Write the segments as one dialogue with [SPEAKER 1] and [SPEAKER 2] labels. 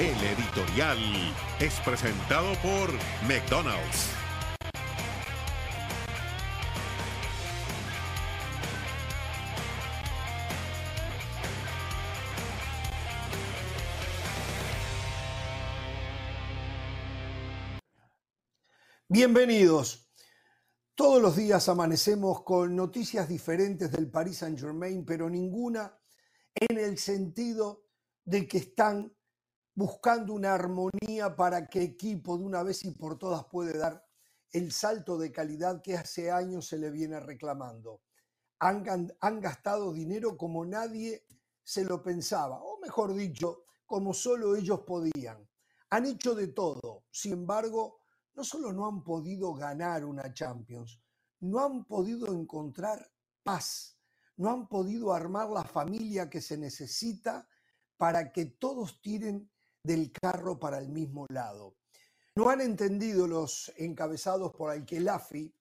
[SPEAKER 1] El editorial es presentado por McDonald's.
[SPEAKER 2] Bienvenidos. Todos los días amanecemos con noticias diferentes del Paris Saint Germain, pero ninguna en el sentido de que están buscando una armonía para que equipo de una vez y por todas puede dar el salto de calidad que hace años se le viene reclamando. Han, han gastado dinero como nadie se lo pensaba, o mejor dicho, como solo ellos podían. Han hecho de todo, sin embargo, no solo no han podido ganar una Champions, no han podido encontrar paz, no han podido armar la familia que se necesita para que todos tiren del carro para el mismo lado. No han entendido los encabezados por Alquelafi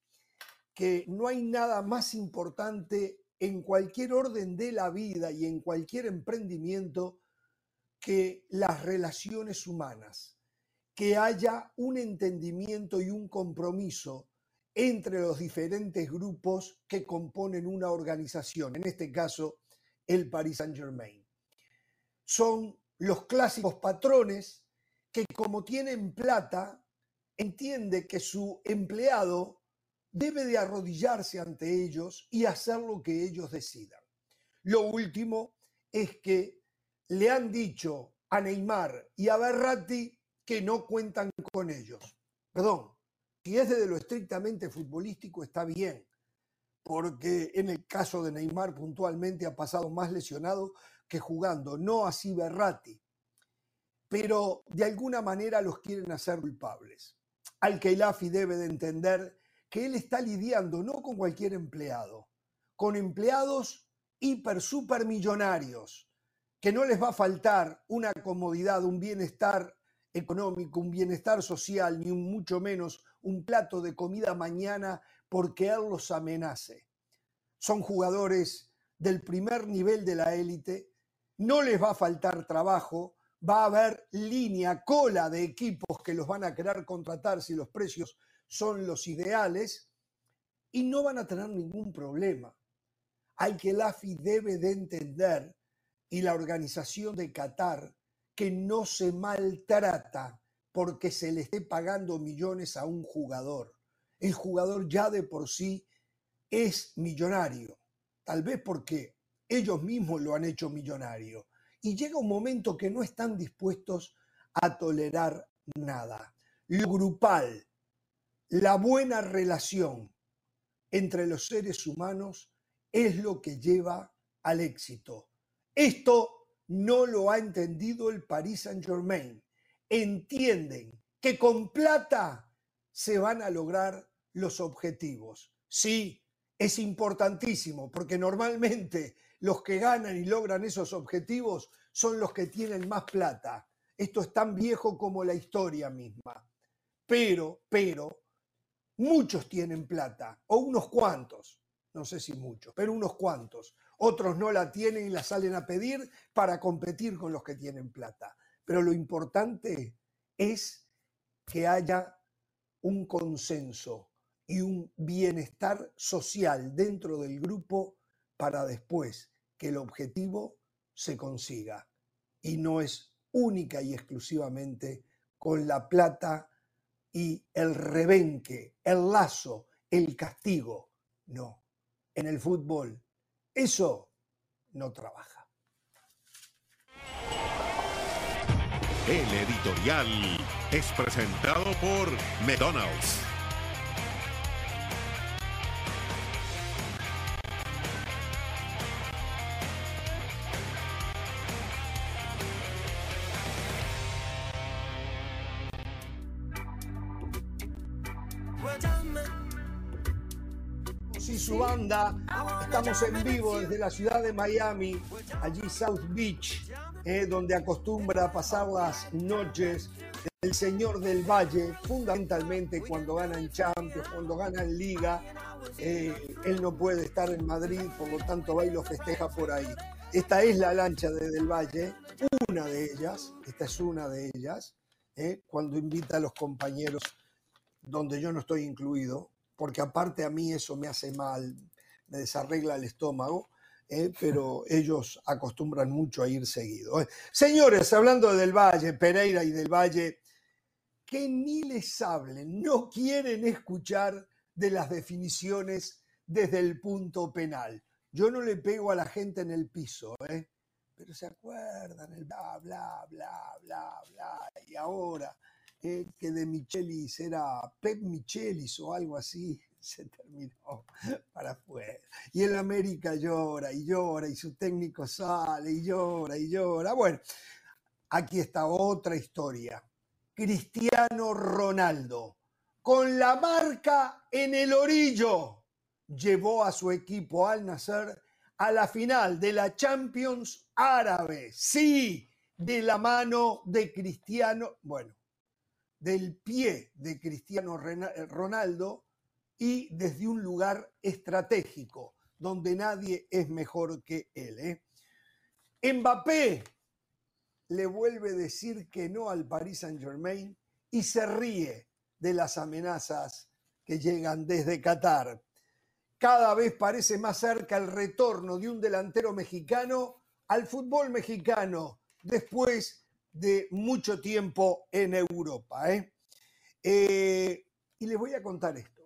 [SPEAKER 2] que no hay nada más importante en cualquier orden de la vida y en cualquier emprendimiento que las relaciones humanas que haya un entendimiento y un compromiso entre los diferentes grupos que componen una organización, en este caso el Paris Saint-Germain. Son los clásicos patrones que como tienen plata, entiende que su empleado debe de arrodillarse ante ellos y hacer lo que ellos decidan. Lo último es que le han dicho a Neymar y a Berratti que no cuentan con ellos. Perdón, si es de lo estrictamente futbolístico está bien, porque en el caso de Neymar puntualmente ha pasado más lesionado que jugando, no así Berratti. Pero de alguna manera los quieren hacer culpables. Al Keilafi debe de entender que él está lidiando no con cualquier empleado, con empleados hiper, super millonarios, que no les va a faltar una comodidad, un bienestar económico, un bienestar social, ni mucho menos un plato de comida mañana porque él los amenace. Son jugadores del primer nivel de la élite, no les va a faltar trabajo, va a haber línea, cola de equipos que los van a querer contratar si los precios son los ideales y no van a tener ningún problema. Hay que el AFI debe de entender y la organización de Qatar que no se maltrata porque se le esté pagando millones a un jugador. El jugador ya de por sí es millonario, tal vez porque ellos mismos lo han hecho millonario. Y llega un momento que no están dispuestos a tolerar nada. Lo grupal, la buena relación entre los seres humanos es lo que lleva al éxito. Esto no lo ha entendido el Paris Saint Germain. Entienden que con plata se van a lograr los objetivos. Sí, es importantísimo, porque normalmente los que ganan y logran esos objetivos son los que tienen más plata. Esto es tan viejo como la historia misma. Pero, pero, muchos tienen plata, o unos cuantos, no sé si muchos, pero unos cuantos otros no la tienen y la salen a pedir para competir con los que tienen plata. Pero lo importante es que haya un consenso y un bienestar social dentro del grupo para después que el objetivo se consiga. Y no es única y exclusivamente con la plata y el rebenque, el lazo, el castigo. No, en el fútbol eso no trabaja.
[SPEAKER 1] El editorial es presentado por McDonald's.
[SPEAKER 2] Estamos en vivo desde la ciudad de Miami, allí South Beach, eh, donde acostumbra pasar las noches el señor del Valle, fundamentalmente cuando ganan Champions, cuando ganan Liga. Eh, él no puede estar en Madrid, por lo tanto va y lo festeja por ahí. Esta es la lancha de Del Valle, una de ellas, esta es una de ellas, ¿eh? cuando invita a los compañeros donde yo no estoy incluido, porque aparte a mí eso me hace mal, me desarregla el estómago, ¿eh? pero ellos acostumbran mucho a ir seguido. ¿eh? Señores, hablando del Valle, Pereira y del Valle, que ni les hablen, no quieren escuchar de las definiciones desde el punto penal. Yo no le pego a la gente en el piso, ¿eh? pero se acuerdan el bla, bla, bla, bla, bla, y ahora eh, que de Michelis era Pep Michelis o algo así, se terminó para afuera. Y el América llora y llora y su técnico sale y llora y llora. Bueno, aquí está otra historia. Cristiano Ronaldo, con la marca en el orillo, llevó a su equipo al nacer a la final de la Champions Árabe. Sí, de la mano de Cristiano, bueno, del pie de Cristiano Ronaldo y desde un lugar estratégico, donde nadie es mejor que él. ¿eh? Mbappé le vuelve a decir que no al Paris Saint Germain y se ríe de las amenazas que llegan desde Qatar. Cada vez parece más cerca el retorno de un delantero mexicano al fútbol mexicano después de mucho tiempo en Europa. ¿eh? Eh, y les voy a contar esto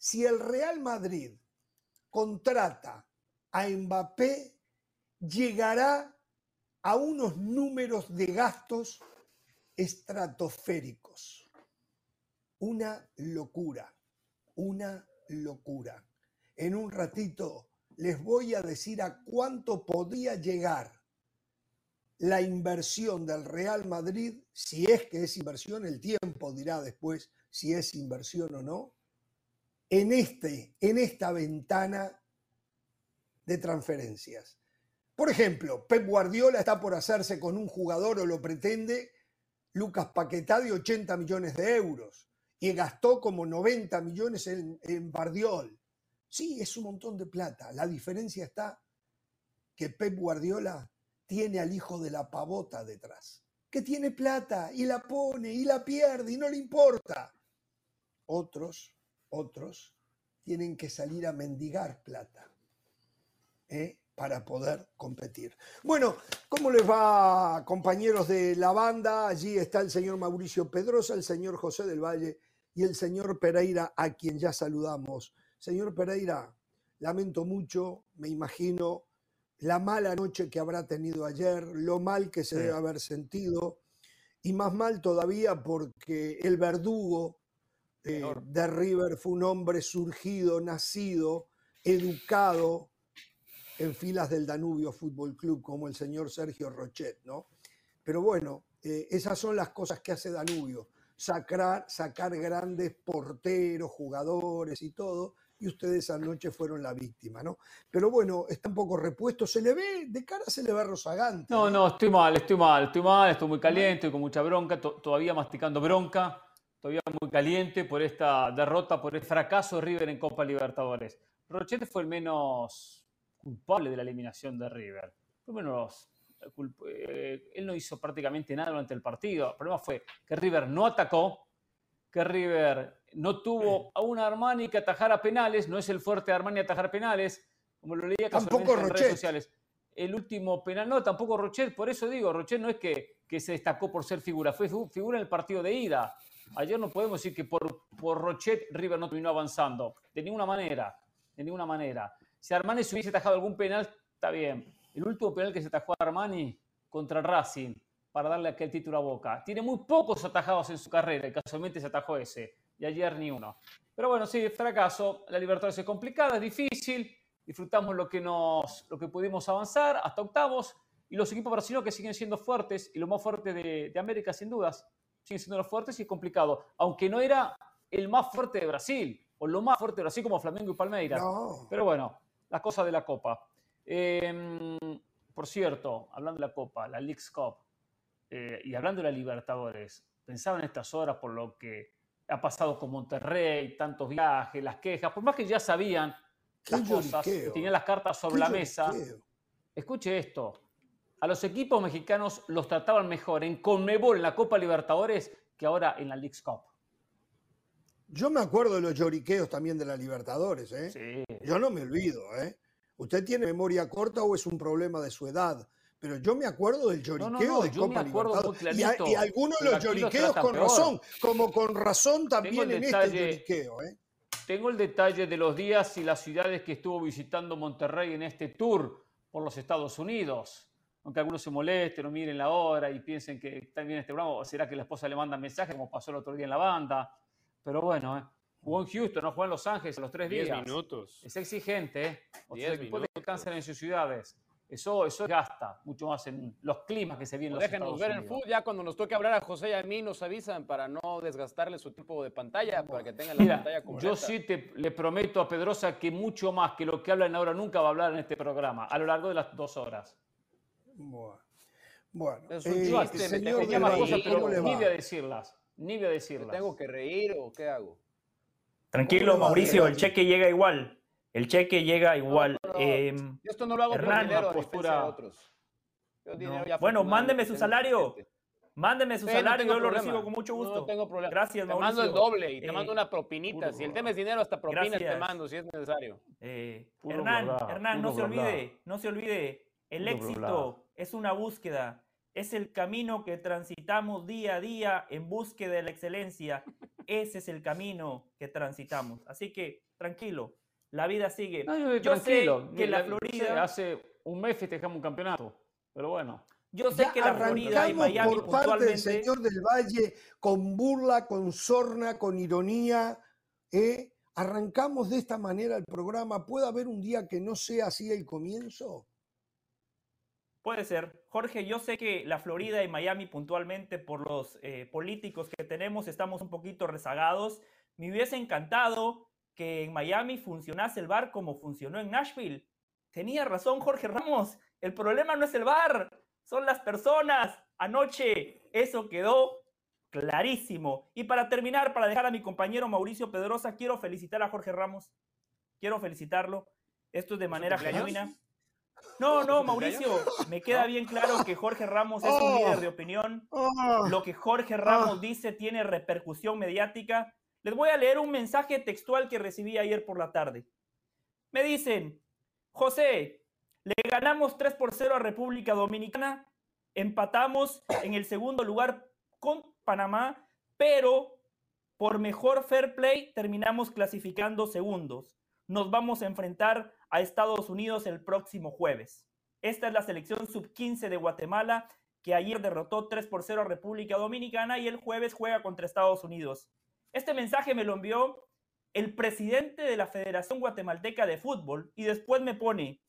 [SPEAKER 2] si el Real Madrid contrata a Mbappé, llegará a unos números de gastos estratosféricos. Una locura, una locura. En un ratito les voy a decir a cuánto podría llegar la inversión del Real Madrid, si es que es inversión, el tiempo dirá después si es inversión o no, en, este, en esta ventana de transferencias. Por ejemplo, Pep Guardiola está por hacerse con un jugador o lo pretende, Lucas Paquetá de 80 millones de euros y gastó como 90 millones en, en Bardiol. Sí, es un montón de plata. La diferencia está que Pep Guardiola tiene al hijo de la pavota detrás, que tiene plata y la pone y la pierde y no le importa. Otros otros tienen que salir a mendigar plata ¿eh? para poder competir. Bueno, ¿cómo les va, compañeros de la banda? Allí está el señor Mauricio Pedrosa, el señor José del Valle y el señor Pereira, a quien ya saludamos. Señor Pereira, lamento mucho, me imagino la mala noche que habrá tenido ayer, lo mal que se debe haber sentido, y más mal todavía porque el verdugo eh, de River fue un hombre surgido, nacido, educado en filas del Danubio Fútbol Club, como el señor Sergio Rochet, ¿no? Pero bueno, eh, esas son las cosas que hace Danubio, sacar, sacar grandes porteros, jugadores y todo, y ustedes anoche fueron la víctima, ¿no? Pero bueno, está un poco repuesto, se le ve, de cara se le ve rozagante.
[SPEAKER 3] No, no, estoy mal, estoy mal, estoy mal, estoy muy caliente, con mucha bronca, todavía masticando bronca todavía muy caliente por esta derrota, por el fracaso de River en Copa Libertadores. Rochete fue el menos culpable de la eliminación de River. Fue menos eh, él no hizo prácticamente nada durante el partido. El problema fue que River no atacó, que River no tuvo a un Armani que atajara penales, no es el fuerte Armani atajar penales, como lo leía
[SPEAKER 2] tampoco en redes
[SPEAKER 3] sociales. El último penal, no, tampoco Rochet, por eso digo, Rochet no es que, que se destacó por ser figura, fue figura en el partido de ida. Ayer no podemos decir que por, por Rochet River no terminó avanzando. De ninguna manera. De ninguna manera. Si Armani se hubiese atajado algún penal, está bien. El último penal que se atajó a Armani contra Racing para darle aquel título a Boca. Tiene muy pocos atajados en su carrera y casualmente se atajó ese. Y ayer ni uno. Pero bueno, sí, fracaso. La Libertadores es complicada, es difícil. Disfrutamos lo que, nos, lo que pudimos avanzar hasta octavos. Y los equipos brasileños que siguen siendo fuertes y lo más fuerte de América, sin dudas sigue siendo los fuertes y es complicado. Aunque no era el más fuerte de Brasil, o lo más fuerte de Brasil como Flamengo y Palmeiras. Pero bueno, las cosas de la Copa. Em, por cierto, hablando de la Copa, la League's Cup, eh, y hablando de la Libertadores, pensaba en estas horas por lo que ha pasado con Monterrey, tantos viajes, las quejas, por más que ya sabían las cosas, tenían las cartas sobre la mesa. Escuche esto, a los equipos mexicanos los trataban mejor en Conmebol, en la Copa Libertadores, que ahora en la League's Cup.
[SPEAKER 2] Yo me acuerdo de los lloriqueos también de la Libertadores, ¿eh?
[SPEAKER 3] Sí.
[SPEAKER 2] Yo no me olvido, ¿eh? ¿Usted tiene memoria corta o es un problema de su edad? Pero yo me acuerdo del lloriqueo
[SPEAKER 3] no, no,
[SPEAKER 2] de
[SPEAKER 3] yo me
[SPEAKER 2] Copa
[SPEAKER 3] acuerdo muy
[SPEAKER 2] Libertadores. Y, a- y algunos de los lloriqueos con
[SPEAKER 3] peor.
[SPEAKER 2] razón, como con razón también en
[SPEAKER 3] detalle-
[SPEAKER 2] este lloriqueo, ¿eh?
[SPEAKER 3] Tengo el detalle de los días y las ciudades que estuvo visitando Monterrey en este tour por los Estados Unidos. Aunque algunos se molesten o miren la hora y piensen que está bien este programa, o será que la esposa le manda mensaje como pasó el otro día en la banda. Pero bueno, ¿eh? jugó en Houston, no jugó en Los Ángeles a los tres
[SPEAKER 4] 10
[SPEAKER 3] días.
[SPEAKER 4] minutos.
[SPEAKER 3] Es exigente, ¿eh? O sea,
[SPEAKER 4] 10
[SPEAKER 3] que puede en sus ciudades. Eso, eso gasta mucho más en los climas que se vienen en los
[SPEAKER 4] Déjenos
[SPEAKER 3] Estados
[SPEAKER 4] ver el
[SPEAKER 3] Unidos.
[SPEAKER 4] fútbol. Ya cuando nos toque hablar a José y a mí nos avisan para no desgastarle su tipo de pantalla, para que tengan la
[SPEAKER 3] Mira,
[SPEAKER 4] pantalla completa.
[SPEAKER 3] yo sí te, le prometo a Pedrosa que mucho más que lo que hablan ahora nunca va a hablar en este programa, a lo largo de las dos horas.
[SPEAKER 2] Bueno, bueno
[SPEAKER 4] Es un
[SPEAKER 2] eh,
[SPEAKER 4] chiste, me
[SPEAKER 2] señor
[SPEAKER 4] tengo
[SPEAKER 3] Tenía
[SPEAKER 4] que
[SPEAKER 3] más
[SPEAKER 2] Delgado,
[SPEAKER 3] cosas,
[SPEAKER 4] reír,
[SPEAKER 3] pero
[SPEAKER 2] ¿cómo le
[SPEAKER 3] ni voy a decirlas. Ni voy a
[SPEAKER 4] ¿Me
[SPEAKER 3] decirlas.
[SPEAKER 4] tengo que reír o qué hago?
[SPEAKER 5] Tranquilo,
[SPEAKER 2] ¿Cómo le va,
[SPEAKER 5] Mauricio, el cheque llega igual. El cheque llega igual.
[SPEAKER 4] no, no.
[SPEAKER 5] Em,
[SPEAKER 4] Yo esto no lo hago
[SPEAKER 5] Hernán,
[SPEAKER 4] por dinero,
[SPEAKER 3] postura-
[SPEAKER 4] de otros. Yo dinero
[SPEAKER 5] No.
[SPEAKER 4] ya
[SPEAKER 5] Bueno, mándeme su salario. mándeme su
[SPEAKER 4] Sí,
[SPEAKER 5] salario, yo lo recibo con mucho gusto.
[SPEAKER 4] No tengo problema.
[SPEAKER 5] Gracias,
[SPEAKER 4] Te
[SPEAKER 5] Mauricio.
[SPEAKER 4] mando el doble y te
[SPEAKER 5] Eh,
[SPEAKER 4] mando una propinita.
[SPEAKER 3] puro
[SPEAKER 4] Si el tema es dinero, hasta propinas te mando si es necesario.
[SPEAKER 5] Eh, Hernán,
[SPEAKER 3] bla, bla,
[SPEAKER 5] Hernán, no se olvide, no se olvide. El
[SPEAKER 3] Puro bla,
[SPEAKER 5] éxito
[SPEAKER 3] bla.
[SPEAKER 5] Es una búsqueda, es el camino que transitamos día a día en búsqueda de la excelencia. Ese es el camino que transitamos. Así que tranquilo, la vida sigue.
[SPEAKER 3] No, yo,
[SPEAKER 5] Yo sé
[SPEAKER 3] tranquilo.
[SPEAKER 5] que la
[SPEAKER 3] Mira,
[SPEAKER 5] Florida-
[SPEAKER 3] Hace un mes festejamos un campeonato. Pero bueno.
[SPEAKER 5] Yo sé
[SPEAKER 2] Ya
[SPEAKER 5] que la Florida y
[SPEAKER 2] arrancamos
[SPEAKER 5] Miami
[SPEAKER 2] por parte del señor del Valle con burla, con sorna, con ironía. ¿eh? Arrancamos de esta manera el programa. ¿Puede haber un día que no sea así el comienzo?
[SPEAKER 5] Puede ser. Jorge, yo sé que la Florida y Miami puntualmente por los eh, políticos que tenemos estamos un poquito rezagados. Me hubiese encantado que en Miami funcionase el bar como funcionó en Nashville. Tenía razón Jorge Ramos. El problema no es el bar, son las personas. Anoche eso quedó clarísimo. Y para terminar, para dejar a mi compañero Mauricio Pedrosa, quiero felicitar a Jorge Ramos. Quiero felicitarlo. Esto es de manera genuina. No, no? Mauricio, me queda bien claro que Jorge Ramos es un
[SPEAKER 2] Oh.
[SPEAKER 5] líder de opinión.
[SPEAKER 2] Ah,
[SPEAKER 5] Lo que Jorge Ramos dice tiene repercusión mediática. Les voy a leer un mensaje textual que recibí ayer por la tarde. Me dicen, José, le ganamos 3 por 0 a República Dominicana, empatamos en el segundo lugar con Panamá, pero por mejor fair play terminamos clasificando segundos. Nos vamos a enfrentar a Estados Unidos el próximo jueves. Esta es la selección sub-15 de Guatemala que ayer derrotó 3 por 0 a República Dominicana y el jueves juega contra Estados Unidos. Este mensaje me lo envió el presidente de la Federación Guatemalteca de Fútbol y después me pone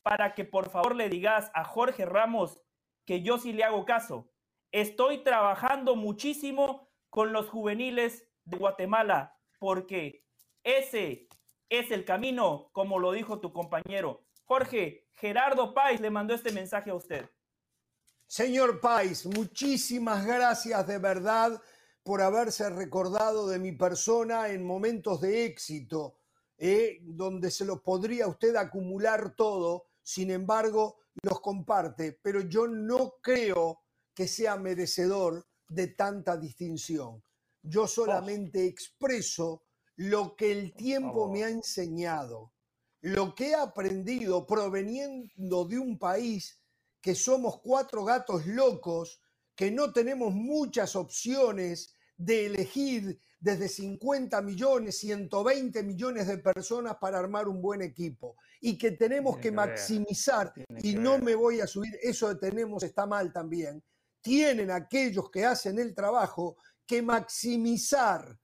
[SPEAKER 5] para que por favor le digas a Jorge Ramos que yo sí le hago caso. Estoy trabajando muchísimo con los juveniles de Guatemala porque ese es el camino, como lo dijo tu compañero. Jorge, Gerardo Páez le mandó este mensaje a usted.
[SPEAKER 2] Señor Pais, muchísimas gracias de verdad por haberse recordado de mi persona en momentos de éxito, ¿eh? donde se lo podría usted acumular todo, sin embargo, los comparte, pero yo no creo que sea merecedor de tanta distinción. Yo solamente expreso lo que el tiempo me ha enseñado, lo que he aprendido proveniendo de un país que somos cuatro gatos locos, que no tenemos muchas opciones de elegir desde 50 millones, 120 millones de personas para armar un buen equipo y que tenemos
[SPEAKER 3] Tiene
[SPEAKER 2] que maximizar, y
[SPEAKER 3] que
[SPEAKER 2] no
[SPEAKER 3] ver.
[SPEAKER 2] me voy a subir, eso de tenemos está mal también, tienen aquellos que hacen el trabajo que maximizar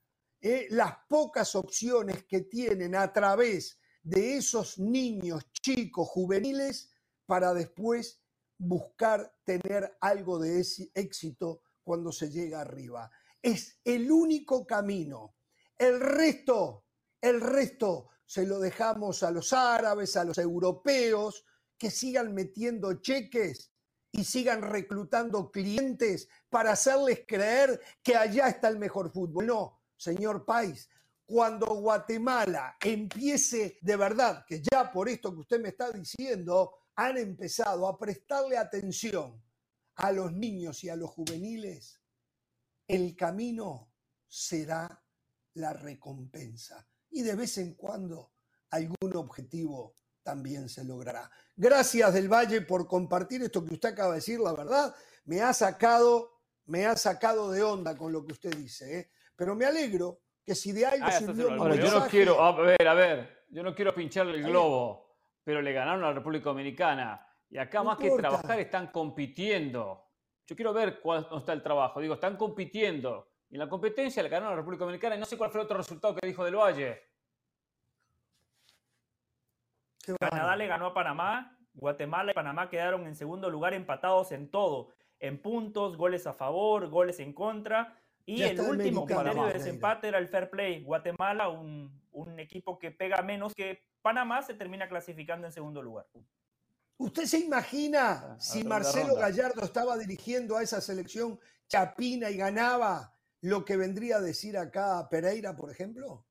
[SPEAKER 2] eh, las pocas opciones que tienen a través de esos niños chicos juveniles para después buscar tener algo de ese éxito cuando se llega arriba. Es el único camino. El resto, el resto se lo dejamos a los árabes, a los europeos, que sigan metiendo cheques y sigan reclutando clientes para hacerles creer que allá está el mejor fútbol. No, señor País, cuando Guatemala empiece de verdad, que ya por esto que usted me está diciendo, han empezado a prestarle atención a los niños y a los juveniles, el camino será la recompensa. Y de vez en cuando algún objetivo también se logrará. Gracias del Valle por compartir esto que usted acaba de decir, la verdad, me ha sacado, me ha sacado de onda con lo que usted dice, ¿eh? Pero me alegro que si de algo
[SPEAKER 4] Ah,
[SPEAKER 2] sirvió mi
[SPEAKER 3] Ahora, yo no
[SPEAKER 2] mensaje-
[SPEAKER 3] quiero, a ver, a ver, yo no quiero pincharle el globo, pero le ganaron a la República Dominicana. Y acá
[SPEAKER 2] No
[SPEAKER 3] más que trabajar están compitiendo. Yo quiero ver cuál está el trabajo. Digo, están compitiendo. Y en la competencia le ganaron a la República Dominicana y no sé cuál fue el otro resultado que dijo del Valle.
[SPEAKER 2] Qué
[SPEAKER 5] Canadá le ganó a Panamá, Guatemala y Panamá quedaron en segundo lugar empatados en todo, en puntos, goles a favor, goles en contra. Y
[SPEAKER 2] Ya
[SPEAKER 5] el último criterio de desempate era el fair play. Guatemala, un, un equipo que pega menos que Panamá, se termina clasificando en segundo lugar.
[SPEAKER 2] ¿Usted se imagina
[SPEAKER 3] a
[SPEAKER 2] si Marcelo
[SPEAKER 3] ronda.
[SPEAKER 2] Gallardo estaba dirigiendo a esa selección chapina y ganaba lo que vendría a decir acá Pereira, por ejemplo?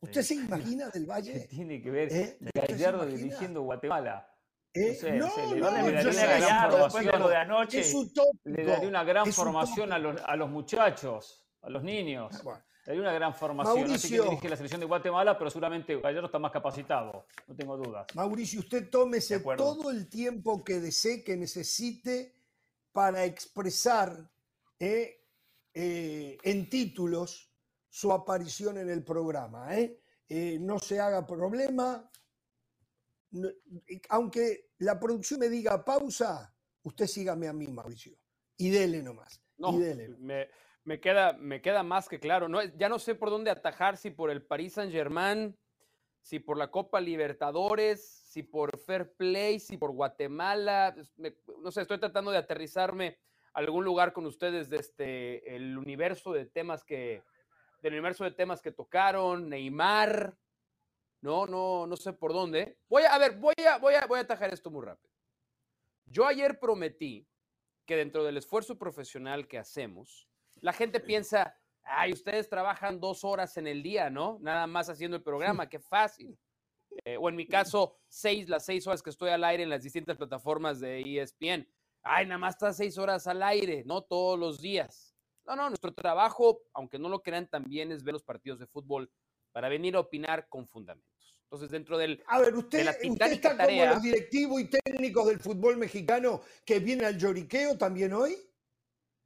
[SPEAKER 2] ¿Usted
[SPEAKER 3] Sí.
[SPEAKER 2] se imagina del
[SPEAKER 3] ¿Qué
[SPEAKER 2] Valle?
[SPEAKER 3] tiene que ver
[SPEAKER 2] ¿Eh? ¿Usted se
[SPEAKER 3] Gallardo dirigiendo Guatemala?
[SPEAKER 2] ¿Eh?
[SPEAKER 3] sé, no sé, le
[SPEAKER 2] no,
[SPEAKER 3] le daría una
[SPEAKER 2] que
[SPEAKER 3] gran
[SPEAKER 5] de
[SPEAKER 3] formación.
[SPEAKER 5] lo de anoche.
[SPEAKER 2] es utópico.
[SPEAKER 3] Le daría una gran formación a los, a los muchachos, a los niños.
[SPEAKER 2] Bueno,
[SPEAKER 3] Le daría una gran formación.
[SPEAKER 2] Mauricio.
[SPEAKER 3] quién dirige la selección de Guatemala, pero seguramente Gallardo está más capacitado. No tengo dudas.
[SPEAKER 2] Mauricio, usted tómese todo el tiempo que desee, que necesite para expresar eh, eh, en títulos su aparición en el programa. no se haga problema. Aunque la producción me diga pausa, usted sígame a mí, Mauricio. Y dele nomás.
[SPEAKER 4] No,
[SPEAKER 2] y dele.
[SPEAKER 4] me, me queda, me queda más que claro. No, ya no sé por dónde atajar, si por el Paris Saint Germain, si por la Copa Libertadores, si por Fair Play, si por Guatemala. me- no sé, estoy tratando de aterrizarme a algún lugar con ustedes de este, el universo de temas que, del universo de temas que tocaron, Neymar. No, no, no sé por dónde. Voy a, a ver, voy a, voy a, voy a atajar esto muy rápido. Yo ayer prometí que dentro del esfuerzo profesional que hacemos, la gente piensa, ay, ustedes trabajan dos horas en el día, ¿no? Nada más haciendo el programa, qué fácil. Eh, o en mi caso, seis, las seis horas que estoy al aire en las distintas plataformas de ESPN. Ay, nada más estás seis horas al aire, no todos los días. No, no, nuestro trabajo, aunque no lo crean, también es ver los partidos de fútbol para venir a opinar con fundamentos. Entonces, dentro del...
[SPEAKER 2] A ver, usted,
[SPEAKER 4] la
[SPEAKER 2] usted está como
[SPEAKER 4] tarea-
[SPEAKER 2] los directivos y técnicos del fútbol mexicano que vienen al lloriqueo también hoy.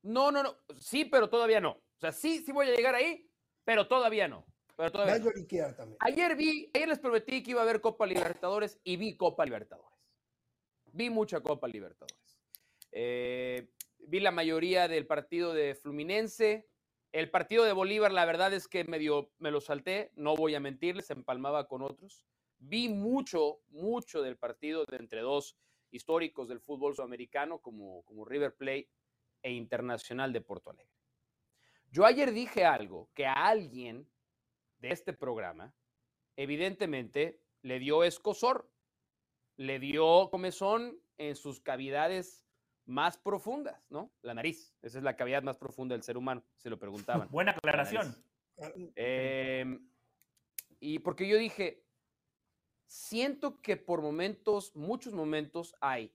[SPEAKER 4] No, no, no, sí, pero todavía no. O sea, sí, sí voy a llegar ahí, pero todavía no. Pero todavía no.
[SPEAKER 2] lloriquear también.
[SPEAKER 4] Ayer vi, ayer les prometí que iba a haber Copa Libertadores y vi Copa Libertadores. Vi mucha Copa Libertadores. Eh, vi la mayoría del partido de Fluminense. El partido de Bolívar, la verdad es que medio me lo salté, no voy a mentirles, empalmaba con otros. Vi mucho, mucho del partido de entre dos históricos del fútbol sudamericano como, como River Plate e Internacional de Porto Alegre. Yo ayer dije algo que a alguien de este programa, evidentemente le dio escosor, le dio comezón en sus cavidades más profundas, ¿no? La nariz, esa es la cavidad más profunda del ser humano, se lo preguntaban.
[SPEAKER 5] Buena
[SPEAKER 4] la
[SPEAKER 5] aclaración.
[SPEAKER 4] nariz. Em, y porque yo dije, siento que por momentos, muchos momentos hay,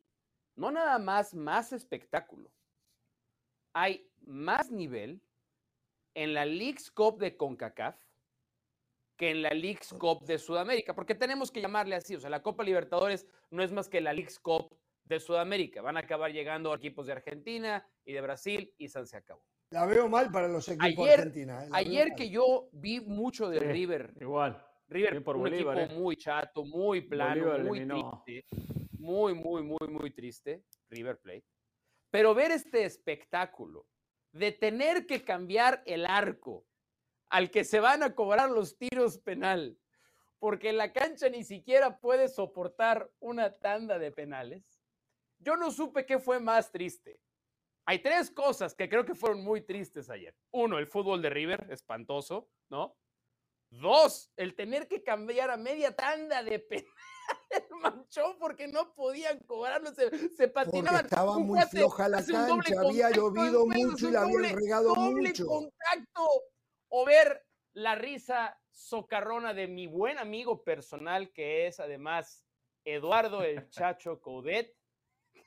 [SPEAKER 4] no nada más más espectáculo, hay más nivel en la League's Cup de CONCACAF que en la League's Cup de Sudamérica, porque tenemos que llamarle así, o sea, la Copa Libertadores no es más que la League's Cup de Sudamérica, van a acabar llegando equipos de Argentina y de Brasil y San se acabó.
[SPEAKER 2] La veo mal para los equipos
[SPEAKER 4] Ayer-
[SPEAKER 2] argentinos. ¿eh?
[SPEAKER 4] Ayer que yo vi mucho de
[SPEAKER 3] Sí.
[SPEAKER 4] River,
[SPEAKER 3] Igual.
[SPEAKER 4] River,
[SPEAKER 3] por
[SPEAKER 4] un
[SPEAKER 3] Bolívar,
[SPEAKER 4] equipo
[SPEAKER 3] eh.
[SPEAKER 4] muy chato, muy plano,
[SPEAKER 3] Bolívar
[SPEAKER 4] muy
[SPEAKER 3] eliminó.
[SPEAKER 4] triste, muy, muy, muy, muy triste, River Plate. Pero ver este espectáculo de tener que cambiar el arco al que se van a cobrar los tiros penal, porque la cancha ni siquiera puede soportar una tanda de penales, yo no supe qué fue más triste. Hay tres cosas que creo que fueron muy tristes ayer. Uno, el fútbol de River, espantoso, ¿no? Dos, el tener que cambiar a media tanda de penal manchó porque no podían cobrarlo, se, se
[SPEAKER 2] Porque
[SPEAKER 4] patinaban.
[SPEAKER 2] estaba muy floja la cancha, había llovido mucho y la habían regado
[SPEAKER 4] doble
[SPEAKER 2] mucho.
[SPEAKER 4] contacto. O ver la risa socarrona de mi buen amigo personal, que es además Eduardo el Chacho Coudet,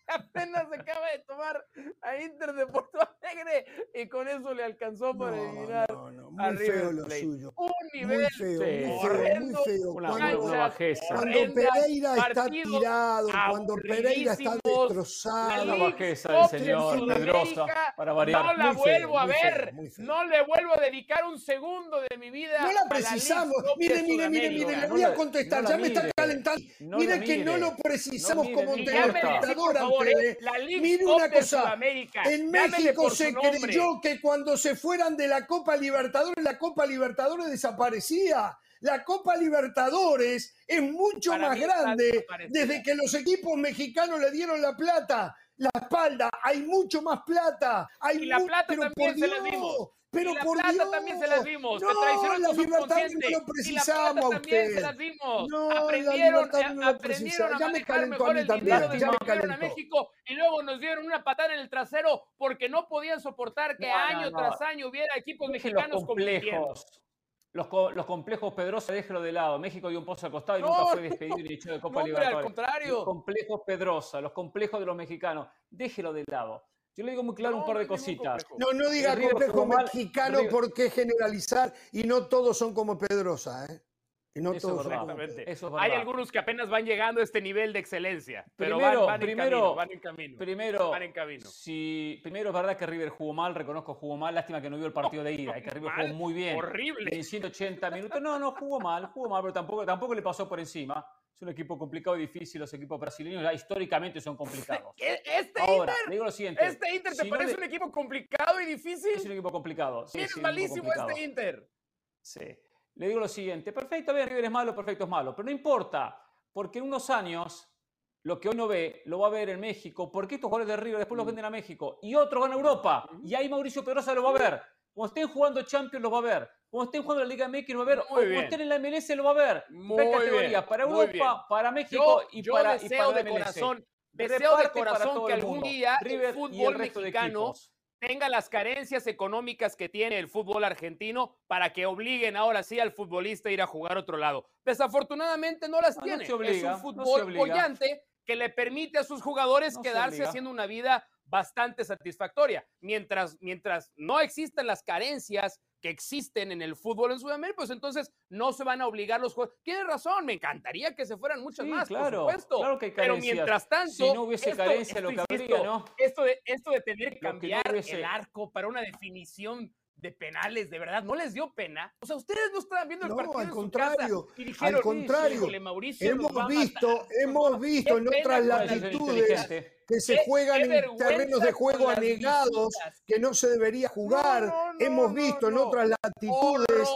[SPEAKER 4] apenas se acaba de tomar a Inter de Porto Alegre y con eso le alcanzó para eliminar
[SPEAKER 2] no, no,
[SPEAKER 4] a
[SPEAKER 2] muy
[SPEAKER 4] River
[SPEAKER 2] feo lo
[SPEAKER 4] Plate.
[SPEAKER 2] suyo.
[SPEAKER 4] Un
[SPEAKER 2] Muy
[SPEAKER 4] nivel
[SPEAKER 2] feo,
[SPEAKER 3] Sí.
[SPEAKER 2] muy feo, muy
[SPEAKER 4] horrendo,
[SPEAKER 2] feo. Cuando,
[SPEAKER 3] una bajeza.
[SPEAKER 2] cuando Pereira está tirado, cuando Pereira está destrozado.
[SPEAKER 3] Una
[SPEAKER 4] League
[SPEAKER 3] bajeza del
[SPEAKER 4] de
[SPEAKER 3] señor Pedrosa, para variar.
[SPEAKER 4] No la
[SPEAKER 2] Muy feo,
[SPEAKER 4] vuelvo a
[SPEAKER 2] muy feo,
[SPEAKER 4] ver,
[SPEAKER 2] muy feo.
[SPEAKER 4] no le vuelvo a dedicar un segundo de mi vida.
[SPEAKER 2] No
[SPEAKER 4] a
[SPEAKER 2] la precisamos.
[SPEAKER 4] De
[SPEAKER 2] Mire, mire, mire, mire, le
[SPEAKER 3] No
[SPEAKER 2] voy a
[SPEAKER 3] la-
[SPEAKER 2] contestar.
[SPEAKER 3] no
[SPEAKER 2] ya
[SPEAKER 3] la
[SPEAKER 2] me está
[SPEAKER 3] mire.
[SPEAKER 2] calentando.
[SPEAKER 3] No
[SPEAKER 2] mire
[SPEAKER 3] la
[SPEAKER 2] que no
[SPEAKER 3] mire.
[SPEAKER 2] lo precisamos
[SPEAKER 3] mire,
[SPEAKER 2] como
[SPEAKER 3] no
[SPEAKER 4] Favor, ¿eh? la League
[SPEAKER 2] Mire
[SPEAKER 4] Cup
[SPEAKER 2] una
[SPEAKER 4] de
[SPEAKER 2] cosa. En México se creyó que cuando se fueran de la Copa Libertadores, la Copa Libertadores desaparecía. La Copa Libertadores es mucho
[SPEAKER 4] Para
[SPEAKER 2] más grande desde que los equipos mexicanos le dieron la plata. La espalda, hay mucho más plata. Hay
[SPEAKER 4] Y la plata
[SPEAKER 2] pero
[SPEAKER 4] también
[SPEAKER 2] por
[SPEAKER 4] se las
[SPEAKER 2] Dios,
[SPEAKER 4] dimos.
[SPEAKER 2] Pero
[SPEAKER 4] y la
[SPEAKER 2] por
[SPEAKER 4] plata
[SPEAKER 2] Dios.
[SPEAKER 4] también se las dimos.
[SPEAKER 2] No,
[SPEAKER 4] te traicionó
[SPEAKER 2] la
[SPEAKER 4] subconsciente.
[SPEAKER 2] no lo
[SPEAKER 4] y la plata
[SPEAKER 2] precisamos a
[SPEAKER 4] también
[SPEAKER 2] usted.
[SPEAKER 4] se las dimos.
[SPEAKER 2] No, la
[SPEAKER 4] aprendieron
[SPEAKER 2] Libertadores no
[SPEAKER 4] aprendieron a
[SPEAKER 2] Ya me
[SPEAKER 4] manejar
[SPEAKER 2] a
[SPEAKER 4] mejor el
[SPEAKER 2] también,
[SPEAKER 4] dinero
[SPEAKER 2] ya me
[SPEAKER 4] que vinieron a. México y luego nos dieron una patada en el trasero porque no podían soportar que
[SPEAKER 3] No,
[SPEAKER 4] año
[SPEAKER 3] no.
[SPEAKER 4] tras año hubiera equipos mexicanos compitiendo.
[SPEAKER 3] complejos. Los, co- los complejos Pedrosa, déjelo de lado. México dio un pozo al costado y
[SPEAKER 4] No,
[SPEAKER 3] nunca fue
[SPEAKER 4] no,
[SPEAKER 3] despedido ni echado de
[SPEAKER 4] No,
[SPEAKER 3] Copa
[SPEAKER 4] al
[SPEAKER 3] Libertadores.
[SPEAKER 4] contrario.
[SPEAKER 3] Los complejos Pedrosa, los complejos de los mexicanos, déjelo de lado. Yo le digo muy claro
[SPEAKER 4] No,
[SPEAKER 3] un par
[SPEAKER 4] no
[SPEAKER 3] de cositas.
[SPEAKER 2] No, no diga complejo
[SPEAKER 3] jugó mal,
[SPEAKER 2] mexicano porque generalizar y no todos son como Pedrosa, ¿eh? Y no
[SPEAKER 3] Eso es
[SPEAKER 2] todos
[SPEAKER 4] Exactamente.
[SPEAKER 3] Eso es
[SPEAKER 4] Hay algunos que apenas van llegando a este nivel de excelencia, pero
[SPEAKER 3] Primero,
[SPEAKER 4] van, van en camino, van en camino.
[SPEAKER 3] Primero,
[SPEAKER 4] Van en camino.
[SPEAKER 3] si, primero es verdad que River jugó mal, reconozco jugó mal, lástima que no vio el partido de ida, y que River
[SPEAKER 4] Mal,
[SPEAKER 3] jugó muy bien.
[SPEAKER 4] horrible.
[SPEAKER 3] En 180 minutos. No, no, jugó mal, jugó mal, pero tampoco, tampoco le pasó por encima. Es un equipo complicado y difícil, los equipos brasileños ya históricamente son complicados.
[SPEAKER 4] ¿E- ¿Este
[SPEAKER 3] Ahora,
[SPEAKER 4] Inter?
[SPEAKER 3] digo lo siguiente.
[SPEAKER 4] ¿Este Inter te
[SPEAKER 3] si no
[SPEAKER 4] parece
[SPEAKER 3] le-
[SPEAKER 4] un equipo complicado y difícil?
[SPEAKER 3] Es un equipo complicado. Sí,
[SPEAKER 4] ¿Quién
[SPEAKER 3] sí,
[SPEAKER 4] es malísimo
[SPEAKER 3] complicado.
[SPEAKER 4] este Inter?
[SPEAKER 3] Sí. Le digo lo siguiente, perfecto, bien, River es malo, perfecto es malo, pero no importa, porque en unos años lo que hoy no ve, lo va a ver en México, porque estos jugadores de River después los
[SPEAKER 4] Mm.
[SPEAKER 3] venden a México y otros van a Europa, y ahí Mauricio Pedrosa lo va a ver. Cuando estén jugando Champions lo va a ver, cuando estén jugando la Liga MX lo va a ver,
[SPEAKER 4] Muy
[SPEAKER 3] o cuando
[SPEAKER 4] bien.
[SPEAKER 3] estén en la MLS lo va a ver.
[SPEAKER 4] Muy bien,
[SPEAKER 3] categorías para Europa, para México
[SPEAKER 4] Yo,
[SPEAKER 3] y
[SPEAKER 4] yo
[SPEAKER 3] para, y
[SPEAKER 4] deseo
[SPEAKER 3] para la
[SPEAKER 4] de
[SPEAKER 3] MLS.
[SPEAKER 4] corazón, deseo de corazón que
[SPEAKER 3] el
[SPEAKER 4] algún día
[SPEAKER 3] River
[SPEAKER 4] el
[SPEAKER 3] y el
[SPEAKER 4] fútbol
[SPEAKER 3] resto de
[SPEAKER 4] mexicano
[SPEAKER 3] equipos.
[SPEAKER 4] Tenga las carencias económicas que tiene el fútbol argentino para que obliguen ahora sí al futbolista a ir a jugar a otro lado. Desafortunadamente no las
[SPEAKER 3] No, no
[SPEAKER 4] tiene.
[SPEAKER 3] obliga,
[SPEAKER 4] es
[SPEAKER 3] no
[SPEAKER 4] un fútbol bollante que le permite a sus jugadores
[SPEAKER 3] No se
[SPEAKER 4] quedarse haciendo una vida bastante satisfactoria. Mientras, mientras no existan las carencias que existen en el fútbol en Sudamérica, pues entonces no se van a obligar los jugadores. Tiene razón, me encantaría que se fueran muchas
[SPEAKER 3] Sí,
[SPEAKER 4] más,
[SPEAKER 3] claro,
[SPEAKER 4] por supuesto.
[SPEAKER 3] claro que hay
[SPEAKER 4] Pero mientras tanto,
[SPEAKER 3] Si no hubiese
[SPEAKER 4] esto-
[SPEAKER 3] carencia, lo
[SPEAKER 4] esto,
[SPEAKER 3] que
[SPEAKER 4] insisto,
[SPEAKER 3] habría, ¿no?
[SPEAKER 4] Esto de, esto de tener que
[SPEAKER 3] Lo que no
[SPEAKER 4] cambiar
[SPEAKER 3] hubiese-
[SPEAKER 4] el arco para una definición de penales, de verdad, ¿no les dio pena? O sea, ustedes no estaban viendo el
[SPEAKER 2] No,
[SPEAKER 4] partido
[SPEAKER 2] al
[SPEAKER 4] en su
[SPEAKER 2] contrario,
[SPEAKER 4] casa y dijeron,
[SPEAKER 2] al contrario.
[SPEAKER 4] "Híjole, Mauricio
[SPEAKER 2] Hemos visto,
[SPEAKER 4] matar".
[SPEAKER 2] hemos visto en otras latitudes que se
[SPEAKER 4] Qué-
[SPEAKER 2] juegan
[SPEAKER 4] qué
[SPEAKER 2] en terrenos de juego anegados
[SPEAKER 4] visitas.
[SPEAKER 2] que no se debería jugar.
[SPEAKER 4] no, no,
[SPEAKER 2] hemos
[SPEAKER 4] no,
[SPEAKER 2] visto en otras latitudes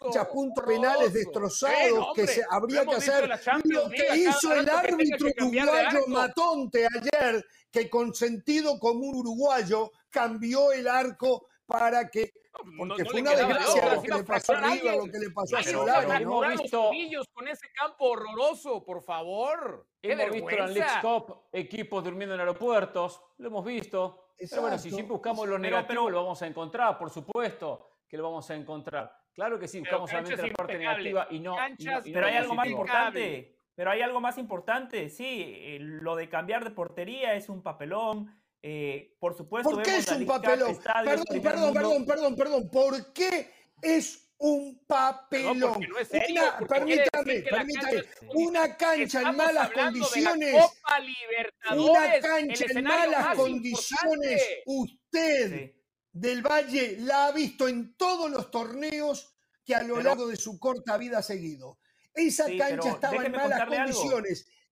[SPEAKER 2] canchas puntos penales destrozados
[SPEAKER 4] Eh,
[SPEAKER 2] que se habría que hacer lo que hizo el árbitro uruguayo. Matonte ayer, que con sentido común uruguayo cambió el arco para que
[SPEAKER 4] No-
[SPEAKER 2] porque
[SPEAKER 4] no
[SPEAKER 2] fue
[SPEAKER 4] le
[SPEAKER 2] una desgracia lo que le pasó a
[SPEAKER 4] fracturar
[SPEAKER 2] River, lo que le pasó a
[SPEAKER 3] Pero
[SPEAKER 4] no,
[SPEAKER 2] Solari.
[SPEAKER 3] hemos
[SPEAKER 2] ¿no?
[SPEAKER 3] visto-
[SPEAKER 4] con ese campo horroroso, por favor. ¡Qué
[SPEAKER 3] Hemos visto en
[SPEAKER 4] vergüenza!
[SPEAKER 3] Cup equipos durmiendo en aeropuertos, lo hemos visto. Pero bueno, si
[SPEAKER 2] Exacto.
[SPEAKER 3] siempre buscamos lo
[SPEAKER 5] Pero-
[SPEAKER 3] negativo,
[SPEAKER 5] pero-
[SPEAKER 3] lo vamos a encontrar, por supuesto que lo vamos a encontrar. Claro que sí,
[SPEAKER 4] Pero
[SPEAKER 3] buscamos solamente la parte negativa y no. y no-
[SPEAKER 4] canchas,
[SPEAKER 3] y no
[SPEAKER 5] Pero hay algo más importante. Pero hay algo más importante. Sí, eh, lo de cambiar de portería es un papelón. Eh, por supuesto,
[SPEAKER 2] ¿Por qué
[SPEAKER 5] vemos
[SPEAKER 2] es un papelón? Perdón, perdón, perdón, perdón, perdón. ¿Por qué es un papelón?
[SPEAKER 4] No, porque no es serio,
[SPEAKER 2] Una-
[SPEAKER 4] porque quiere
[SPEAKER 2] permítame, permítame.
[SPEAKER 4] cancha es-
[SPEAKER 2] Una cancha en malas condiciones.
[SPEAKER 4] Copa
[SPEAKER 2] Una cancha en malas condiciones.
[SPEAKER 4] importante.
[SPEAKER 2] Usted
[SPEAKER 5] Sí.
[SPEAKER 2] del Valle la ha visto en todos los torneos que a lo
[SPEAKER 5] Pero-
[SPEAKER 2] largo de su corta vida ha seguido. Esa
[SPEAKER 5] Sí,
[SPEAKER 2] cancha estaba en malas
[SPEAKER 5] algo.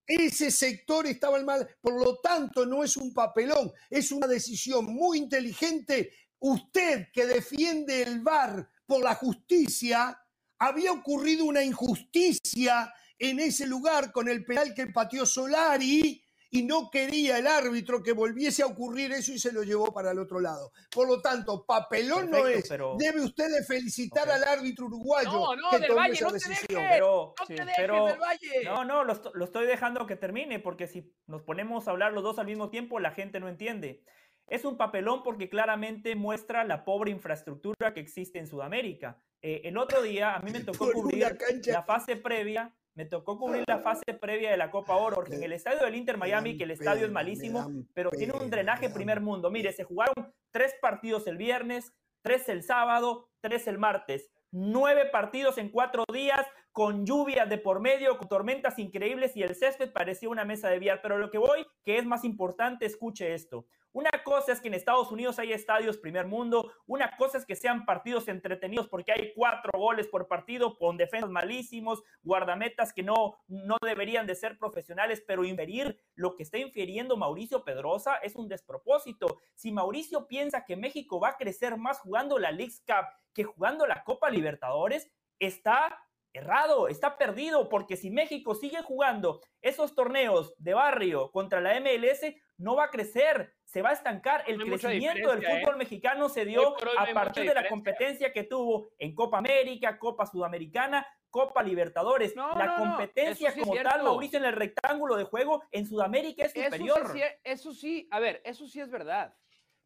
[SPEAKER 2] Ese sector estaba en mal, por lo tanto no es un papelón, es una decisión muy inteligente. Usted que defiende el VAR por la justicia, había ocurrido una injusticia en ese lugar con el penal que pateó Solari y no quería el árbitro que volviese a ocurrir eso y se lo llevó para el otro lado. Por lo tanto, papelón no
[SPEAKER 5] Perfecto,
[SPEAKER 2] es.
[SPEAKER 5] pero-
[SPEAKER 2] Debe usted de felicitar
[SPEAKER 5] Ok.
[SPEAKER 2] al árbitro uruguayo
[SPEAKER 4] No, no,
[SPEAKER 2] que
[SPEAKER 4] del
[SPEAKER 2] tomó
[SPEAKER 4] Valle,
[SPEAKER 2] esa
[SPEAKER 4] no te
[SPEAKER 2] decisión.
[SPEAKER 4] dejes.
[SPEAKER 5] Pero,
[SPEAKER 4] No
[SPEAKER 3] Sí,
[SPEAKER 4] te dejes
[SPEAKER 5] pero-
[SPEAKER 4] del Valle.
[SPEAKER 5] No, no, lo, lo estoy dejando que termine porque si nos ponemos a hablar los dos al mismo tiempo, la gente no entiende. Es un papelón porque claramente muestra la pobre infraestructura que existe en Sudamérica. Eh, el otro día a mí me tocó cubrir la fase previa, me tocó cubrir la fase previa de la Copa Oro, porque en el estadio del Inter Miami, que el estadio es malísimo, pero tiene un drenaje
[SPEAKER 2] me
[SPEAKER 5] primer mundo. Mire, se jugaron tres partidos el viernes, tres el sábado, tres el martes. Nueve partidos en cuatro días, con lluvias de por medio, con tormentas increíbles y el césped parecía una mesa de billar. Pero lo que voy, que es más importante, escuche esto. Una cosa es que en Estados Unidos hay estadios primer mundo, una cosa es que sean partidos entretenidos porque hay cuatro goles por partido con defensas malísimos, guardametas que no, no deberían de ser profesionales, pero inferir lo que está infiriendo Mauricio Pedrosa es un despropósito. Si Mauricio piensa que México va a crecer más jugando la Leagues Cup que jugando la Copa Libertadores, está errado, está perdido, porque si México sigue jugando esos torneos de barrio contra la MLS, no va a crecer, se va a estancar. El
[SPEAKER 4] No
[SPEAKER 5] crecimiento del
[SPEAKER 4] diferencia, ¿eh?
[SPEAKER 5] fútbol mexicano se dio a partir de la competencia que tuvo en Copa América, Copa Sudamericana, Copa Libertadores.
[SPEAKER 4] No,
[SPEAKER 5] la
[SPEAKER 4] no,
[SPEAKER 5] competencia
[SPEAKER 4] sí
[SPEAKER 5] como tal. Mauricio, en el rectángulo de juego en Sudamérica es
[SPEAKER 4] Eso
[SPEAKER 5] superior.
[SPEAKER 4] sí, eso sí, a ver, eso sí es verdad.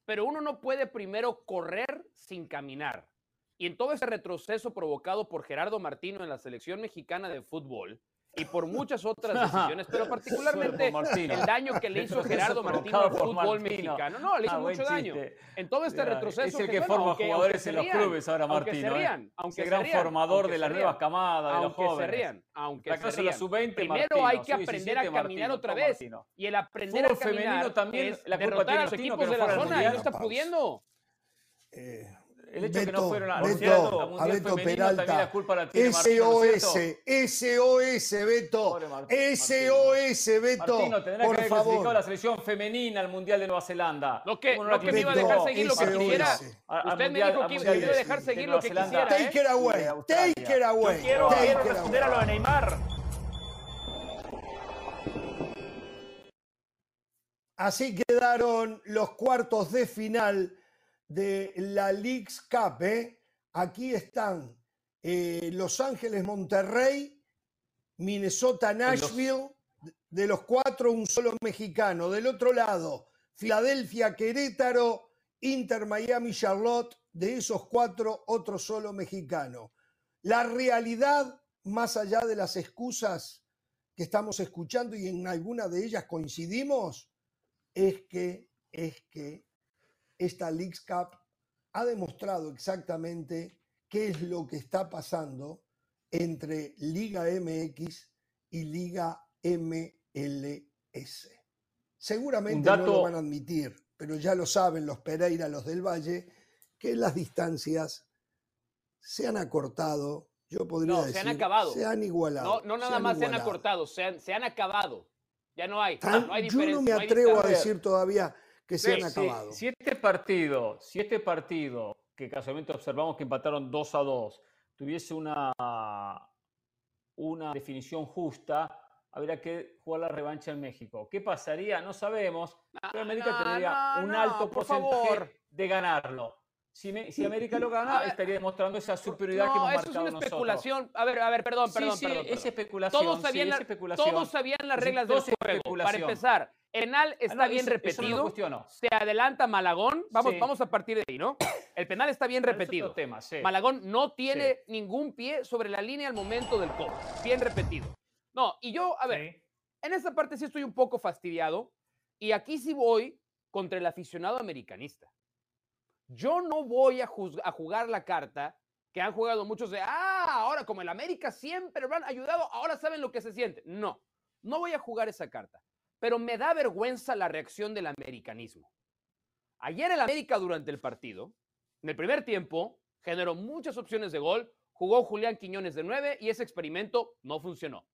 [SPEAKER 4] Pero uno no puede primero correr sin caminar. Y en todo ese retroceso provocado por Gerardo Martino en la selección mexicana de fútbol y por muchas otras decisiones, pero particularmente el daño que le hizo Gerardo Martino al fútbol
[SPEAKER 3] Martino.
[SPEAKER 4] mexicano. No, le hizo
[SPEAKER 3] Ah,
[SPEAKER 4] mucho daño. En todo este retroceso.
[SPEAKER 3] Es el que
[SPEAKER 4] bueno,
[SPEAKER 3] forma
[SPEAKER 4] aunque-
[SPEAKER 3] jugadores
[SPEAKER 4] aunque
[SPEAKER 3] en los clubes ahora,
[SPEAKER 4] aunque
[SPEAKER 3] Martino.
[SPEAKER 4] se
[SPEAKER 3] ¿eh?
[SPEAKER 4] rían, aunque
[SPEAKER 3] gran
[SPEAKER 4] rían,
[SPEAKER 3] formador
[SPEAKER 4] aunque
[SPEAKER 3] de las nuevas camadas, de los
[SPEAKER 4] aunque se
[SPEAKER 3] jóvenes.
[SPEAKER 4] rían, aunque
[SPEAKER 3] La
[SPEAKER 4] se rían.
[SPEAKER 3] sub-20,
[SPEAKER 4] Primero
[SPEAKER 3] Martino,
[SPEAKER 4] hay que
[SPEAKER 3] sub-17,
[SPEAKER 4] aprender a caminar
[SPEAKER 3] Martino,
[SPEAKER 4] otra vez.
[SPEAKER 3] Martino.
[SPEAKER 4] Y el aprender a
[SPEAKER 3] Fútbol
[SPEAKER 4] caminar
[SPEAKER 3] femenino también,
[SPEAKER 4] es
[SPEAKER 3] la culpa
[SPEAKER 4] derrotar
[SPEAKER 3] tiene
[SPEAKER 4] a los equipos
[SPEAKER 3] que
[SPEAKER 4] de la zona y no está pudiendo.
[SPEAKER 2] Eh,
[SPEAKER 3] El hecho de que no
[SPEAKER 2] Beto,
[SPEAKER 3] fueron al
[SPEAKER 2] Beto,
[SPEAKER 3] al
[SPEAKER 2] a
[SPEAKER 3] Mundial
[SPEAKER 2] Beto
[SPEAKER 3] femenino,
[SPEAKER 2] Peralta.
[SPEAKER 3] también la culpa la tiene Martino, ¿no es cierto?
[SPEAKER 2] SOS, SOS, Beto. SOS, Beto.
[SPEAKER 3] Martino, tendrá
[SPEAKER 2] por
[SPEAKER 3] que haber clasificado
[SPEAKER 2] favor.
[SPEAKER 3] la selección femenina al Mundial de Nueva Zelanda.
[SPEAKER 4] Lo que-
[SPEAKER 3] ¿Cómo no la
[SPEAKER 4] lo que me iba a dejar seguir lo que quisiera.
[SPEAKER 3] A-
[SPEAKER 4] Usted me dijo que me iba a
[SPEAKER 3] de-
[SPEAKER 4] dejar
[SPEAKER 3] de
[SPEAKER 4] seguir lo que quisiera,
[SPEAKER 2] Take it away, take it away.
[SPEAKER 5] Quiero, responder a lo de Neymar.
[SPEAKER 2] Así quedaron los cuartos de final de la Leagues Cup. ¿eh? Aquí están eh, Los Ángeles, Monterrey, Minnesota, Nashville. De los cuatro, un solo mexicano. Del otro lado, Filadelfia, Querétaro, Inter, Miami, Charlotte. De esos cuatro, otro solo mexicano. La realidad, más allá de las excusas que estamos escuchando y en alguna de ellas coincidimos, es que, es que esta Leagues Cup ha demostrado exactamente qué es lo que está pasando entre Liga MX y Liga MLS. Seguramente no lo van a admitir, pero ya lo saben los Pereira, los del Valle, que las distancias se han acortado. Yo podría
[SPEAKER 4] No, se
[SPEAKER 2] decir,
[SPEAKER 4] han acabado.
[SPEAKER 2] se han igualado.
[SPEAKER 4] No, no nada más se han acortado, se han, se han acabado. Ya no hay.
[SPEAKER 2] Tan-
[SPEAKER 4] no hay
[SPEAKER 2] yo no
[SPEAKER 4] diferencia,
[SPEAKER 2] me
[SPEAKER 4] no hay
[SPEAKER 2] atrevo a decir todavía que se
[SPEAKER 3] Sí,
[SPEAKER 2] han
[SPEAKER 3] sí,
[SPEAKER 2] acabado.
[SPEAKER 3] Si este partido, si este partido, que casualmente observamos que empataron 2 a 2, tuviese una, una definición justa, habría que jugar la revancha en México. ¿Qué pasaría? No sabemos, pero América
[SPEAKER 4] no,
[SPEAKER 3] tendría
[SPEAKER 4] no,
[SPEAKER 3] un
[SPEAKER 4] no,
[SPEAKER 3] alto
[SPEAKER 4] por
[SPEAKER 3] porcentaje
[SPEAKER 4] favor.
[SPEAKER 3] de ganarlo. Si, me- si América lo gana,
[SPEAKER 4] A ver,
[SPEAKER 3] estaría demostrando esa superioridad que
[SPEAKER 4] No,
[SPEAKER 3] hemos
[SPEAKER 4] eso es
[SPEAKER 3] marcado
[SPEAKER 4] una
[SPEAKER 3] nosotros.
[SPEAKER 4] especulación. A ver, a ver, perdón,
[SPEAKER 3] Sí,
[SPEAKER 4] perdón,
[SPEAKER 3] sí,
[SPEAKER 4] perdón.
[SPEAKER 3] es
[SPEAKER 4] perdón.
[SPEAKER 3] especulación.
[SPEAKER 4] Todos
[SPEAKER 3] sí,
[SPEAKER 4] sabían,
[SPEAKER 3] es
[SPEAKER 4] la-
[SPEAKER 3] especulación.
[SPEAKER 4] todos sabían las
[SPEAKER 3] Sí,
[SPEAKER 4] reglas del
[SPEAKER 3] es
[SPEAKER 4] juego. Para empezar, Penal está
[SPEAKER 3] Ah, no,
[SPEAKER 4] bien
[SPEAKER 3] eso- eso no
[SPEAKER 4] repetido. se adelanta Malagón. Vamos,
[SPEAKER 3] Sí.
[SPEAKER 4] vamos a partir de ahí, ¿no? El penal está bien
[SPEAKER 3] Pero es
[SPEAKER 4] repetido.
[SPEAKER 3] tema, sí.
[SPEAKER 4] Malagón no tiene ningún pie sobre la línea al momento del cobro. Bien repetido. No, y yo, a ver, en esta parte sí estoy un poco fastidiado. Y aquí sí voy contra el aficionado americanista. Yo no voy a jugar la carta que han jugado muchos de, ah, ahora como el América siempre lo han ayudado, ahora saben lo que se siente. No, no voy a jugar esa carta. Pero me da vergüenza la reacción del americanismo. Ayer el América durante el partido, en el primer tiempo, generó muchas opciones de gol, jugó Julián Quiñones de 9 y ese experimento no funcionó.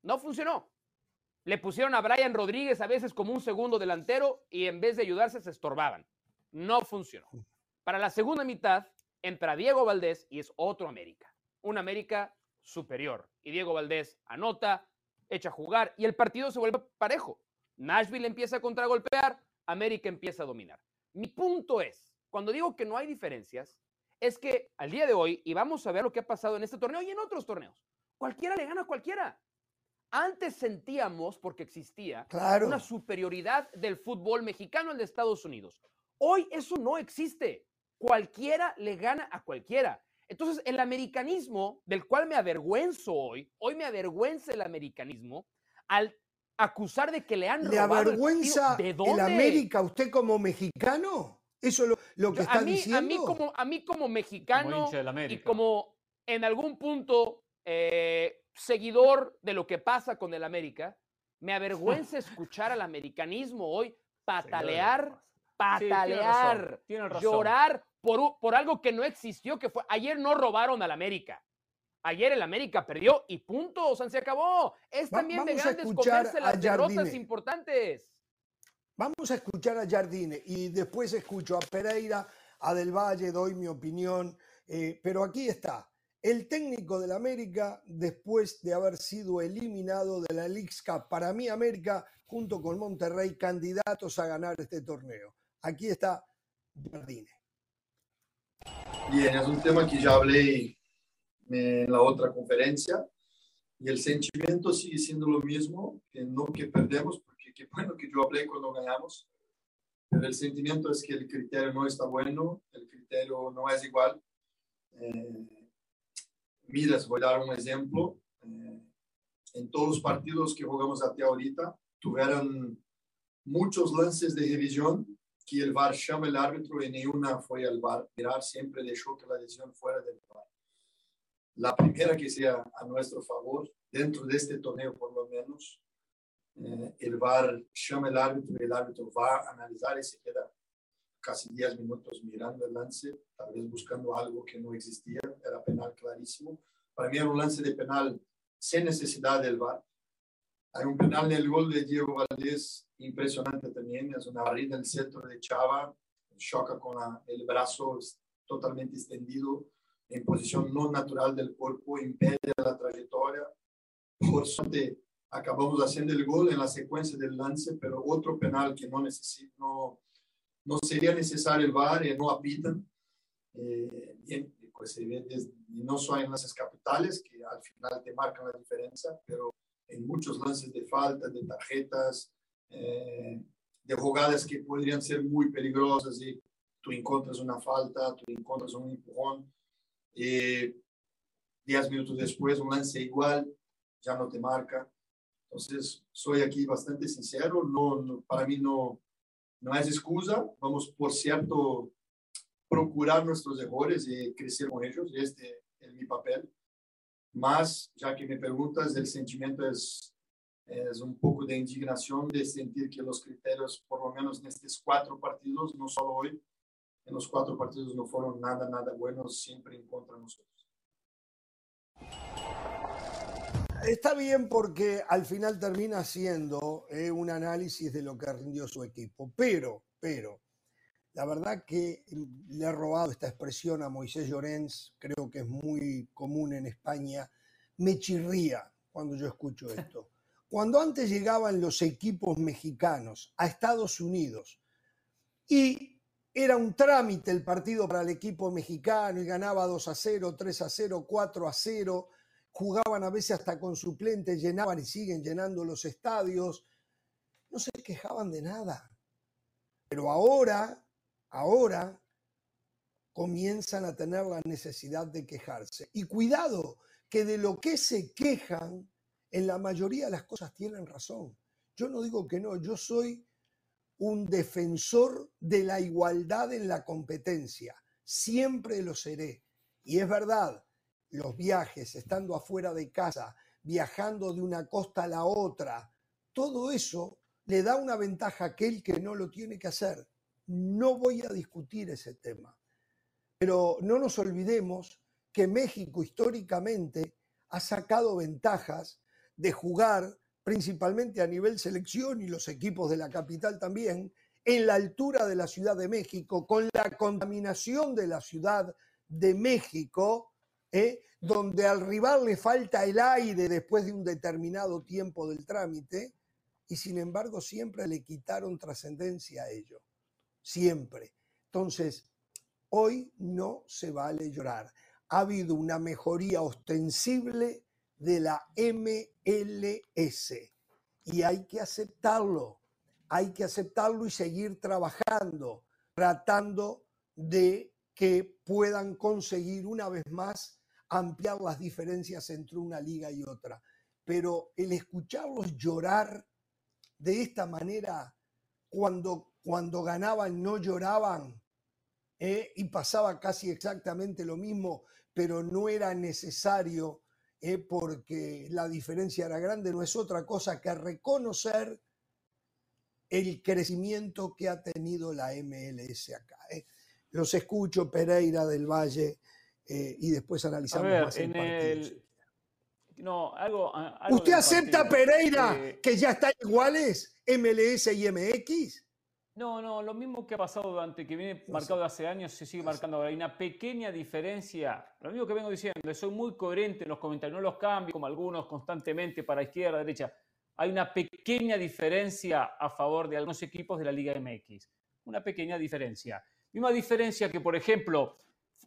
[SPEAKER 4] No funcionó. Le pusieron a Brian Rodríguez a veces como un segundo delantero y en vez de ayudarse se estorbaban. No funcionó. Para la segunda mitad entra Diego Valdés y es otro América. Un América superior. Y Diego Valdés anota, echa a jugar y el partido se vuelve parejo. Nashville empieza a contragolpear, América empieza a dominar. Mi punto es, cuando digo que no hay diferencias, es que al día de hoy, y vamos a ver lo que ha pasado en este torneo y en otros torneos, cualquiera le gana a cualquiera. Antes sentíamos, porque existía,
[SPEAKER 2] Claro.
[SPEAKER 4] una superioridad del fútbol mexicano al de Estados Unidos. Hoy eso no existe. Cualquiera le gana a cualquiera. Entonces, el americanismo, del cual me avergüenzo hoy, hoy me avergüenza el americanismo, al acusar de que le han
[SPEAKER 2] ¿Le
[SPEAKER 4] robado el
[SPEAKER 2] avergüenza
[SPEAKER 4] partido. ¿De
[SPEAKER 2] el
[SPEAKER 4] dónde?
[SPEAKER 2] América usted como mexicano? ¿Eso es lo, lo que
[SPEAKER 4] Yo-
[SPEAKER 2] está
[SPEAKER 4] a, mí,
[SPEAKER 2] diciendo?
[SPEAKER 4] a, mí como, a mí como mexicano
[SPEAKER 3] Como
[SPEAKER 4] y como en algún punto eh, seguidor de lo que pasa con el América, me avergüenza escuchar al americanismo hoy patalear,
[SPEAKER 3] Sí, tiene
[SPEAKER 4] patalear,
[SPEAKER 3] razón, tiene razón.
[SPEAKER 4] llorar por, por algo que no existió, que fue, ayer no robaron al América. Ayer el América perdió y punto, o sea, se acabó. Es
[SPEAKER 2] Va-
[SPEAKER 4] también de grandes comerse las derrotas importantes.
[SPEAKER 2] Vamos a escuchar a Jardine y después escucho a Pereira, a Del Valle, doy mi opinión. eh, pero aquí está, el técnico del América después de haber sido eliminado de la Cup. Para mí, América, junto con Monterrey, candidatos a ganar este torneo. Aquí está Jardine.
[SPEAKER 6] Bien, es un tema que ya hablé en la otra conferencia y el sentimiento sigue siendo lo mismo, que no que perdemos, porque qué bueno que yo hablé cuando ganamos, pero el sentimiento es que el criterio no está bueno, el criterio no es igual. Eh, voy a dar un ejemplo. Eh, en todos los partidos que jugamos hasta ahorita, tuvieron muchos lances de revisión que el VAR llama el árbitro y ni una fue al VAR. Mirar siempre dejó que la decisión fuera del VAR. La primera que sea a nuestro favor, dentro de este torneo por lo menos, eh, el VAR llama el árbitro y el árbitro va a analizar y se queda casi 10 minutos mirando el lance, tal vez buscando algo que no existía, era penal clarísimo. Para mí era un lance de penal sin necesidad del VAR. Hay un penal en el gol de Diego Valdés impresionante también, es una barrida en el centro de Chava, choca con la- el brazo totalmente extendido en posición no natural del cuerpo, impide la trayectoria. Por suerte, acabamos haciendo el gol en la secuencia del lance, pero otro penal que no, no, no sería necesario el VAR y no apitan. Eh, bien, pues no son en lances capitales que al final te marcan la diferencia, pero en muchos lances de falta, de tarjetas, eh, de jugadas que podrían ser muy peligrosas y tú encuentras una falta, tú encuentras un empujón, y diez minutos después un lance igual, ya no te marca. Entonces, soy aquí bastante sincero, no, no- para mí no, no es excusa, vamos por cierto procurar nuestros errores y crecer con ellos, este es mi papel. Más, ya que me preguntas, el sentimiento es, es un poco de indignación de sentir que los criterios, por lo menos en estos cuatro partidos, no solo hoy, en los cuatro partidos no fueron nada, nada buenos, siempre en contra de nosotros.
[SPEAKER 2] Está bien porque al final termina siendo eh, un análisis de lo que rindió su equipo, pero, pero, la verdad que le he robado esta expresión a Moisés Llorens, creo que es muy común en España, me chirría cuando yo escucho esto. Cuando antes llegaban los equipos mexicanos a Estados Unidos y era un trámite el partido para el equipo mexicano y ganaba 2 a 0, 3 a 0, 4 a 0, jugaban a veces hasta con suplentes, llenaban y siguen llenando los estadios, no se quejaban de nada. Pero ahora, ahora comienzan a tener la necesidad de quejarse. Y cuidado, que de lo que se quejan, en la mayoría de las cosas tienen razón. Yo no digo que no, yo soy un defensor de la igualdad en la competencia. Siempre lo seré. Y es verdad, los viajes, estando afuera de casa, viajando de una costa a la otra, todo eso le da una ventaja a aquel que no lo tiene que hacer. No voy a discutir ese tema. Pero no nos olvidemos que México históricamente ha sacado ventajas de jugar principalmente a nivel selección y los equipos de la capital también, en la altura de la Ciudad de México, con la contaminación de la Ciudad de México, ¿eh? donde al rival le falta el aire después de un determinado tiempo del trámite, y sin embargo siempre le quitaron trascendencia a ello, siempre. Entonces, hoy no se vale llorar. Ha habido una mejoría ostensible de la MLS y hay que aceptarlo, hay que aceptarlo y seguir trabajando, tratando de que puedan conseguir una vez más ampliar las diferencias entre una liga y otra. Pero el escucharlos llorar de esta manera, cuando, cuando ganaban no lloraban, ¿eh? y pasaba casi exactamente lo mismo, pero no era necesario ¿eh? porque la diferencia era grande, no es otra cosa que reconocer el crecimiento que ha tenido la MLS acá. ¿eh? Los escucho, Pereira del Valle, y después analizamos más el partido.
[SPEAKER 3] No, algo,
[SPEAKER 2] ¿Usted acepta, Pereira, que ya están iguales MLS y MX?
[SPEAKER 3] No, no, lo mismo que ha pasado durante, que viene marcado de hace años, se sigue marcando ahora. Hay una pequeña diferencia. Lo mismo que vengo diciendo, soy muy coherente en los comentarios, no los cambio como algunos constantemente para izquierda, derecha. Hay una pequeña diferencia a favor de algunos equipos de la Liga MX. Una pequeña diferencia. Misma diferencia que, por ejemplo,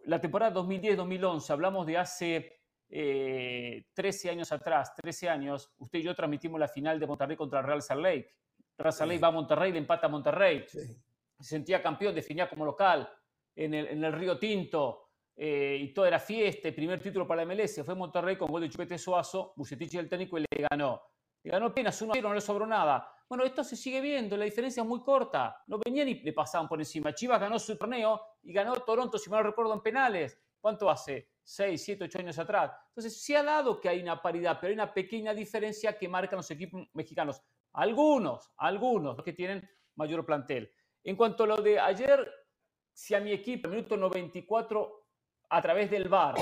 [SPEAKER 3] la temporada 2010-2011, hablamos de hace 13 eh, años atrás, 13 años, usted y yo transmitimos la final de Monterrey contra Real Salt Lake Razaley va a Monterrey, le empata a Monterrey. Se sentía campeón, definía como local en el, Río Tinto eh, y todo era fiesta. Primer título para la MLS. Fue Monterrey con gol de Chupete Suazo, Bucetich el técnico y le ganó. Le ganó apenas 1 0, no le sobró nada. Bueno, esto se sigue viendo, la diferencia es muy corta. No venían y le pasaban por encima. Chivas ganó su torneo y ganó Toronto, si mal no recuerdo, en penales. ¿Cuánto hace? 6, 7, 8 años atrás. Entonces, se ha dado que hay una paridad, pero hay una pequeña diferencia que marcan los equipos mexicanos. Algunos, algunos que tienen mayor plantel. En cuanto a lo de ayer, si a mi equipo, minuto 94, a través del VAR,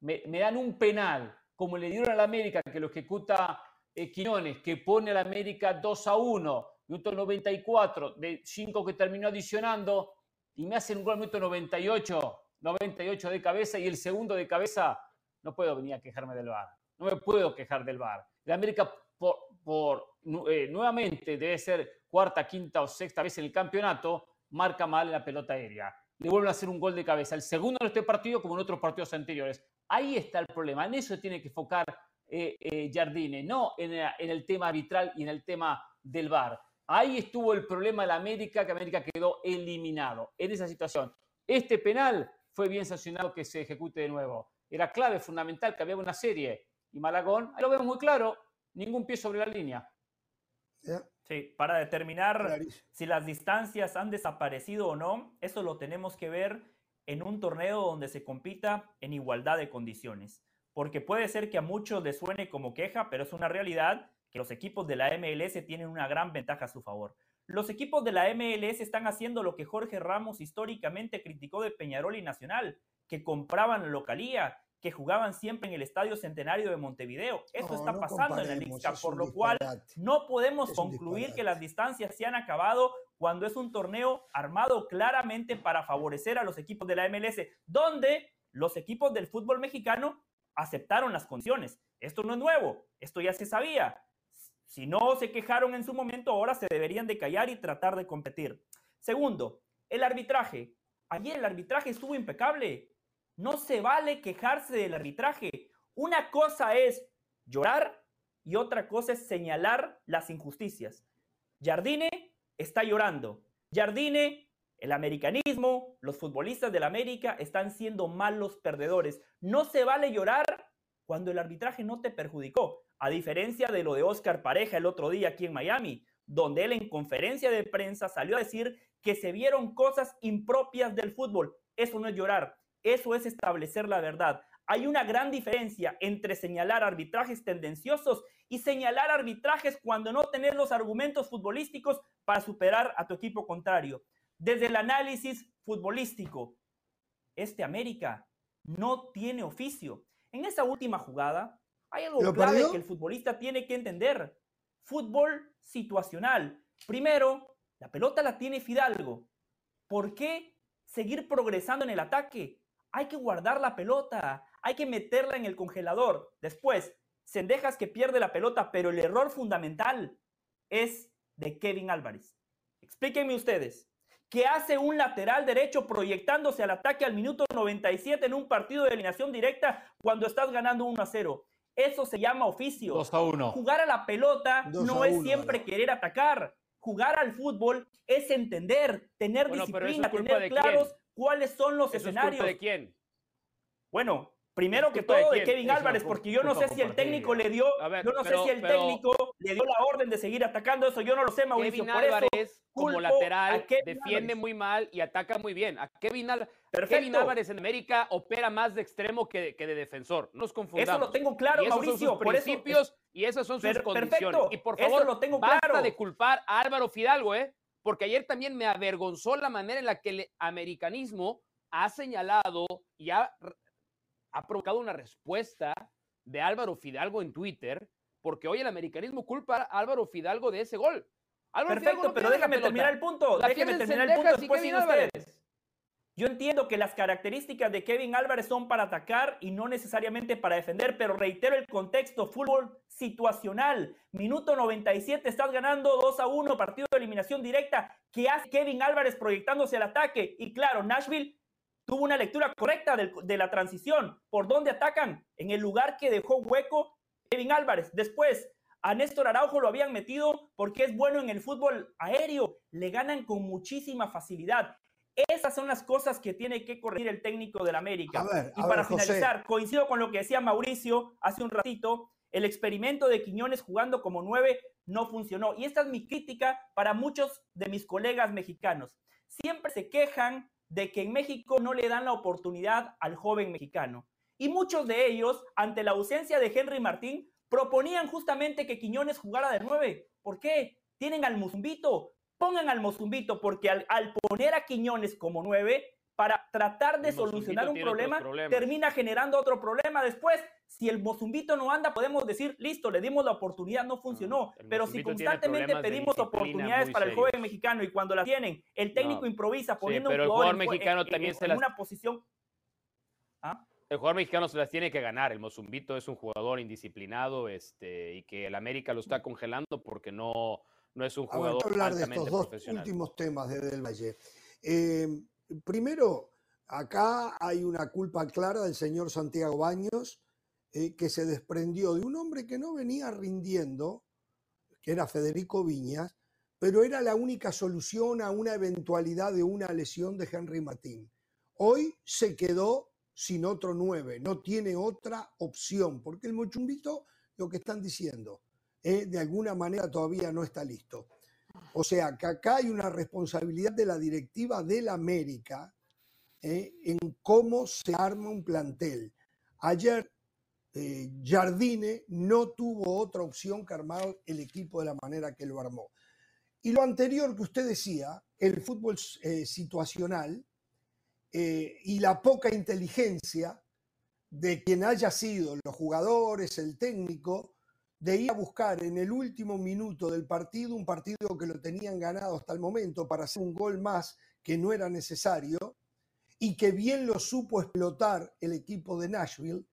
[SPEAKER 3] me, dan un penal, como le dieron a la América, que lo ejecuta eh, Quiñones, que pone a la América 2 a 1, minuto 94, de 5 que terminó adicionando, y me hacen un gol minuto 98, 98 de cabeza, y el segundo de cabeza, no puedo venir a quejarme del VAR. No me puedo quejar del VAR. La América por, eh, nuevamente debe ser cuarta, quinta o sexta vez en el campeonato, marca mal la pelota aérea. Le vuelven a hacer un gol de cabeza. El segundo en este partido como en otros partidos anteriores. Ahí está el problema. En eso tiene que enfocar eh, eh, Jardine, no en, en, el tema arbitral y en el tema del VAR. Ahí estuvo el problema de la América, que América quedó eliminado en esa situación. Este penal fue bien sancionado que se ejecute de nuevo. Era clave, fundamental, que había una serie. Y Malagón, ahí lo vemos muy claro, ningún pie sobre la línea.
[SPEAKER 5] Sí, para determinar si las distancias han desaparecido o no, eso lo tenemos que ver en un torneo donde se compita en igualdad de condiciones. Porque puede ser que a muchos les suene como queja, pero es una realidad que los equipos de la MLS tienen una gran ventaja a su favor. Los equipos de la MLS están haciendo lo que Jorge Ramos históricamente criticó de Peñarol y Nacional, que compraban la localía, que jugaban siempre en el Estadio Centenario de Montevideo. Esto está pasando en la Liga, por lo cual no podemos concluir que las distancias se han acabado cuando es un torneo armado claramente para favorecer a los equipos de la MLS, donde los equipos del fútbol mexicano aceptaron las condiciones. Esto no es nuevo, esto ya se sabía. Si no se quejaron en su momento, ahora se deberían de callar y tratar de competir. Segundo, el arbitraje. Ayer el arbitraje estuvo impecable. No se vale quejarse del arbitraje. Una cosa es llorar y otra cosa es señalar las injusticias. Jardine está llorando. Jardine, el americanismo, los futbolistas del América están siendo malos perdedores. No se vale llorar cuando el arbitraje no te perjudicó. A diferencia de lo de Oscar Pareja el otro día aquí en Miami, donde él en conferencia de prensa salió a decir que se vieron cosas impropias del fútbol. Eso no es llorar. Eso es establecer la verdad. Hay una gran diferencia entre señalar arbitrajes tendenciosos y señalar arbitrajes cuando no tenés los argumentos futbolísticos para superar a tu equipo contrario. Desde el análisis futbolístico, este América no tiene oficio. En esa última jugada hay algo clave que el futbolista tiene que entender. Fútbol situacional. Primero, la pelota la tiene Fidalgo. ¿Por qué seguir progresando en el ataque? Hay que guardar la pelota, hay que meterla en el congelador. Después, Sendejas que pierde la pelota, pero el error fundamental es de Kevin Álvarez. Explíquenme ustedes, ¿qué hace un lateral derecho proyectándose al ataque al minuto 97 en un partido de eliminación directa cuando estás ganando 1 a 0? Eso se llama oficio.
[SPEAKER 3] 2 a 1.
[SPEAKER 5] Jugar a la pelota no es siempre querer atacar. Jugar al fútbol es entender, tener disciplina, tener claros cuáles son los
[SPEAKER 4] ¿Eso es
[SPEAKER 5] escenarios.
[SPEAKER 4] culpa de quién?
[SPEAKER 5] Bueno, primero
[SPEAKER 4] ¿Es
[SPEAKER 5] que
[SPEAKER 4] de
[SPEAKER 5] todo de? Kevin
[SPEAKER 3] Es
[SPEAKER 5] Álvarez, porque yo no sé si el técnico le dio,
[SPEAKER 4] ver,
[SPEAKER 5] yo no
[SPEAKER 4] pero-
[SPEAKER 5] sé si el
[SPEAKER 4] pero-
[SPEAKER 5] técnico le dio la orden de seguir atacando eso, yo no lo sé, Mauricio,
[SPEAKER 4] Kevin
[SPEAKER 5] por eso
[SPEAKER 4] Álvarez, como lateral, defiende
[SPEAKER 5] Álvarez.
[SPEAKER 4] muy mal y ataca muy bien. A Kevin, Al-
[SPEAKER 5] Perfecto.
[SPEAKER 4] Kevin Álvarez en América opera más de extremo que de, que de defensor. No nos confundamos.
[SPEAKER 5] Eso lo tengo claro,
[SPEAKER 4] y esos
[SPEAKER 5] Mauricio,
[SPEAKER 4] son sus
[SPEAKER 5] por eso-
[SPEAKER 4] principios y esas son sus
[SPEAKER 5] Per-
[SPEAKER 4] condiciones.
[SPEAKER 5] perfecto,
[SPEAKER 4] Y por favor,
[SPEAKER 5] lo tengo
[SPEAKER 4] basta
[SPEAKER 5] claro.
[SPEAKER 4] de culpar a Álvaro Fidalgo, ¿eh? Porque ayer también me avergonzó la manera en la que el americanismo ha señalado y ha, ha provocado una respuesta de Álvaro Fidalgo en Twitter, porque hoy el americanismo culpa a Álvaro Fidalgo de ese gol. Álvaro Fidalgo
[SPEAKER 5] Perfecto,
[SPEAKER 4] no
[SPEAKER 5] pero déjame terminar el punto.
[SPEAKER 4] La
[SPEAKER 5] déjame terminar el punto. Después
[SPEAKER 4] Álvarez.
[SPEAKER 5] ustedes. Yo entiendo que las características de Kevin Álvarez son para atacar y no necesariamente para defender, pero reitero el contexto, fútbol situacional. Minuto 97, estás ganando 2 a 1, partido de eliminación directa. ¿Qué hace Kevin Álvarez proyectándose al ataque? Y claro, Nashville tuvo una lectura correcta del- de la transición. ¿Por dónde atacan? En el lugar que dejó hueco Kevin Álvarez. Después, a Néstor Araujo lo habían metido porque es bueno en el fútbol aéreo. Le ganan con muchísima facilidad. Esas son las cosas que tiene que corregir el técnico del América.
[SPEAKER 2] A ver,
[SPEAKER 5] y para
[SPEAKER 2] ver, José.
[SPEAKER 5] finalizar, coincido con lo que decía Mauricio hace un ratito. El experimento de Quiñones jugando como nueve no funcionó. Y esta es mi crítica para muchos de mis colegas mexicanos. Siempre se quejan de que en México no le dan la oportunidad al joven mexicano. Y muchos de ellos, ante la ausencia de Henry Martín, proponían justamente que Quiñones jugara de nueve. ¿Por qué? Tienen al Mozumbito. Pongan al Mozumbito, porque al, al poner a Quiñones como nueve, para tratar de
[SPEAKER 4] El
[SPEAKER 5] solucionar un problema, termina generando otro problema después. Si el Mozumbito no anda, podemos decir, listo, le dimos la oportunidad, no funcionó.
[SPEAKER 4] el
[SPEAKER 5] Pero si constantemente pedimos oportunidades para el joven mexicano y cuando las tienen, el técnico
[SPEAKER 4] No.
[SPEAKER 5] improvisa
[SPEAKER 4] Sí,
[SPEAKER 5] poniendo
[SPEAKER 4] pero
[SPEAKER 5] un
[SPEAKER 4] el
[SPEAKER 5] jugador
[SPEAKER 4] jugador
[SPEAKER 5] en-
[SPEAKER 4] mexicano
[SPEAKER 5] en-
[SPEAKER 4] también
[SPEAKER 5] en-
[SPEAKER 4] se
[SPEAKER 5] en
[SPEAKER 4] las-
[SPEAKER 5] una posición. ¿Ah?
[SPEAKER 4] El jugador mexicano se las tiene que ganar. El Mozumbito es un jugador indisciplinado este, y que el América lo está congelando porque no, no es un jugador
[SPEAKER 2] hablar de estos dos
[SPEAKER 4] profesional.
[SPEAKER 2] últimos temas de Del Valle. Eh, primero, acá hay una culpa clara del señor Santiago Baños, eh, que se desprendió de un hombre que no venía rindiendo, que era Federico Viñas, pero era la única solución a una eventualidad de una lesión de Henry Martín. Hoy se quedó sin otro nueve, no tiene otra opción, porque el Mochumbito, lo que están diciendo, eh, de alguna manera todavía no está listo. O sea, que acá hay una responsabilidad de la directiva del América eh, en cómo se arma un plantel. Ayer eh, Jardine no tuvo otra opción que armar el equipo de la manera que lo armó. Y lo anterior que usted decía, el fútbol situacional y la poca inteligencia de quien haya sido, los jugadores, el técnico, de ir a buscar en el último minuto del partido, un partido que lo tenían ganado hasta el momento para hacer un gol más que no era necesario y que bien lo supo explotar el equipo de Nashville,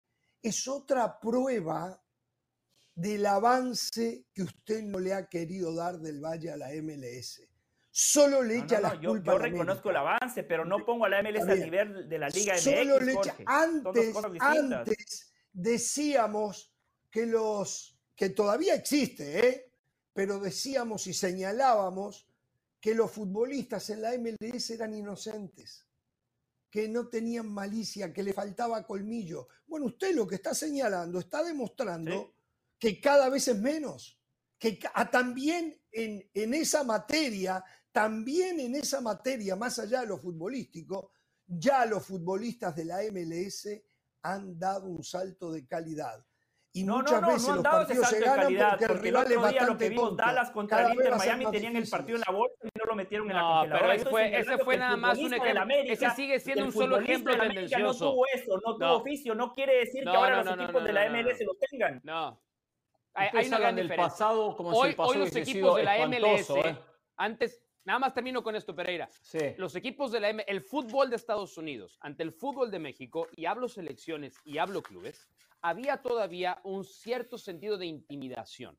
[SPEAKER 2] es otra prueba del avance que usted no le ha querido dar del Valle a la MLS. Solo le echa
[SPEAKER 5] no, no,
[SPEAKER 2] la
[SPEAKER 5] yo, reconozco el avance, pero no pongo a la MLS a nivel de la Liga MX.
[SPEAKER 2] Solo le echa- antes decíamos que los que todavía existe, ¿eh? pero decíamos y señalábamos que los futbolistas en la MLS eran inocentes, que no tenían malicia, que le faltaba colmillo. Bueno, usted lo que está señalando está demostrando
[SPEAKER 5] Sí.
[SPEAKER 2] que cada vez es menos, que ah, también en, en esa materia, también en esa materia, más allá de lo futbolístico, ya los futbolistas de la MLS han dado un salto de calidad. Y
[SPEAKER 5] No,
[SPEAKER 2] muchas
[SPEAKER 5] no, no,
[SPEAKER 2] veces
[SPEAKER 5] no han dado ese
[SPEAKER 2] partidos se
[SPEAKER 5] salto de
[SPEAKER 2] ganan
[SPEAKER 5] calidad,
[SPEAKER 2] porque el
[SPEAKER 5] porque el
[SPEAKER 2] rival es
[SPEAKER 5] otro día lo
[SPEAKER 2] bastante
[SPEAKER 5] que vimos
[SPEAKER 2] tonto.
[SPEAKER 5] Dallas contra
[SPEAKER 2] Cada
[SPEAKER 5] el Inter Miami tenían el partido en la bolsa y no lo metieron en la
[SPEAKER 4] No,
[SPEAKER 5] congeladora.
[SPEAKER 4] pero fue, ese fue
[SPEAKER 5] el
[SPEAKER 4] nada más un ejemplo.
[SPEAKER 5] América-
[SPEAKER 4] ese sigue siendo
[SPEAKER 5] el
[SPEAKER 4] un solo ejemplo
[SPEAKER 5] América
[SPEAKER 4] tendencioso.
[SPEAKER 5] No tuvo eso, no tuvo
[SPEAKER 4] No.
[SPEAKER 5] oficio, no quiere decir
[SPEAKER 4] No,
[SPEAKER 5] que ahora
[SPEAKER 4] no,
[SPEAKER 5] los equipos
[SPEAKER 4] no,
[SPEAKER 5] de la MLS
[SPEAKER 4] no.
[SPEAKER 5] los tengan.
[SPEAKER 4] No. Hay, hay una gran
[SPEAKER 3] del
[SPEAKER 4] diferencia.
[SPEAKER 3] pasado como si
[SPEAKER 4] Hoy,
[SPEAKER 3] el pasado
[SPEAKER 4] hoy los equipos
[SPEAKER 3] sido
[SPEAKER 4] de la MLS,
[SPEAKER 3] ¿eh?
[SPEAKER 4] antes, nada más termino con esto, Pereira.
[SPEAKER 3] Sí.
[SPEAKER 4] Los equipos de la M, el fútbol de Estados Unidos ante el fútbol de México, y hablo selecciones y hablo clubes, había todavía un cierto sentido de intimidación.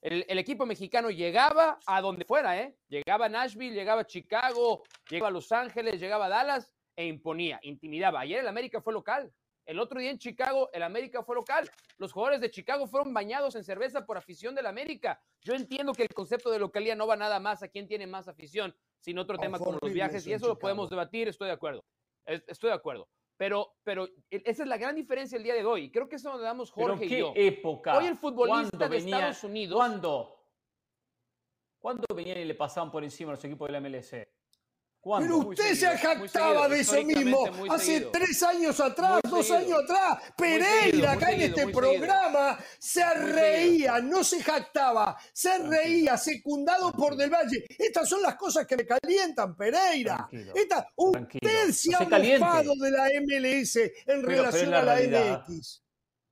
[SPEAKER 4] El, el equipo mexicano llegaba a donde fuera, ¿eh? Llegaba a Nashville, llegaba a Chicago, llegaba a Los Ángeles, llegaba a Dallas e imponía, intimidaba. Ayer el América fue local. El otro día en Chicago, el América fue local. Los jugadores de Chicago fueron bañados en cerveza por afición del América. Yo entiendo que el concepto de localía no va nada más a quién tiene más afición, sino otro tema como los viajes, y eso lo podemos debatir, estoy de acuerdo. es- estoy de acuerdo. Pero, pero e- esa es la gran diferencia el día de hoy. Creo que es donde damos
[SPEAKER 3] ¿Pero
[SPEAKER 4] Jorge y yo.
[SPEAKER 3] época?
[SPEAKER 4] Hoy el futbolista
[SPEAKER 3] ¿Cuándo
[SPEAKER 4] de
[SPEAKER 3] venía-
[SPEAKER 4] Estados Unidos-
[SPEAKER 3] ¿Cuándo? ¿Cuándo venían y le pasaban por encima a los equipos de la MLS? ¿Cuándo?
[SPEAKER 2] Pero
[SPEAKER 4] Muy
[SPEAKER 2] usted se
[SPEAKER 4] seguido,
[SPEAKER 2] jactaba
[SPEAKER 4] seguido,
[SPEAKER 2] de eso mismo hace
[SPEAKER 4] seguido.
[SPEAKER 2] tres años atrás,
[SPEAKER 4] Muy
[SPEAKER 2] dos años atrás. Pereira, acá en este programa, se reía, no se jactaba, se reía, secundado por Del Valle. Estas son las cosas que me calientan, Pereira.
[SPEAKER 3] Tranquilo,
[SPEAKER 2] Esta,
[SPEAKER 3] tranquilo.
[SPEAKER 2] usted se ha mofado de la MLS en
[SPEAKER 3] pero
[SPEAKER 2] relación
[SPEAKER 3] la
[SPEAKER 2] a la
[SPEAKER 3] realidad.
[SPEAKER 2] MX.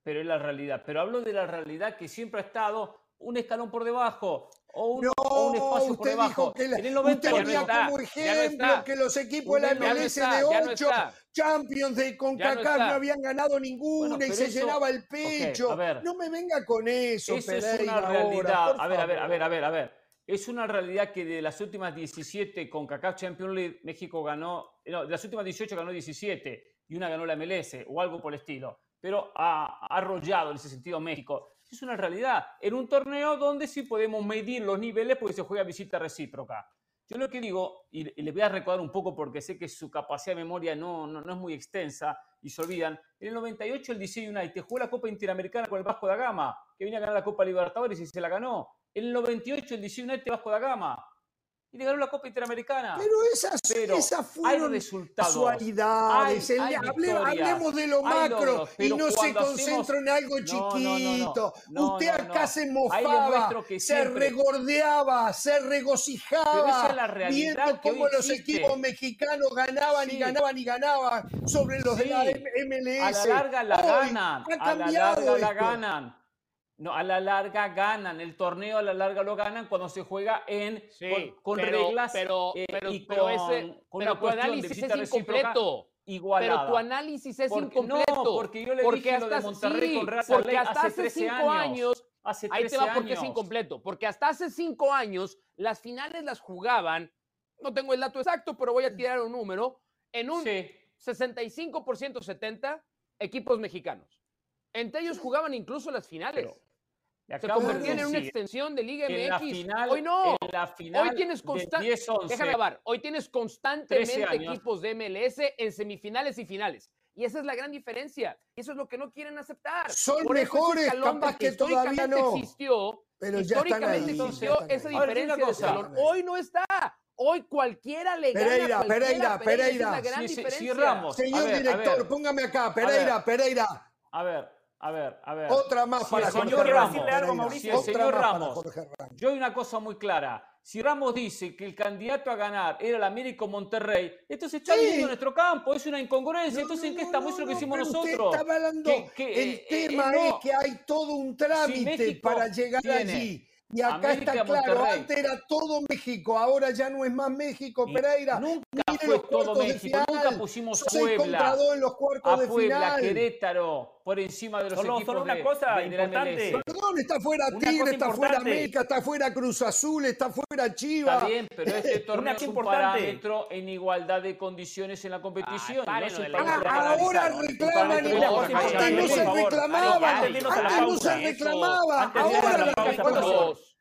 [SPEAKER 3] Pero es la realidad. Pero hablo de la realidad que siempre ha estado un escalón por debajo o un,
[SPEAKER 2] No,
[SPEAKER 3] o un espacio por
[SPEAKER 2] usted
[SPEAKER 3] debajo.
[SPEAKER 2] dijo que la-
[SPEAKER 3] en el 90
[SPEAKER 2] usted
[SPEAKER 3] no
[SPEAKER 2] como
[SPEAKER 4] no
[SPEAKER 2] ejemplo que los equipos de la MLS
[SPEAKER 4] está,
[SPEAKER 2] de
[SPEAKER 4] ya no
[SPEAKER 2] 8
[SPEAKER 4] está.
[SPEAKER 2] Champions de CONCACAF no, habían ganado ninguna
[SPEAKER 3] Bueno,
[SPEAKER 2] y se
[SPEAKER 3] eso-
[SPEAKER 2] llenaba el pecho. no me venga con eso,
[SPEAKER 3] Eso es una realidad. a ver, a ver, a ver, a ver, a ver. Es una realidad que de las últimas 17 con CACAF Champions League, México ganó, no, de las últimas 18 ganó 17 y una ganó la MLS o algo por el estilo. Pero ha arrollado en ese sentido México. Es una realidad. En un torneo donde sí podemos medir los niveles porque se juega visita recíproca. Yo lo que digo, y, les voy a recordar un poco porque sé que su capacidad de memoria no, no, no es muy extensa y se olvidan. En el 98 el DC United jugó la Copa Interamericana con el Vasco da Gama, que venía a ganar la Copa Libertadores y se la ganó. En el 98 el DC United Vasco da Gama y le ganó la Copa Interamericana.
[SPEAKER 2] Pero esas,
[SPEAKER 3] Pero
[SPEAKER 2] esas fueron casualidades.
[SPEAKER 3] Hay- hay
[SPEAKER 2] hable- hablemos de lo macro
[SPEAKER 3] logros,
[SPEAKER 2] y no se concentra
[SPEAKER 3] hacemos-
[SPEAKER 2] en algo
[SPEAKER 3] No, no, no, no.
[SPEAKER 2] chiquito. Usted acá se mofaba,
[SPEAKER 3] que
[SPEAKER 2] se
[SPEAKER 3] siempre-
[SPEAKER 2] regordeaba, se regocijaba,
[SPEAKER 3] es la
[SPEAKER 2] viendo cómo los
[SPEAKER 3] existe.
[SPEAKER 2] equipos mexicanos ganaban y
[SPEAKER 3] Sí.
[SPEAKER 2] ganaban y ganaban sobre los de la
[SPEAKER 3] Sí.
[SPEAKER 2] MLS.
[SPEAKER 3] A la larga la
[SPEAKER 2] Hoy
[SPEAKER 3] ganan.
[SPEAKER 2] ha
[SPEAKER 3] A la
[SPEAKER 2] cambiado
[SPEAKER 3] larga la
[SPEAKER 2] esto.
[SPEAKER 3] ganan. No, a la larga ganan. El torneo a la larga lo ganan cuando se juega en
[SPEAKER 4] Sí,
[SPEAKER 3] con, con
[SPEAKER 4] pero-
[SPEAKER 3] reglas
[SPEAKER 4] pero,
[SPEAKER 3] eh,
[SPEAKER 4] pero,
[SPEAKER 3] y
[SPEAKER 4] pero ese-
[SPEAKER 3] con
[SPEAKER 4] pero
[SPEAKER 3] una
[SPEAKER 4] tu
[SPEAKER 3] cuestión de
[SPEAKER 4] análisis es incompleto.
[SPEAKER 3] igualada.
[SPEAKER 4] Pero tu análisis es
[SPEAKER 3] Porque-
[SPEAKER 4] incompleto.
[SPEAKER 3] No, porque yo le
[SPEAKER 4] porque
[SPEAKER 3] dije lo de
[SPEAKER 4] hasta-
[SPEAKER 3] Monterrey
[SPEAKER 4] sí,
[SPEAKER 3] con Real
[SPEAKER 4] porque hasta
[SPEAKER 3] hace
[SPEAKER 4] hace
[SPEAKER 3] 13
[SPEAKER 4] cinco
[SPEAKER 3] años. Hace
[SPEAKER 4] Ahí
[SPEAKER 3] 13
[SPEAKER 4] te va porque es incompleto. Porque hasta hace cinco años las finales las jugaban, no tengo el dato exacto, pero voy a tirar un número, en un
[SPEAKER 3] Sí.
[SPEAKER 4] 65% 70 equipos mexicanos. Entre ellos jugaban incluso las finales.
[SPEAKER 3] Pero,
[SPEAKER 4] Se convertían en una extensión de Liga MX.
[SPEAKER 3] final,
[SPEAKER 4] hoy no.
[SPEAKER 3] en la final
[SPEAKER 4] Hoy tienes.
[SPEAKER 3] 10-11,
[SPEAKER 4] Déjame hablar. Hoy tienes constantemente equipos de MLS en semifinales y finales. Y esa es la gran diferencia. Y eso es lo que no quieren aceptar.
[SPEAKER 2] Son
[SPEAKER 4] Por
[SPEAKER 2] mejores, capaz que todavía
[SPEAKER 4] históricamente
[SPEAKER 2] no.
[SPEAKER 4] existió.
[SPEAKER 2] Pero ya están
[SPEAKER 4] históricamente
[SPEAKER 2] ahí.
[SPEAKER 4] existió
[SPEAKER 2] ya están
[SPEAKER 4] esa diferencia de escalón. Hoy no está. Hoy cualquiera le gana. a
[SPEAKER 2] Pereira,
[SPEAKER 4] cualquiera,
[SPEAKER 2] Pereira,
[SPEAKER 4] es
[SPEAKER 2] Pereira.
[SPEAKER 4] la gran
[SPEAKER 3] Sí, sí, sí,
[SPEAKER 4] diferencia.
[SPEAKER 3] Ramos.
[SPEAKER 2] Señor
[SPEAKER 3] A ver, a
[SPEAKER 2] director,
[SPEAKER 3] ver.
[SPEAKER 2] póngame acá, Pereira, Pereira.
[SPEAKER 3] A ver, a ver, a ver.
[SPEAKER 2] Otra más
[SPEAKER 3] Si
[SPEAKER 2] para
[SPEAKER 3] el
[SPEAKER 2] Jorge
[SPEAKER 3] señor
[SPEAKER 2] Ramos.
[SPEAKER 3] Ramos,
[SPEAKER 5] decirle algo,
[SPEAKER 2] Pereira.
[SPEAKER 5] Mauricio.
[SPEAKER 3] Si el señor Ramos,
[SPEAKER 2] Jorge Ramos.
[SPEAKER 3] yo hay una cosa muy clara. Si Ramos dice que el candidato a ganar era el Américo Monterrey, entonces está
[SPEAKER 2] Sí.
[SPEAKER 3] viviendo nuestro campo, es una incongruencia.
[SPEAKER 2] No,
[SPEAKER 3] entonces,
[SPEAKER 2] no,
[SPEAKER 3] ¿en qué estamos?
[SPEAKER 2] no,
[SPEAKER 3] Eso es lo que
[SPEAKER 2] no,
[SPEAKER 3] hicimos
[SPEAKER 2] pero usted
[SPEAKER 3] nosotros.
[SPEAKER 2] está hablando,
[SPEAKER 3] Que- que,
[SPEAKER 2] el
[SPEAKER 3] eh,
[SPEAKER 2] tema
[SPEAKER 3] eh, no.
[SPEAKER 2] es que hay todo un trámite para llegar
[SPEAKER 3] tiene
[SPEAKER 2] allí. Y acá
[SPEAKER 3] América,
[SPEAKER 2] está claro,
[SPEAKER 3] Monterrey.
[SPEAKER 2] antes era todo México, ahora ya no es más México,
[SPEAKER 3] Y
[SPEAKER 2] Pereira.
[SPEAKER 3] Nunca
[SPEAKER 2] Mire
[SPEAKER 3] fue
[SPEAKER 2] los
[SPEAKER 3] todo México, nunca pusimos
[SPEAKER 2] contra
[SPEAKER 3] Puebla,
[SPEAKER 2] dos en los cuartos
[SPEAKER 3] a
[SPEAKER 2] de
[SPEAKER 3] Puebla,
[SPEAKER 2] final.
[SPEAKER 3] Querétaro, por encima de los
[SPEAKER 5] Solo-
[SPEAKER 3] equipos
[SPEAKER 5] solo una
[SPEAKER 3] de,
[SPEAKER 5] cosa
[SPEAKER 3] de- de la
[SPEAKER 5] importante.
[SPEAKER 2] Perdón, está fuera
[SPEAKER 5] Una
[SPEAKER 2] Tigre, está fuera
[SPEAKER 5] importante.
[SPEAKER 2] América, está fuera Cruz Azul, está fuera Chivas.
[SPEAKER 3] Está bien, pero este torneo
[SPEAKER 5] Una
[SPEAKER 3] es un
[SPEAKER 5] importante.
[SPEAKER 3] parámetro en igualdad de condiciones en la competición.
[SPEAKER 4] Ay,
[SPEAKER 3] no es un
[SPEAKER 2] Ah, ahora reclaman
[SPEAKER 3] la
[SPEAKER 2] antes no se reclamaba,
[SPEAKER 5] Antes
[SPEAKER 2] no se reclamaba, ahora
[SPEAKER 5] la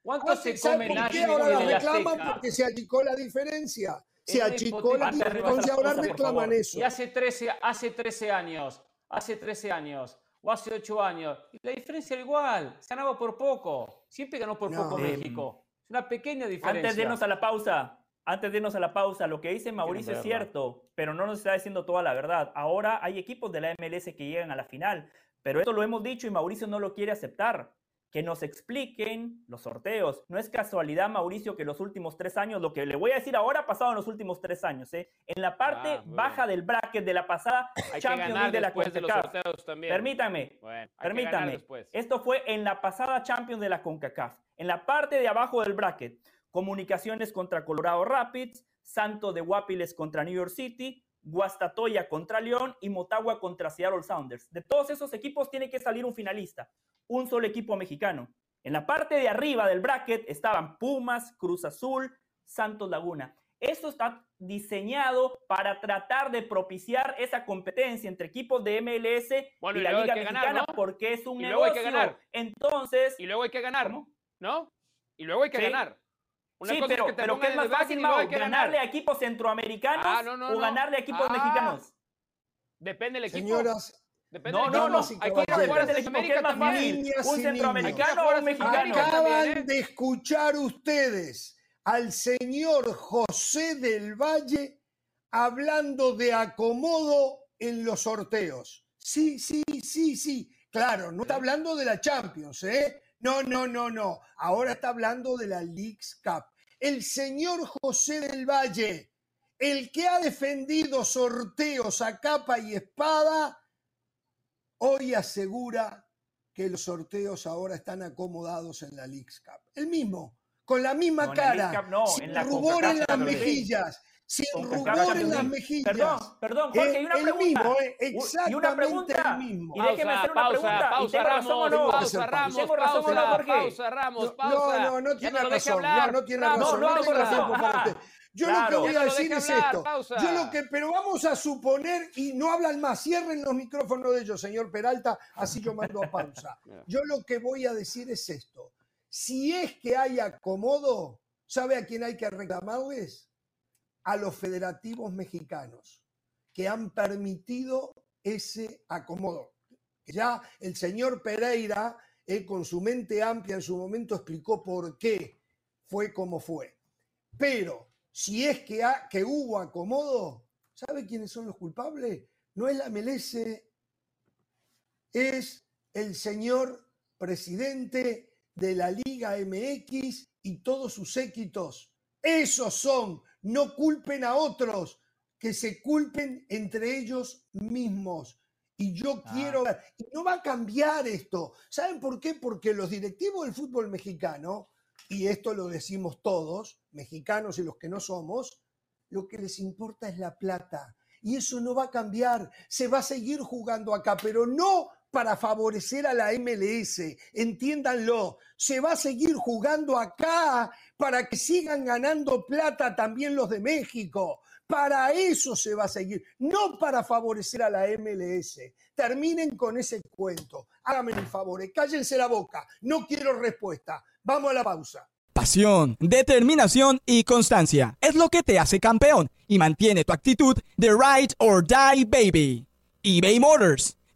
[SPEAKER 2] la
[SPEAKER 5] pausa,
[SPEAKER 2] reclaman.
[SPEAKER 5] ¿cuántos-
[SPEAKER 3] ¿Cuánto se
[SPEAKER 2] Antes, ¿sabe
[SPEAKER 3] come
[SPEAKER 2] por qué ahora la reclaman?
[SPEAKER 3] Azteca?
[SPEAKER 2] Porque se achicó la diferencia. Se
[SPEAKER 3] Es
[SPEAKER 2] achicó la diferencia, entonces ahora reclaman eso.
[SPEAKER 3] Y hace 13, hace 13 años, hace 13 años, o hace 8 años, y la diferencia era igual, se ganaba por poco, siempre ganó por
[SPEAKER 2] No.
[SPEAKER 3] poco México. Es una pequeña diferencia.
[SPEAKER 5] Antes de irnos a la pausa, antes de irnos a la pausa, lo que dice Mauricio es cierto, pero no nos está diciendo toda la verdad. Ahora hay equipos de la MLS que llegan a la final, pero esto lo hemos dicho y Mauricio no lo quiere aceptar. Que nos expliquen los sorteos. No es casualidad, Mauricio, que los últimos tres años, lo que le voy a decir ahora ha pasado en los últimos tres años. ¿eh? En la parte
[SPEAKER 4] Ah, bueno.
[SPEAKER 5] baja del bracket de la pasada
[SPEAKER 4] Hay que
[SPEAKER 5] Champions
[SPEAKER 4] ganar
[SPEAKER 5] de la
[SPEAKER 4] después de los
[SPEAKER 5] CONCACAF.
[SPEAKER 4] también.
[SPEAKER 5] Permítame,
[SPEAKER 4] Bueno,
[SPEAKER 5] Permítame, esto fue en la pasada Champions de la CONCACAF. En la parte de abajo del bracket, Comunicaciones contra Colorado Rapids, Santo de Guapiles contra New York City, Guastatoya contra León y Motagua contra Seattle Sounders. De todos esos equipos tiene que salir un finalista, un solo equipo mexicano. En la parte de arriba del bracket estaban Pumas, Cruz Azul, Santos Laguna. Esto está diseñado para tratar de propiciar esa competencia entre equipos de MLS
[SPEAKER 4] Bueno,
[SPEAKER 5] y
[SPEAKER 4] y
[SPEAKER 5] la Liga
[SPEAKER 4] ganar,
[SPEAKER 5] Mexicana
[SPEAKER 4] ¿no?
[SPEAKER 5] porque es un
[SPEAKER 4] Y luego hay
[SPEAKER 5] negocio.
[SPEAKER 4] que ganar.
[SPEAKER 5] Entonces,
[SPEAKER 4] Y luego hay que ganar,
[SPEAKER 5] ¿Cómo?
[SPEAKER 4] ¿no? Y luego hay que
[SPEAKER 5] Sí.
[SPEAKER 4] ganar. Una
[SPEAKER 5] sí,
[SPEAKER 4] cosa es
[SPEAKER 5] pero,
[SPEAKER 4] que te
[SPEAKER 5] pero ¿qué es más fácil, Mau?
[SPEAKER 4] que
[SPEAKER 5] ¿Ganarle a equipos centroamericanos
[SPEAKER 4] Ah, no, no,
[SPEAKER 5] o
[SPEAKER 4] no.
[SPEAKER 5] ganarle a equipos
[SPEAKER 4] Ah,
[SPEAKER 5] mexicanos?
[SPEAKER 4] Depende del equipo.
[SPEAKER 2] Señoras,
[SPEAKER 4] Depende
[SPEAKER 5] No,
[SPEAKER 4] del
[SPEAKER 5] no,
[SPEAKER 4] equipo.
[SPEAKER 5] no.
[SPEAKER 4] Hay que de
[SPEAKER 5] del equipo, ¿qué es más fácil? ¿Un centroamericano o un mexicano?
[SPEAKER 2] acaban
[SPEAKER 4] ¿eh?
[SPEAKER 2] de escuchar ustedes al señor José del Valle hablando de acomodo en los sorteos. Sí, sí, sí, sí. Claro, no está hablando de la Champions, ¿eh? No, no, no, no. Ahora está hablando de la Leagues Cup. El señor José del Valle, el que ha defendido sorteos a capa y espada, hoy asegura que los sorteos ahora están acomodados en la Leagues Cup. El mismo, con la misma
[SPEAKER 5] No,
[SPEAKER 2] cara,
[SPEAKER 5] Cup no,
[SPEAKER 2] sin
[SPEAKER 5] en la
[SPEAKER 2] rubor en las mejillas, sin rubor en las mejillas.
[SPEAKER 5] Perdón, perdón, Jorge,
[SPEAKER 2] Eh,
[SPEAKER 5] y una
[SPEAKER 2] el
[SPEAKER 5] pregunta.
[SPEAKER 2] mismo, eh,
[SPEAKER 5] U- y una
[SPEAKER 2] exactamente
[SPEAKER 5] pregunta.
[SPEAKER 2] el mismo.
[SPEAKER 5] Y déjeme hacer una
[SPEAKER 4] pausa,
[SPEAKER 5] pregunta. ¿Y
[SPEAKER 4] pausa,
[SPEAKER 5] tengo razón o
[SPEAKER 4] Ramos,
[SPEAKER 5] no?
[SPEAKER 4] pausa, Ramos,
[SPEAKER 5] ¿Tengo razón o no,
[SPEAKER 4] pausa,
[SPEAKER 5] Jorge?
[SPEAKER 4] pausa, Ramos,
[SPEAKER 2] No,
[SPEAKER 4] pausa.
[SPEAKER 2] no, no, no tiene
[SPEAKER 4] no
[SPEAKER 2] razón. No, no tiene
[SPEAKER 4] Ramos,
[SPEAKER 2] razón.
[SPEAKER 5] no,
[SPEAKER 2] No,
[SPEAKER 5] no
[SPEAKER 2] tengo
[SPEAKER 5] razón.
[SPEAKER 2] para usted. Yo
[SPEAKER 5] Claro.
[SPEAKER 2] lo que voy a decir es
[SPEAKER 4] hablar,
[SPEAKER 2] esto.
[SPEAKER 4] pausa.
[SPEAKER 2] Yo lo que, pero vamos a suponer, y no hablan más, cierren los micrófonos de ellos, señor Peralta, así yo mando a pausa. Yo lo que voy a decir es esto. Si es que hay acomodo, ¿sabe a quién hay que reclamarles? A los federativos mexicanos, que han permitido ese acomodo. Ya el señor Pereira, eh, con su mente amplia en su momento, explicó por qué fue como fue. Pero si es que, ha- que hubo acomodo, ¿sabe quiénes son los culpables? No es la MLS, es el señor presidente de la Liga MX y todos sus séquitos. Esos son, no culpen a otros, que se culpen entre ellos mismos. Y yo
[SPEAKER 5] Ah.
[SPEAKER 2] quiero ver, y no va a cambiar esto. ¿Saben por qué? Porque los directivos del fútbol mexicano, y esto lo decimos todos, mexicanos y los que no somos, lo que les importa es la plata. Y eso no va a cambiar. Se va a seguir jugando acá, pero no para favorecer a la MLS. Entiéndanlo. Se va a seguir jugando acá para que sigan ganando plata también los de México. Para eso se va a seguir, no para favorecer a la MLS. Terminen con ese cuento. Háganme el favor, eh, cállense la boca. No quiero respuesta. Vamos a la pausa.
[SPEAKER 7] Pasión, determinación y constancia es lo que te hace campeón y mantiene tu actitud de ride or die baby. eBay Motors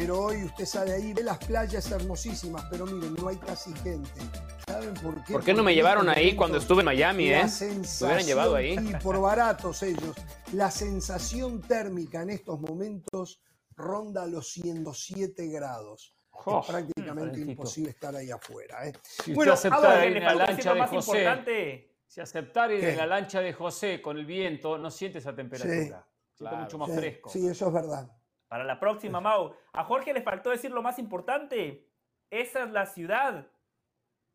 [SPEAKER 2] Pero hoy usted sale ahí, ve las playas hermosísimas, pero miren, no hay casi gente. ¿Saben por qué?
[SPEAKER 4] ¿Por qué no me llevaron
[SPEAKER 2] estos
[SPEAKER 4] ahí cuando estuve en Miami, eh? Me hubieran llevado ahí.
[SPEAKER 2] Y por baratos ellos. La sensación térmica en estos momentos ronda los 107 grados.
[SPEAKER 3] Jo,
[SPEAKER 2] es prácticamente imposible estar ahí afuera. ¿eh?
[SPEAKER 3] Si
[SPEAKER 2] Bueno,
[SPEAKER 3] usted
[SPEAKER 2] a
[SPEAKER 3] aceptara
[SPEAKER 2] ver,
[SPEAKER 3] ir
[SPEAKER 5] le
[SPEAKER 3] en la lancha
[SPEAKER 5] lo
[SPEAKER 3] de José,
[SPEAKER 5] importante.
[SPEAKER 3] si aceptar ir
[SPEAKER 2] ¿Qué?
[SPEAKER 3] en la lancha de José con el viento, no siente esa temperatura.
[SPEAKER 4] Claro.
[SPEAKER 3] mucho más
[SPEAKER 2] Sí,
[SPEAKER 3] fresco.
[SPEAKER 2] sí, eso es verdad.
[SPEAKER 5] Para la próxima, Mau. A Jorge le faltó decir lo más importante. Esa es la ciudad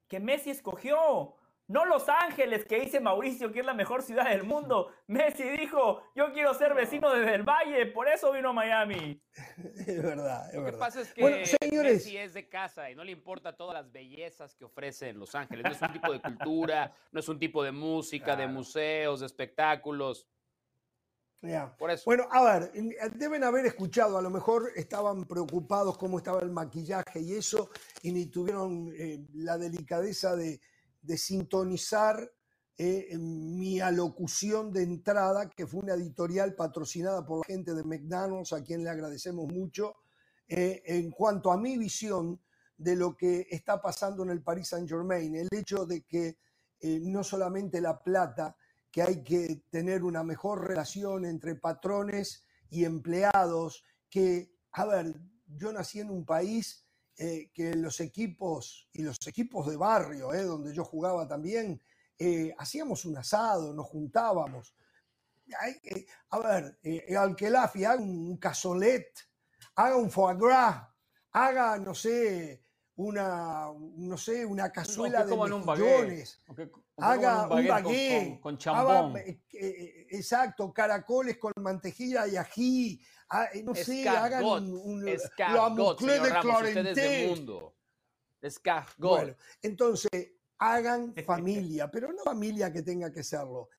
[SPEAKER 5] que Messi escogió. No Los Ángeles, que dice Mauricio que es la mejor ciudad del mundo. Messi dijo, yo quiero ser vecino desde el Valle, por eso vino a Miami.
[SPEAKER 2] Es verdad, es
[SPEAKER 4] Lo que
[SPEAKER 2] verdad.
[SPEAKER 4] pasa es que
[SPEAKER 2] Bueno, señores.
[SPEAKER 4] Messi es de casa y no le importa todas las bellezas que ofrece en Los Ángeles. No es un tipo de cultura, no es un tipo de música, de
[SPEAKER 5] Claro.
[SPEAKER 4] museos, de espectáculos.
[SPEAKER 2] Ya.
[SPEAKER 4] Por eso.
[SPEAKER 2] Bueno, a ver, eh, deben haber escuchado, a lo mejor estaban preocupados cómo estaba el maquillaje y eso, y ni tuvieron eh, la delicadeza de, de sintonizar eh, en mi alocución de entrada, que fue una editorial patrocinada por la gente de McDonald's, a quien le agradecemos mucho, eh, en cuanto a mi visión de lo que está pasando en el Paris Saint Germain, el hecho de que eh, no solamente la plata, que hay que tener una mejor relación entre patrones y empleados, que, a ver, yo nací en un país eh, que los equipos y los equipos de barrio, eh, donde yo jugaba también, eh, hacíamos un asado, nos juntábamos. A ver, eh, Alquelafi, haga un cazolet, haga un foie gras, haga, no sé, una, no sé, una cazuela
[SPEAKER 3] que
[SPEAKER 2] de mejillones,
[SPEAKER 3] que- que
[SPEAKER 2] haga un
[SPEAKER 3] baguette con-
[SPEAKER 2] haga,
[SPEAKER 3] chambón.
[SPEAKER 2] eh, eh, exacto, caracoles con mantequilla y ají, ah, eh, no sé, hagan un, un-
[SPEAKER 4] escargot,
[SPEAKER 2] de Clarenté.
[SPEAKER 4] mundo. Escargot.
[SPEAKER 2] Bueno, entonces, hagan familia, pero no familia que tenga que serlo.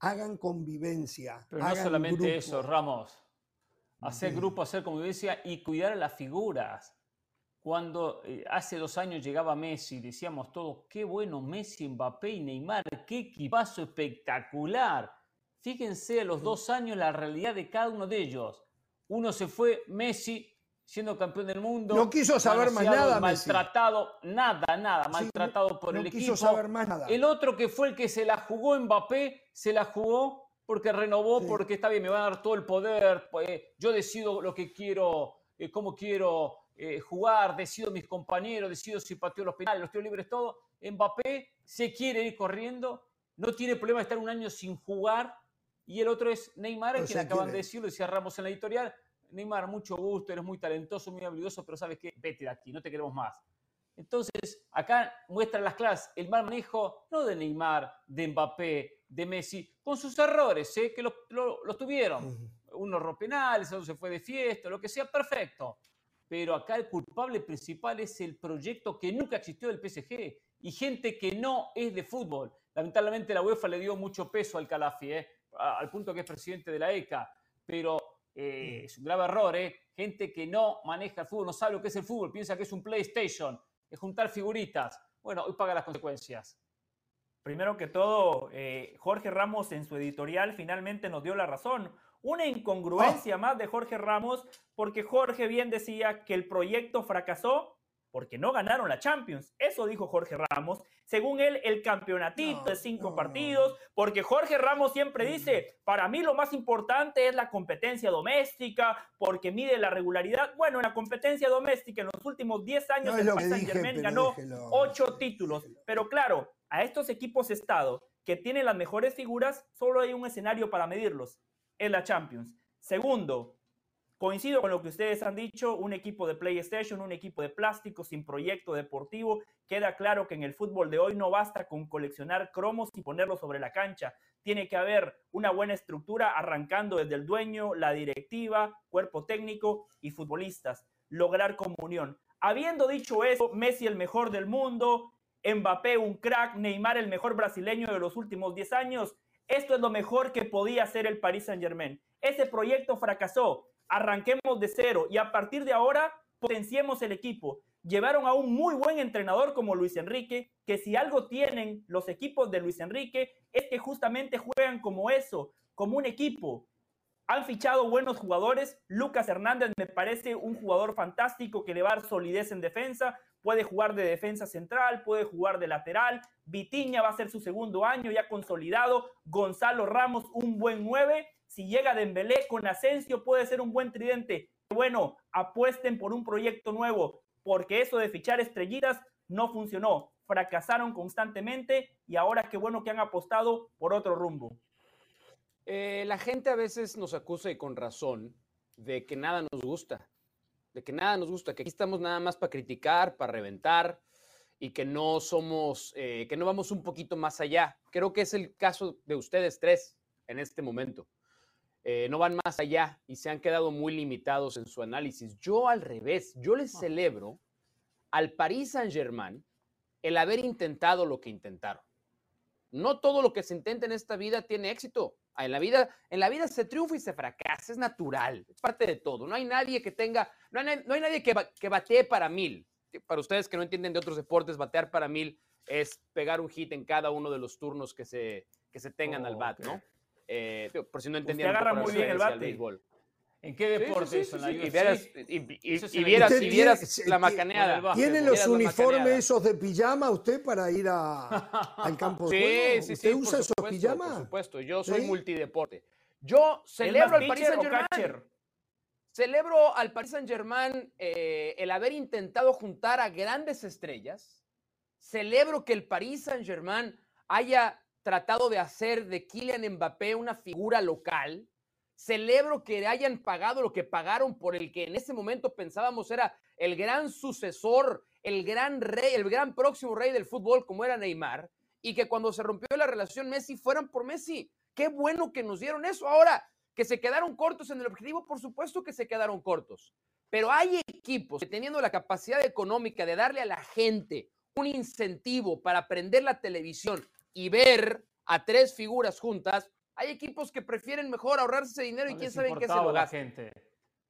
[SPEAKER 2] Hagan convivencia.
[SPEAKER 3] Pero no
[SPEAKER 2] hagan
[SPEAKER 3] solamente
[SPEAKER 2] grupo.
[SPEAKER 3] eso, Ramos. Hacer grupo, hacer convivencia y cuidar a las figuras. Cuando eh, hace dos años llegaba Messi, decíamos todos, qué bueno Messi, Mbappé y Neymar, qué equipazo espectacular. Fíjense a los dos años la realidad de cada uno de ellos. Uno se fue, Messi, siendo campeón del mundo.
[SPEAKER 2] No quiso saber más nada, Messi.
[SPEAKER 3] Maltratado, nada, nada,
[SPEAKER 2] Sí,
[SPEAKER 3] maltratado por
[SPEAKER 2] no
[SPEAKER 3] el
[SPEAKER 2] quiso
[SPEAKER 3] equipo.
[SPEAKER 2] saber más nada.
[SPEAKER 3] El otro que fue el que se la jugó Mbappé, se la jugó porque renovó,
[SPEAKER 2] Sí.
[SPEAKER 3] porque está bien, me va a dar todo el poder, pues, yo decido lo que quiero, eh, cómo quiero eh, jugar, decido mis compañeros, decido si pateo los penales, los tiros libres, todo. Mbappé se quiere ir corriendo, no tiene problema de estar un año sin jugar, y el otro es Neymar,
[SPEAKER 2] se
[SPEAKER 3] acaban de decirlo, decía Ramos en la editorial. Neymar, mucho gusto, eres muy talentoso, muy habilidoso, pero sabes qué, vete de aquí, no te queremos más. Entonces, acá muestran las clases el mal manejo, no de Neymar, de Mbappé, de Messi, con sus errores, ¿eh? que los lo- los tuvieron. Uno penales, otro se fue de fiesta, lo que sea, perfecto. Pero acá el culpable principal es el proyecto que nunca existió del PSG y gente que no es de fútbol. Lamentablemente la UEFA le dio mucho peso al Calafi, ¿eh? al punto que es presidente de la ECA, pero eh, es un grave error, ¿eh? gente que no maneja el fútbol, no sabe lo que es el fútbol, piensa que es un PlayStation, es juntar figuritas. Bueno, hoy paga las consecuencias.
[SPEAKER 5] Primero que todo, eh, Jorge Ramos en su editorial finalmente nos dio la razón. Una incongruencia más de Jorge Ramos, porque Jorge bien decía que el proyecto fracasó porque no ganaron la Champions. Eso dijo Jorge Ramos. Según él, el campeonatito
[SPEAKER 2] No,
[SPEAKER 5] de cinco
[SPEAKER 2] no.
[SPEAKER 5] partidos, porque Jorge Ramos siempre dice, para mí lo más importante es la competencia doméstica, porque mide la regularidad. Bueno, en la competencia doméstica en los últimos 10 años
[SPEAKER 2] No
[SPEAKER 5] el Paris Saint-Germain ganó
[SPEAKER 2] déjelo,
[SPEAKER 5] ocho títulos. Pero claro, a estos equipos Estado que tienen las mejores figuras, solo hay un escenario para medirlos, es la Champions. Segundo, coincido con lo que ustedes han dicho, un equipo de PlayStation, un equipo de plástico sin proyecto deportivo. Queda claro que en el fútbol de hoy no basta con coleccionar cromos y ponerlos sobre la cancha. Tiene que haber una buena estructura arrancando desde el dueño, la directiva, cuerpo técnico y futbolistas. Lograr comunión. Habiendo dicho eso, Messi el mejor del mundo, Mbappé un crack, Neymar el mejor brasileño de los últimos 10 años. Esto es lo mejor que podía hacer el Paris Saint-Germain. Ese proyecto fracasó. Arranquemos de cero y a partir de ahora potenciemos el equipo. Llevaron a un muy buen entrenador como Luis Enrique, que si algo tienen los equipos de Luis Enrique es que justamente juegan como eso, como un equipo. Han fichado buenos jugadores. Lucas Hernández me parece un jugador fantástico que le va a dar solidez en defensa. Puede jugar de defensa central, puede jugar de lateral. Vitiña va a ser su segundo año ya consolidado. Gonzalo Ramos, un buen 9. Si llega Dembélé con Asensio, puede ser un buen tridente. Bueno, apuesten por un proyecto nuevo, porque eso de fichar estrellitas no funcionó. Fracasaron constantemente y ahora qué bueno que han apostado por otro rumbo.
[SPEAKER 4] Eh, la gente a veces nos acusa y con razón de que nada nos gusta, de que nada nos gusta, que aquí estamos nada más para criticar, para reventar y que no somos, eh, que no vamos un poquito más allá. Creo que es el caso de ustedes tres en este momento. Eh, no van más allá y se han quedado muy limitados en su análisis. Yo al revés, yo les celebro al Paris Saint-Germain el haber intentado lo que intentaron. No todo lo que se intenta en esta vida tiene éxito. Ah, En la vida, en la vida se triunfa y se fracasa, es natural, es parte de todo. No hay nadie que tenga, no hay, no hay nadie que, que batee para mil. Para ustedes que no entienden de otros deportes, batear para mil es pegar un hit en cada uno de los turnos que se, que se tengan al bat, ¿no? Eh, por si no entendían. un
[SPEAKER 5] agarra muy bien el
[SPEAKER 4] al
[SPEAKER 5] bate.
[SPEAKER 4] béisbol.
[SPEAKER 3] ¿En qué
[SPEAKER 4] Sí, sí,
[SPEAKER 3] deporte
[SPEAKER 4] sí,
[SPEAKER 3] eso?
[SPEAKER 4] sí,
[SPEAKER 3] ¿En la
[SPEAKER 4] sí, Y vieras, y- y- vieras, y la macaneada.
[SPEAKER 2] ¿Tiene los uniformes esos de pijama usted para ir a, al campo de
[SPEAKER 4] Sí,
[SPEAKER 2] juego?
[SPEAKER 4] sí,
[SPEAKER 2] ¿Usted
[SPEAKER 4] sí,
[SPEAKER 2] usa esos pijamas?
[SPEAKER 4] Por supuesto, yo soy
[SPEAKER 2] ¿Sí?
[SPEAKER 4] multideporte. Yo
[SPEAKER 5] ¿Es
[SPEAKER 4] celebro al Paris Saint-Germain. celebro al Paris Saint Germain eh, el haber intentado juntar a grandes estrellas. Celebro que el Paris Saint Germain haya tratado de hacer de Kylian Mbappé una figura local. Celebro que hayan pagado lo que pagaron por el que en ese momento pensábamos era el gran sucesor, el gran rey, el gran próximo rey del fútbol como era Neymar, y que cuando se rompió la relación Messi fueran por Messi. Qué bueno que nos dieron eso. Ahora, que se quedaron cortos en el objetivo, por supuesto que se quedaron cortos. Pero hay equipos que teniendo la capacidad económica de darle a la gente un incentivo para prender la televisión y ver a tres figuras juntas, hay equipos que prefieren mejor ahorrarse ese dinero y
[SPEAKER 3] No
[SPEAKER 4] quién
[SPEAKER 3] les
[SPEAKER 4] sabe en qué se lo
[SPEAKER 3] la gente.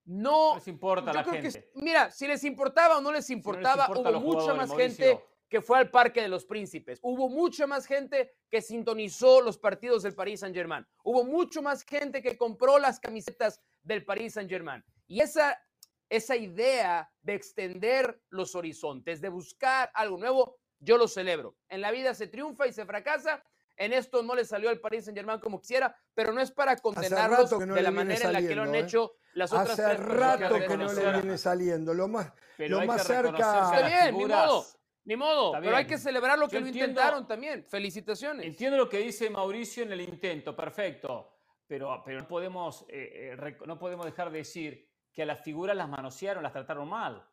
[SPEAKER 4] No,
[SPEAKER 3] No les importa
[SPEAKER 4] yo
[SPEAKER 3] la
[SPEAKER 4] creo que,
[SPEAKER 3] gente.
[SPEAKER 4] mira, si les importaba o no les
[SPEAKER 3] no les
[SPEAKER 4] importaba,
[SPEAKER 3] importa a
[SPEAKER 4] hubo
[SPEAKER 3] los
[SPEAKER 4] mucha más gente
[SPEAKER 3] Mauricio.
[SPEAKER 4] que fue al Parque de los Príncipes. Hubo mucha más gente que sintonizó los partidos del Paris Saint-Germain. Hubo mucho más gente que compró las camisetas del Paris Saint-Germain. Y esa, esa idea de extender los horizontes, de buscar algo nuevo, yo lo celebro. En la vida se triunfa y se fracasa. En esto no le salió al Paris Saint-Germain como quisiera, pero no es para condenarlos
[SPEAKER 2] no
[SPEAKER 4] de la manera en la que lo han
[SPEAKER 2] ¿eh?
[SPEAKER 4] hecho las otras
[SPEAKER 2] Hace
[SPEAKER 4] tres
[SPEAKER 2] rato que no le viene saliendo. Lo más,
[SPEAKER 3] Pero
[SPEAKER 2] lo más cerca-
[SPEAKER 4] Está bien, ni modo, ni modo.
[SPEAKER 3] Está
[SPEAKER 4] Pero hay que celebrar lo
[SPEAKER 3] Yo
[SPEAKER 4] que lo
[SPEAKER 3] entiendo-
[SPEAKER 4] intentaron también. Felicitaciones.
[SPEAKER 3] Entiendo lo que dice Mauricio en el intento, perfecto. Pero, pero no, podemos, eh, eh, no podemos dejar de decir que a las figuras las manosearon, las trataron mal.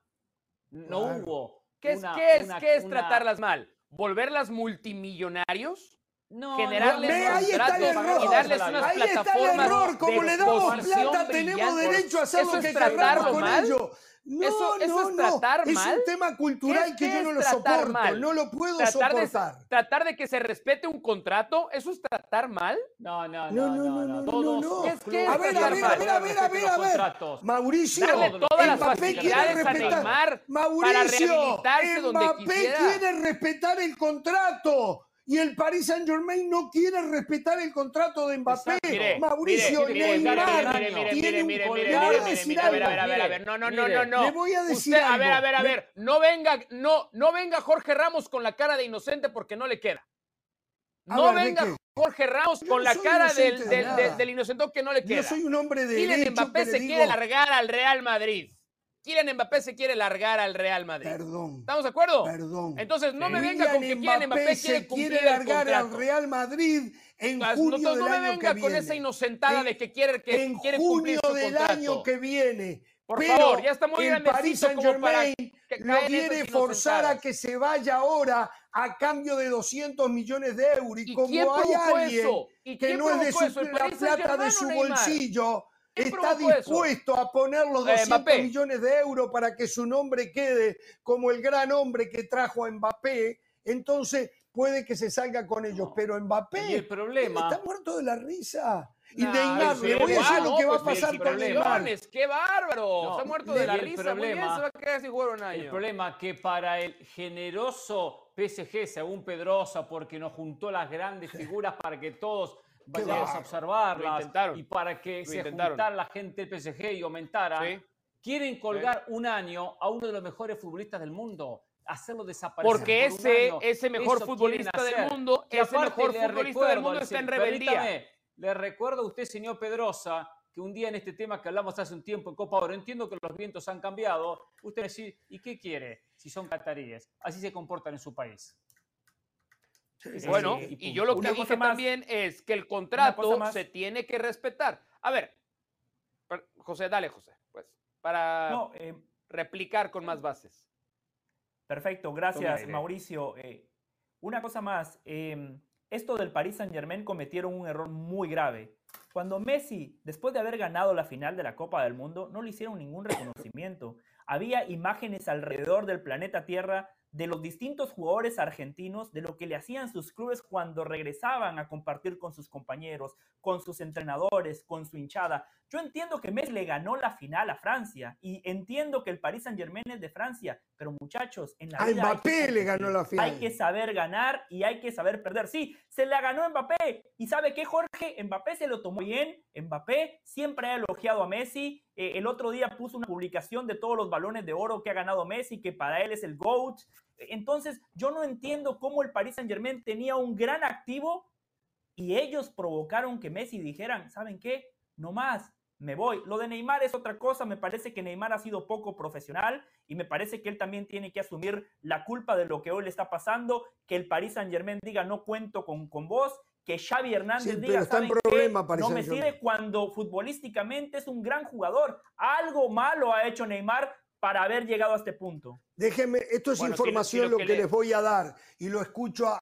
[SPEAKER 3] No
[SPEAKER 2] Claro.
[SPEAKER 3] hubo.
[SPEAKER 4] ¿Qué es,
[SPEAKER 3] una-
[SPEAKER 4] qué es,
[SPEAKER 3] una-
[SPEAKER 4] qué es
[SPEAKER 3] una-
[SPEAKER 4] tratarlas mal? ¿Volverlas multimillonarios?
[SPEAKER 3] No,
[SPEAKER 4] generarles
[SPEAKER 2] Ve, ahí está el
[SPEAKER 4] contratos
[SPEAKER 2] error.
[SPEAKER 4] y darles unas
[SPEAKER 2] Ahí está el
[SPEAKER 4] plataformas
[SPEAKER 2] error. Como
[SPEAKER 4] de
[SPEAKER 2] le damos plata, tenemos derecho a hacer
[SPEAKER 4] ¿Eso
[SPEAKER 2] lo
[SPEAKER 4] es
[SPEAKER 2] que queramos con
[SPEAKER 4] mal?
[SPEAKER 2] ello. No,
[SPEAKER 4] ¿Eso- eso
[SPEAKER 2] no,
[SPEAKER 4] es
[SPEAKER 2] no.
[SPEAKER 4] tratar
[SPEAKER 2] Es
[SPEAKER 4] mal?
[SPEAKER 2] un tema cultural
[SPEAKER 4] ¿Qué-
[SPEAKER 2] que yo no
[SPEAKER 4] es
[SPEAKER 2] lo soporto.
[SPEAKER 4] mal?
[SPEAKER 2] No lo puedo
[SPEAKER 4] Tratar de,
[SPEAKER 2] soportar.
[SPEAKER 4] tratar de que se respete un contrato, ¿eso es tratar mal?
[SPEAKER 3] No, no,
[SPEAKER 2] No,
[SPEAKER 3] no,
[SPEAKER 2] no, no, no, no, no.
[SPEAKER 4] Es que A
[SPEAKER 2] ver, a ver, a ver, a ver, a ver, a ver.
[SPEAKER 3] contratos.
[SPEAKER 2] Mauricio,
[SPEAKER 4] Darle todas las
[SPEAKER 2] Mbappé quiere respetar. Mauricio,
[SPEAKER 4] rehabilitarse donde
[SPEAKER 2] Mbappé quiere respetar el contrato. Y el Paris Saint Germain no quiere respetar el contrato de Mbappé.
[SPEAKER 4] Mire,
[SPEAKER 2] Mauricio
[SPEAKER 3] mire, mire,
[SPEAKER 2] Neymar
[SPEAKER 3] mire, mire,
[SPEAKER 2] tiene un
[SPEAKER 4] mire,
[SPEAKER 2] a
[SPEAKER 4] ver, a
[SPEAKER 2] algo.
[SPEAKER 4] ver, a ver, no, no, no, no, no.
[SPEAKER 2] Le voy a decir
[SPEAKER 4] Usted, a ver,
[SPEAKER 2] algo.
[SPEAKER 4] a ver, a ver, no venga, no, no venga Jorge Ramos con la cara de inocente porque no le queda. No
[SPEAKER 2] ver, ¿de
[SPEAKER 4] venga? Jorge Ramos
[SPEAKER 2] Yo
[SPEAKER 4] con
[SPEAKER 2] no
[SPEAKER 4] la cara del,
[SPEAKER 2] inocente de
[SPEAKER 4] del, del, del inocente que no le queda.
[SPEAKER 2] Yo soy un hombre de
[SPEAKER 4] Mbappé se
[SPEAKER 2] digo,
[SPEAKER 4] quiere largar al Real Madrid. Kylian Mbappé se quiere largar al Real Madrid.
[SPEAKER 2] Perdón,
[SPEAKER 4] ¿Estamos de acuerdo?
[SPEAKER 2] perdón.
[SPEAKER 4] Entonces no me venga con que Kylian Mbappé
[SPEAKER 2] se
[SPEAKER 4] quiere
[SPEAKER 2] largar al. Real Madrid en junio
[SPEAKER 4] no, no
[SPEAKER 2] del
[SPEAKER 4] me
[SPEAKER 2] año
[SPEAKER 4] venga
[SPEAKER 2] que
[SPEAKER 4] con
[SPEAKER 2] viene.
[SPEAKER 4] esa inocentada
[SPEAKER 2] En-
[SPEAKER 4] de que quiere, que
[SPEAKER 2] en
[SPEAKER 4] quiere cumplir
[SPEAKER 2] junio del
[SPEAKER 4] contrato.
[SPEAKER 2] año que viene.
[SPEAKER 4] Por
[SPEAKER 2] Pero
[SPEAKER 4] favor, ya está muy
[SPEAKER 2] el Paris Saint Germain lo quiere forzar a que se vaya ahora a cambio de 200 millones de euros. Y,
[SPEAKER 4] ¿Y
[SPEAKER 2] como hay alguien
[SPEAKER 4] eso? ¿Y
[SPEAKER 2] que no es de su, la plata de su
[SPEAKER 4] Neymar?
[SPEAKER 2] bolsillo,
[SPEAKER 4] ¿Quién
[SPEAKER 2] está
[SPEAKER 4] eso?
[SPEAKER 2] dispuesto a poner los
[SPEAKER 4] Eh,
[SPEAKER 2] 200
[SPEAKER 4] Mbappé.
[SPEAKER 2] millones de euros para que su nombre quede como el gran hombre que trajo a Mbappé, entonces puede que se salga con ellos.
[SPEAKER 3] No.
[SPEAKER 2] Pero Mbappé
[SPEAKER 3] Y el problema-
[SPEAKER 2] está muerto de la risa. Y
[SPEAKER 4] Nah,
[SPEAKER 2] le voy a decir lo
[SPEAKER 3] no,
[SPEAKER 2] que va a
[SPEAKER 3] pues,
[SPEAKER 2] pasar
[SPEAKER 3] el
[SPEAKER 2] con Neymar.
[SPEAKER 4] Felicitaciones, ¡Qué bárbaro!
[SPEAKER 3] No,
[SPEAKER 4] Está muerto de la risa. Muy bien,
[SPEAKER 3] problema-
[SPEAKER 4] se va a quedar sin jugar un año.
[SPEAKER 3] El problema que para el generoso PSG, según Pedrosa, porque nos juntó las grandes figuras para que todos vayamos a observarlas y para que
[SPEAKER 4] Lo
[SPEAKER 3] se juntara la gente del PSG y aumentara,
[SPEAKER 4] Sí.
[SPEAKER 3] quieren colgar un año a uno de los mejores futbolistas del mundo, hacerlo desaparecer.
[SPEAKER 4] Porque
[SPEAKER 3] por un
[SPEAKER 4] ese,
[SPEAKER 3] año.
[SPEAKER 4] ese mejor
[SPEAKER 3] Eso
[SPEAKER 4] futbolista del mundo,
[SPEAKER 3] Que
[SPEAKER 4] ese mejor futbolista del mundo está en rebeldía.
[SPEAKER 3] Le recuerdo a usted, señor Pedrosa, que un día en este tema que hablamos hace un tiempo en Copa Oro, entiendo que los vientos han cambiado, usted me dice, ¿y qué quiere si son cataríes? Así se comportan en su país.
[SPEAKER 4] Bueno, y yo lo que dije
[SPEAKER 5] más.
[SPEAKER 4] también es que el contrato se tiene que respetar. A ver, José, dale, José, pues, para
[SPEAKER 5] No, eh,
[SPEAKER 4] replicar con más bases.
[SPEAKER 5] Perfecto, gracias. Mauricio. Eh, una cosa más, eh, esto del Paris Saint Germain cometieron un error muy grave. Cuando Messi, después de haber ganado la final de la Copa del Mundo, no le hicieron ningún reconocimiento. Había imágenes alrededor del planeta Tierra de los distintos jugadores argentinos, de lo que le hacían sus clubes cuando regresaban a compartir con sus compañeros, con sus entrenadores, con su hinchada. Yo entiendo que Messi le ganó la final a Francia y entiendo que el Paris Saint Germain es de Francia, pero muchachos, en la
[SPEAKER 2] A
[SPEAKER 5] vida hay que
[SPEAKER 2] Mbappé le ganó la final.
[SPEAKER 5] Hay que saber ganar y hay que saber perder. Sí, se la ganó Mbappé. ¿Y sabe qué, Jorge? Mbappé se lo tomó bien. Mbappé siempre ha elogiado a Messi. Eh, el otro día puso una publicación de todos los balones de oro que ha ganado Messi, que para él es el GOAT. Entonces, yo no entiendo cómo el Paris Saint Germain tenía un gran activo y ellos provocaron que Messi dijeran, ¿saben qué? No más, me voy. Lo de Neymar es otra cosa, me parece que Neymar ha sido poco profesional y me parece que él también tiene que asumir la culpa de lo que hoy le está pasando, que el Paris Saint Germain diga no cuento con, con vos, que Xavi Hernández
[SPEAKER 2] Sí,
[SPEAKER 5] diga
[SPEAKER 2] está en
[SPEAKER 5] "¿Saben qué?
[SPEAKER 2] problema Paris
[SPEAKER 5] no me
[SPEAKER 2] Saint-Germain".
[SPEAKER 5] sirve cuando futbolísticamente es un gran jugador. Algo malo ha hecho Neymar para haber llegado a este punto.
[SPEAKER 2] Déjeme, esto es
[SPEAKER 4] Bueno, si lo-
[SPEAKER 2] información
[SPEAKER 4] si
[SPEAKER 2] lo
[SPEAKER 4] lo
[SPEAKER 2] que,
[SPEAKER 4] que le-
[SPEAKER 2] les voy a dar y lo escucho a-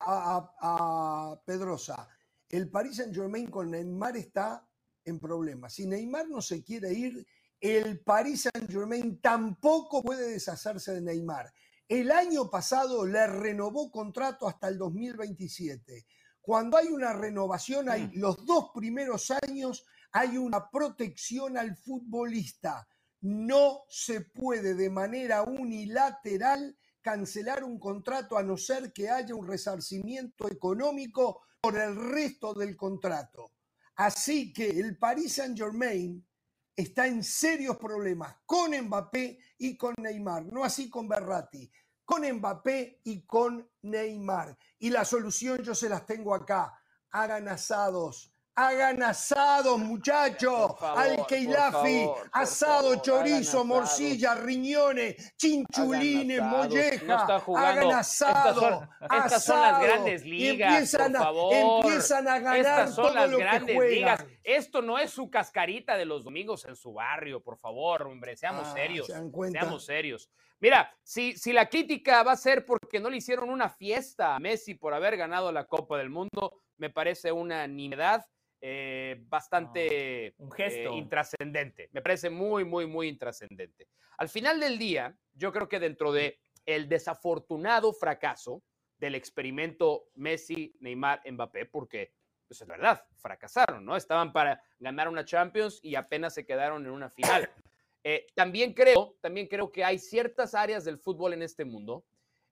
[SPEAKER 2] a Pedrosa. El Paris Saint Germain con Neymar está en problemas. Si Neymar no se quiere ir, el Paris Saint Germain tampoco puede deshacerse de Neymar. El año pasado le renovó contrato hasta el 2027. Cuando hay una renovación, hay los dos primeros años, hay una protección al futbolista. No se puede de manera unilateral cancelar un contrato a no ser que haya un resarcimiento económico por el resto del contrato. Así que el Paris Saint Germain está en serios problemas con Mbappé y con Neymar, no así con Berratti, con Mbappé y con Neymar. Y la solución yo se las tengo acá. Hagan asados, hagan asados, muchachos.
[SPEAKER 8] Por favor,
[SPEAKER 2] Al Keilafi,
[SPEAKER 8] por favor, por
[SPEAKER 2] asado,
[SPEAKER 8] favor,
[SPEAKER 2] chorizo, morcilla, riñones, chinchulines,
[SPEAKER 8] Hagan
[SPEAKER 2] molleja.
[SPEAKER 4] no.
[SPEAKER 2] Hagan
[SPEAKER 4] Estas
[SPEAKER 2] asado.
[SPEAKER 4] son- estas son las
[SPEAKER 2] asado.
[SPEAKER 4] grandes
[SPEAKER 2] Y
[SPEAKER 4] ligas,
[SPEAKER 2] empiezan
[SPEAKER 4] por
[SPEAKER 2] a-. Empiezan a ganar
[SPEAKER 4] Estas son
[SPEAKER 2] todo
[SPEAKER 4] las
[SPEAKER 2] lo que
[SPEAKER 4] grandes
[SPEAKER 2] juegan.
[SPEAKER 4] ligas. Esto no es su cascarita de los domingos en su barrio, por favor, hombre, seamos
[SPEAKER 2] Ah,
[SPEAKER 4] serios. Seamos serios. Mira, si, si la crítica va a ser porque no le hicieron una fiesta a Messi por haber ganado la Copa del Mundo, me parece una nimiedad eh, bastante
[SPEAKER 5] Un gesto.
[SPEAKER 4] eh, intrascendente. Me parece muy, muy, muy intrascendente. Al final del día, yo creo que dentro de el desafortunado fracaso del experimento Messi, Neymar, Mbappé, porque pues es verdad, fracasaron, ¿no? Estaban para ganar una Champions y apenas se quedaron en una final. Eh, también creo, también creo que hay ciertas áreas del fútbol en este mundo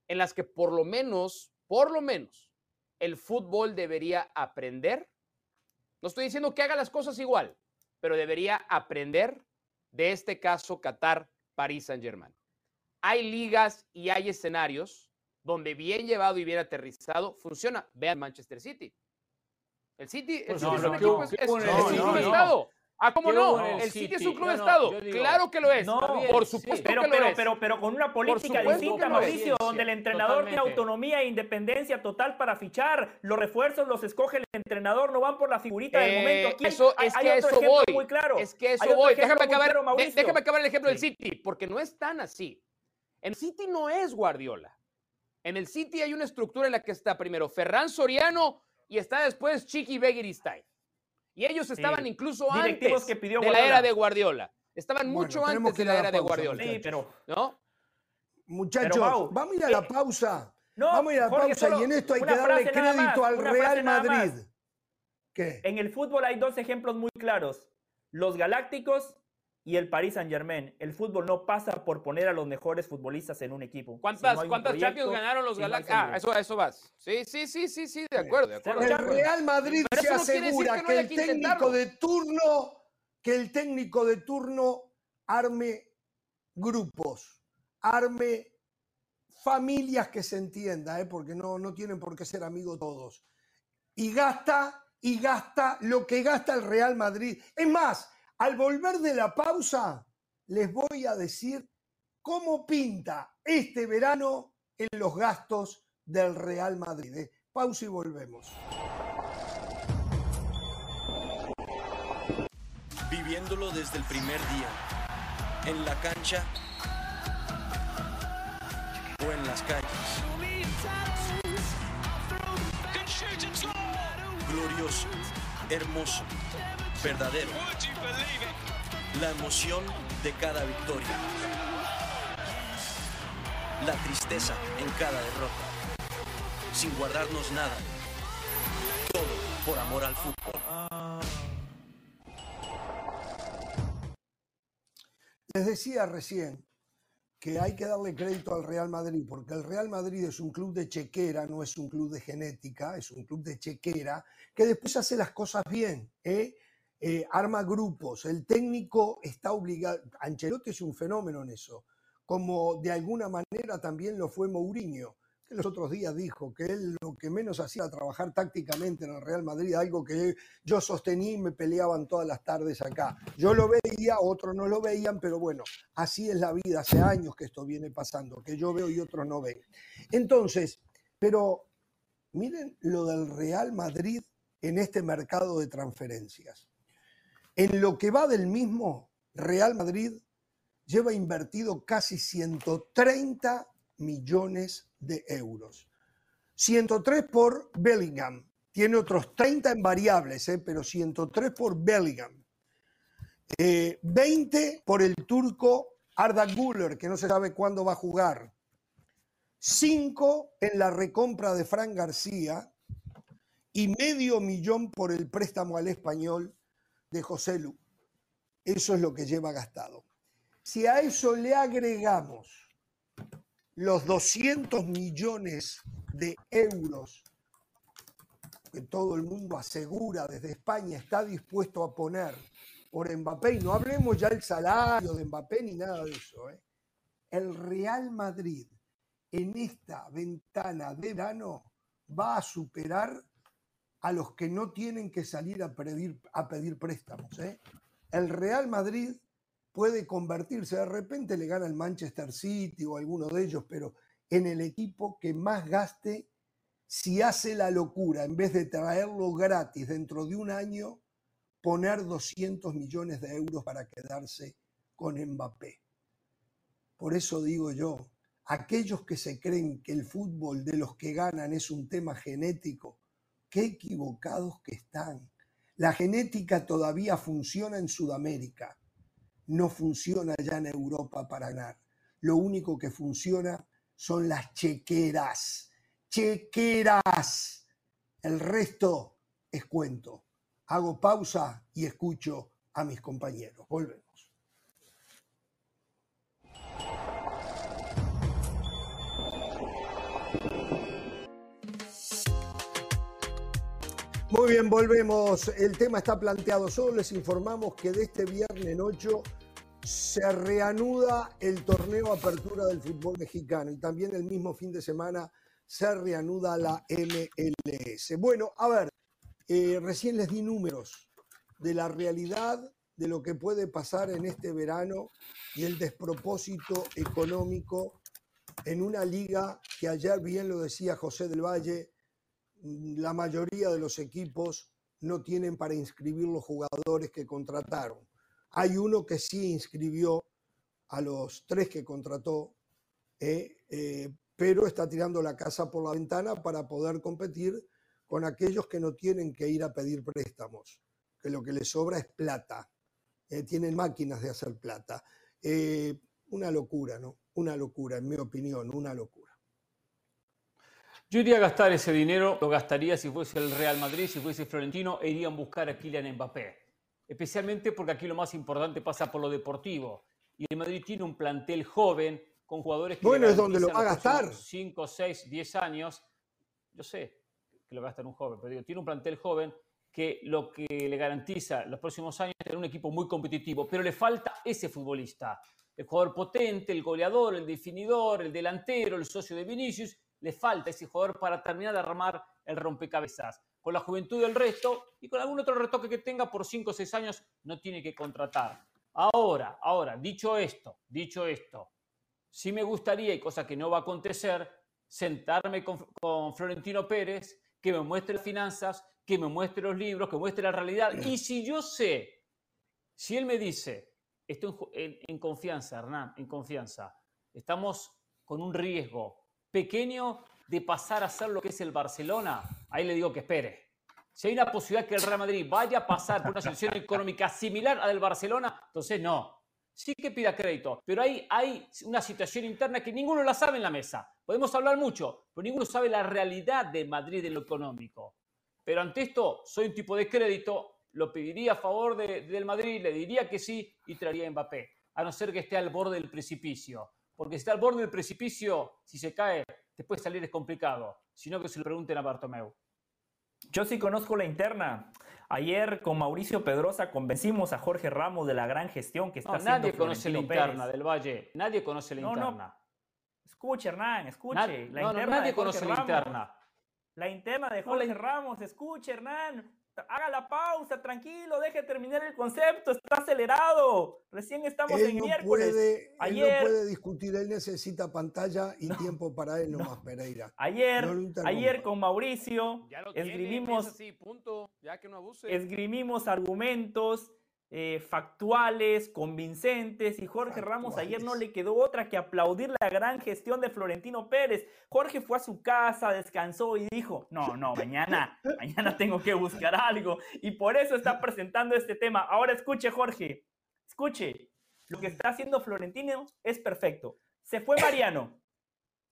[SPEAKER 4] en las que por lo menos, por lo menos, el fútbol debería aprender. No estoy diciendo que haga las cosas igual, pero debería aprender de este caso Qatar, París Saint Germain. Hay ligas y hay escenarios donde bien llevado y bien aterrizado funciona. Vean Manchester City. El City, el
[SPEAKER 5] Pues
[SPEAKER 4] City
[SPEAKER 5] no,
[SPEAKER 4] es un equipo, es, un estado. Ah, ¿cómo no? bueno el City es un club No, no, estado. digo- claro que lo es.
[SPEAKER 5] No,
[SPEAKER 4] por
[SPEAKER 5] sí.
[SPEAKER 4] supuesto
[SPEAKER 5] Pero,
[SPEAKER 4] que lo
[SPEAKER 5] pero,
[SPEAKER 4] es.
[SPEAKER 5] pero, pero con una política distinta. Mauricio, donde el entrenador tiene autonomía e independencia total para fichar. Los refuerzos los escoge el entrenador, no van por la figurita del
[SPEAKER 4] Eh,
[SPEAKER 5] momento. Aquí
[SPEAKER 4] eso,
[SPEAKER 5] hay-
[SPEAKER 4] es
[SPEAKER 5] hay
[SPEAKER 4] que a
[SPEAKER 5] otro
[SPEAKER 4] eso
[SPEAKER 5] ejemplo
[SPEAKER 4] voy.
[SPEAKER 5] muy claro.
[SPEAKER 4] Es que eso voy. Déjame acabar,
[SPEAKER 5] claro,
[SPEAKER 4] de-
[SPEAKER 5] Mauricio.
[SPEAKER 4] déjame acabar el ejemplo del. City, porque no es tan así. En City no es Guardiola. En el City hay una estructura en la que está primero Ferran Soriano y está después Chiqui Begiristain. Y ellos estaban incluso antes
[SPEAKER 5] que pidió
[SPEAKER 4] de la era de Guardiola. Estaban
[SPEAKER 2] Bueno,
[SPEAKER 4] mucho antes
[SPEAKER 2] que
[SPEAKER 4] de la era de Guardiola.
[SPEAKER 5] Sí, pero.
[SPEAKER 4] ¿No?
[SPEAKER 2] Muchachos,
[SPEAKER 5] Pero, Mau,
[SPEAKER 2] vamos a ir a la
[SPEAKER 5] eh,
[SPEAKER 2] pausa.
[SPEAKER 5] No,
[SPEAKER 2] vamos a ir a la
[SPEAKER 5] Jorge,
[SPEAKER 2] pausa y en esto hay que darle crédito
[SPEAKER 5] más,
[SPEAKER 2] al Real. Madrid. ¿Qué?
[SPEAKER 5] En el fútbol hay dos ejemplos muy claros. Los Galácticos y el Paris Saint Germain. El fútbol no pasa por poner a los mejores futbolistas en un equipo. Si
[SPEAKER 4] ¿Cuántas,
[SPEAKER 5] no
[SPEAKER 4] cuántas
[SPEAKER 5] proyecto,
[SPEAKER 4] Champions ganaron los
[SPEAKER 5] si no hay
[SPEAKER 4] Galácticos? Ah, eso, eso vas. Sí, sí, sí, sí, sí, de acuerdo, de acuerdo.
[SPEAKER 2] El. Real Madrid
[SPEAKER 4] Pero
[SPEAKER 2] se
[SPEAKER 4] no quiere decir
[SPEAKER 2] asegura
[SPEAKER 4] que no
[SPEAKER 2] que el
[SPEAKER 4] que
[SPEAKER 2] técnico de turno, que el técnico de turno arme grupos, arme familias que se entienda, ¿eh? porque no, no tienen por qué ser amigos todos. Y gasta, y gasta lo que gasta el Real Madrid. Es más, al volver de la pausa, les voy a decir cómo pinta este verano en los gastos del Real Madrid. ¿eh? Pausa y volvemos.
[SPEAKER 9] viviéndolo desde el primer día, en la cancha o en las calles. Glorioso, hermoso, verdadero. La emoción de cada victoria. La tristeza en cada derrota. Sin guardarnos nada. Todo por amor al fútbol.
[SPEAKER 2] Les decía recién que hay que darle crédito al Real Madrid, porque el Real Madrid es un club de chequera, no es un club de genética, es un club de chequera, que después hace las cosas bien, ¿eh? Eh, arma grupos, el técnico está obligado, Ancelotti es un fenómeno en eso, como de alguna manera también lo fue Mourinho, que los otros días dijo que él lo que menos hacía era trabajar tácticamente en el Real Madrid, algo que yo sostenía y me peleaban todas las tardes acá. Yo lo veía, otros no lo veían, pero bueno, así es la vida, hace años que esto viene pasando, que yo veo y otros no ven. Entonces, pero miren lo del Real Madrid en este mercado de transferencias. En lo que va del mismo, Real Madrid lleva invertido casi 130 millones de euros. 103 por Bellingham. Tiene otros 30 en variables, ¿eh? pero 103 por Bellingham. 20 eh, por el turco Arda Güler, que no se sabe cuándo va a jugar. 5 en la recompra de Fran García y medio millón por el préstamo al español de José Lu. Eso es lo que lleva gastado. Si a eso le agregamos los 200 millones de euros que todo el mundo asegura desde España está dispuesto a poner por Mbappé, y no hablemos ya del salario de Mbappé ni nada de eso, ¿eh? el Real Madrid en esta ventana de verano va a superar a los que no tienen que salir a pedir, a pedir préstamos. ¿eh? El Real Madrid puede convertirse, de repente le gana el Manchester City o alguno de ellos, pero en el equipo que más gaste si hace la locura, en vez de traerlo gratis dentro de un año, poner 200 millones de euros para quedarse con Mbappé. Por eso digo yo, aquellos que se creen que el fútbol de los que ganan es un tema genético, qué equivocados que están. La genética todavía funciona en Sudamérica no funciona ya en Europa para ganar. Lo único que funciona son las chequeras. Chequeras. El resto es cuento. Hago pausa y escucho a mis compañeros. Volvemos. Muy bien, volvemos. El tema está planteado. Solo les informamos que de este viernes 8 se reanuda el torneo Apertura del fútbol mexicano y también el mismo fin de semana se reanuda la MLS. Bueno, a ver, eh, recién les di números de la realidad de lo que puede pasar en este verano y el despropósito económico en una liga que ayer bien lo decía José del Valle, la mayoría de los equipos no tienen para inscribir los jugadores que contrataron. Hay uno que sí inscribió a los tres que contrató, eh, eh, pero está tirando la casa por la ventana para poder competir con aquellos que no tienen que ir a pedir préstamos, que lo que les sobra es plata. Eh, tienen máquinas de hacer plata. una locura, ¿no? Una locura, en mi opinión, una locura.
[SPEAKER 3] Yo iría a gastar ese dinero, lo gastaría si fuese el Real Madrid, si fuese Florentino, e irían a buscar a Kylian Mbappé especialmente porque aquí lo más importante pasa por lo deportivo. Y el Madrid tiene un plantel joven con jugadores que...
[SPEAKER 2] Bueno, es donde lo va a gastar.
[SPEAKER 3] 5, 6, 10 años. Yo sé que lo va a gastar un joven, pero digo, tiene un plantel joven que lo que le garantiza los próximos años es tener un equipo muy competitivo, pero le falta ese futbolista, el jugador potente, el goleador, el definidor, el delantero, el socio de Vinicius, le falta ese jugador para terminar de armar el rompecabezas con la juventud del resto y con algún otro retoque que tenga por 5 o 6 años no tiene que contratar. Ahora, ahora, dicho esto, dicho esto, sí me gustaría, y cosa que no va a acontecer, sentarme con, Florentino Pérez, que me muestre las finanzas, que me muestre los libros, que muestre la realidad. Y si yo sé, si él me dice, estoy en confianza, Hernán, en confianza, estamos con un riesgo pequeño de pasar a ser lo que es el Barcelona, ahí le digo que espere. Si hay una posibilidad que el Real Madrid vaya a pasar por una situación económica similar a del Barcelona, entonces no. Sí que pida crédito, pero ahí hay una situación interna que ninguno la sabe en la mesa. Podemos hablar mucho, pero ninguno sabe la realidad de Madrid en lo económico. Pero ante esto, soy un tipo de crédito, lo pediría a favor del Madrid, le diría que sí y traería a Mbappé, a no ser que esté al borde del precipicio. Porque si está al borde del precipicio, si se cae, después salir es complicado, sino que se lo pregunten a Bartomeu.
[SPEAKER 5] Yo sí conozco la interna. Ayer con Mauricio Pedrosa convencimos a Jorge Ramos de la gran gestión que está haciendo
[SPEAKER 3] Nadie conoce la interna del Valle. Nadie conoce la interna.
[SPEAKER 5] Escuche, Hernán, escuche.
[SPEAKER 3] Nad-
[SPEAKER 5] la
[SPEAKER 3] no, no,
[SPEAKER 5] interna
[SPEAKER 3] nadie
[SPEAKER 5] de
[SPEAKER 3] conoce la interna.
[SPEAKER 5] La interna de
[SPEAKER 3] No,
[SPEAKER 5] Jorge Ramos, escuche, Hernán. Haga la pausa, tranquilo, deje terminar el concepto, está acelerado. Recién estamos
[SPEAKER 2] Él
[SPEAKER 5] en
[SPEAKER 2] no,
[SPEAKER 5] miércoles.
[SPEAKER 2] puede, él
[SPEAKER 5] Ayer-
[SPEAKER 2] no puede discutir, él necesita pantalla y tiempo para él nomás, Pereira.
[SPEAKER 5] Ayer,
[SPEAKER 2] No lo interrumpa.
[SPEAKER 5] ayer con Mauricio
[SPEAKER 4] Ya lo tiene,
[SPEAKER 5] esgrimimos,
[SPEAKER 4] es así, punto. Ya que no abuse.
[SPEAKER 5] esgrimimos argumentos eh, factuales, convincentes, y Jorge Ramos ayer no le quedó otra que aplaudir la gran gestión de Florentino Pérez. Jorge fue a su casa, descansó y dijo, no, no, mañana, mañana tengo que buscar algo, y por eso está presentando este tema. Ahora escuche, Jorge, escuche, lo que está haciendo Florentino es perfecto. Se fue Mariano,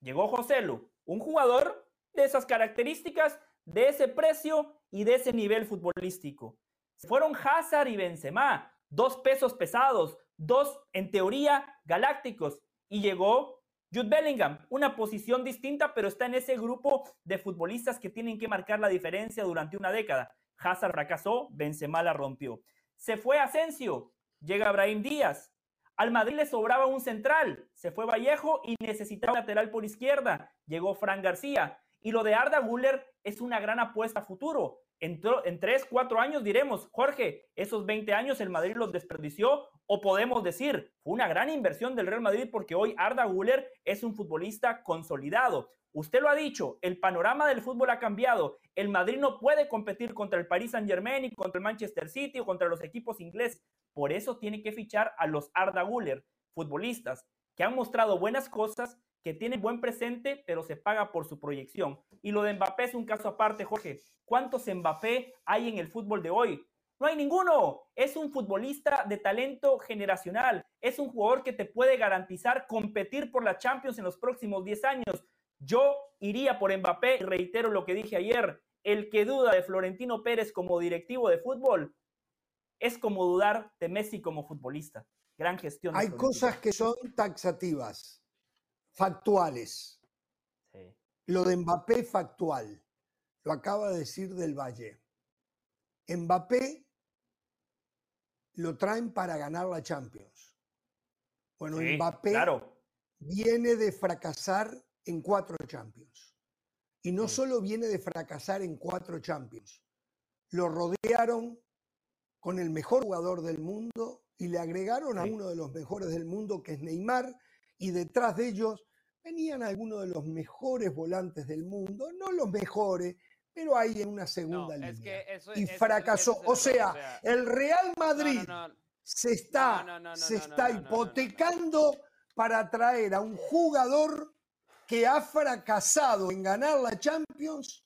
[SPEAKER 5] llegó Joselu, un jugador de esas características, de ese precio y de ese nivel futbolístico. Fueron Hazard y Benzema, dos pesos pesados, dos en teoría galácticos. Y llegó Jude Bellingham, una posición distinta, pero está en ese grupo de futbolistas que tienen que marcar la diferencia durante una década. Hazard fracasó, Benzema la rompió. Se fue Asensio, llega Brahim Díaz. Al Madrid le sobraba un central, se fue Vallejo y necesitaba un lateral por izquierda. Llegó Fran García. Y lo de Arda Güler es una gran apuesta a futuro. En, en 3, 4 años diremos, Jorge, esos 20 años el Madrid los desperdició, o podemos decir, fue una gran inversión del Real Madrid porque hoy Arda Güler es un futbolista consolidado. Usted lo ha dicho, el panorama del fútbol ha cambiado. El Madrid no puede competir contra el Paris Saint-Germain y contra el Manchester City o contra los equipos ingleses. Por eso tiene que fichar a los Arda Güler, futbolistas que han mostrado buenas cosas, que tienen buen presente, pero se paga por su proyección. Y lo de Mbappé es un caso aparte, Jorge. ¿Cuántos Mbappé hay en el fútbol de hoy? No hay ninguno. Es un futbolista de talento generacional. Es un jugador que te puede garantizar competir por la Champions en los próximos 10 años. Yo iría por Mbappé y reitero lo que dije ayer. El que duda de Florentino Pérez como directivo de fútbol es como dudar de Messi como futbolista. Gran gestión.
[SPEAKER 2] Hay cosas que son taxativas, factuales.
[SPEAKER 5] Sí.
[SPEAKER 2] Lo de Mbappé factual, lo acaba de decir del Valle. Mbappé lo traen para ganar la Champions. Bueno,
[SPEAKER 5] Sí,
[SPEAKER 2] Mbappé
[SPEAKER 5] Claro.
[SPEAKER 2] viene de fracasar en cuatro Champions. Y no
[SPEAKER 5] Sí.
[SPEAKER 2] solo viene de fracasar en cuatro Champions, lo rodearon con el mejor jugador del mundo y le agregaron a uno de los mejores del mundo, que es Neymar, y detrás de ellos venían algunos de los mejores volantes del mundo, no los mejores, pero ahí en una
[SPEAKER 4] No,
[SPEAKER 2] segunda
[SPEAKER 4] es
[SPEAKER 2] línea.
[SPEAKER 4] que eso,
[SPEAKER 2] y fracasó. O sea, el Real Madrid
[SPEAKER 4] no, no.
[SPEAKER 2] se está, se hipotecando para traer a un jugador que ha fracasado en ganar la Champions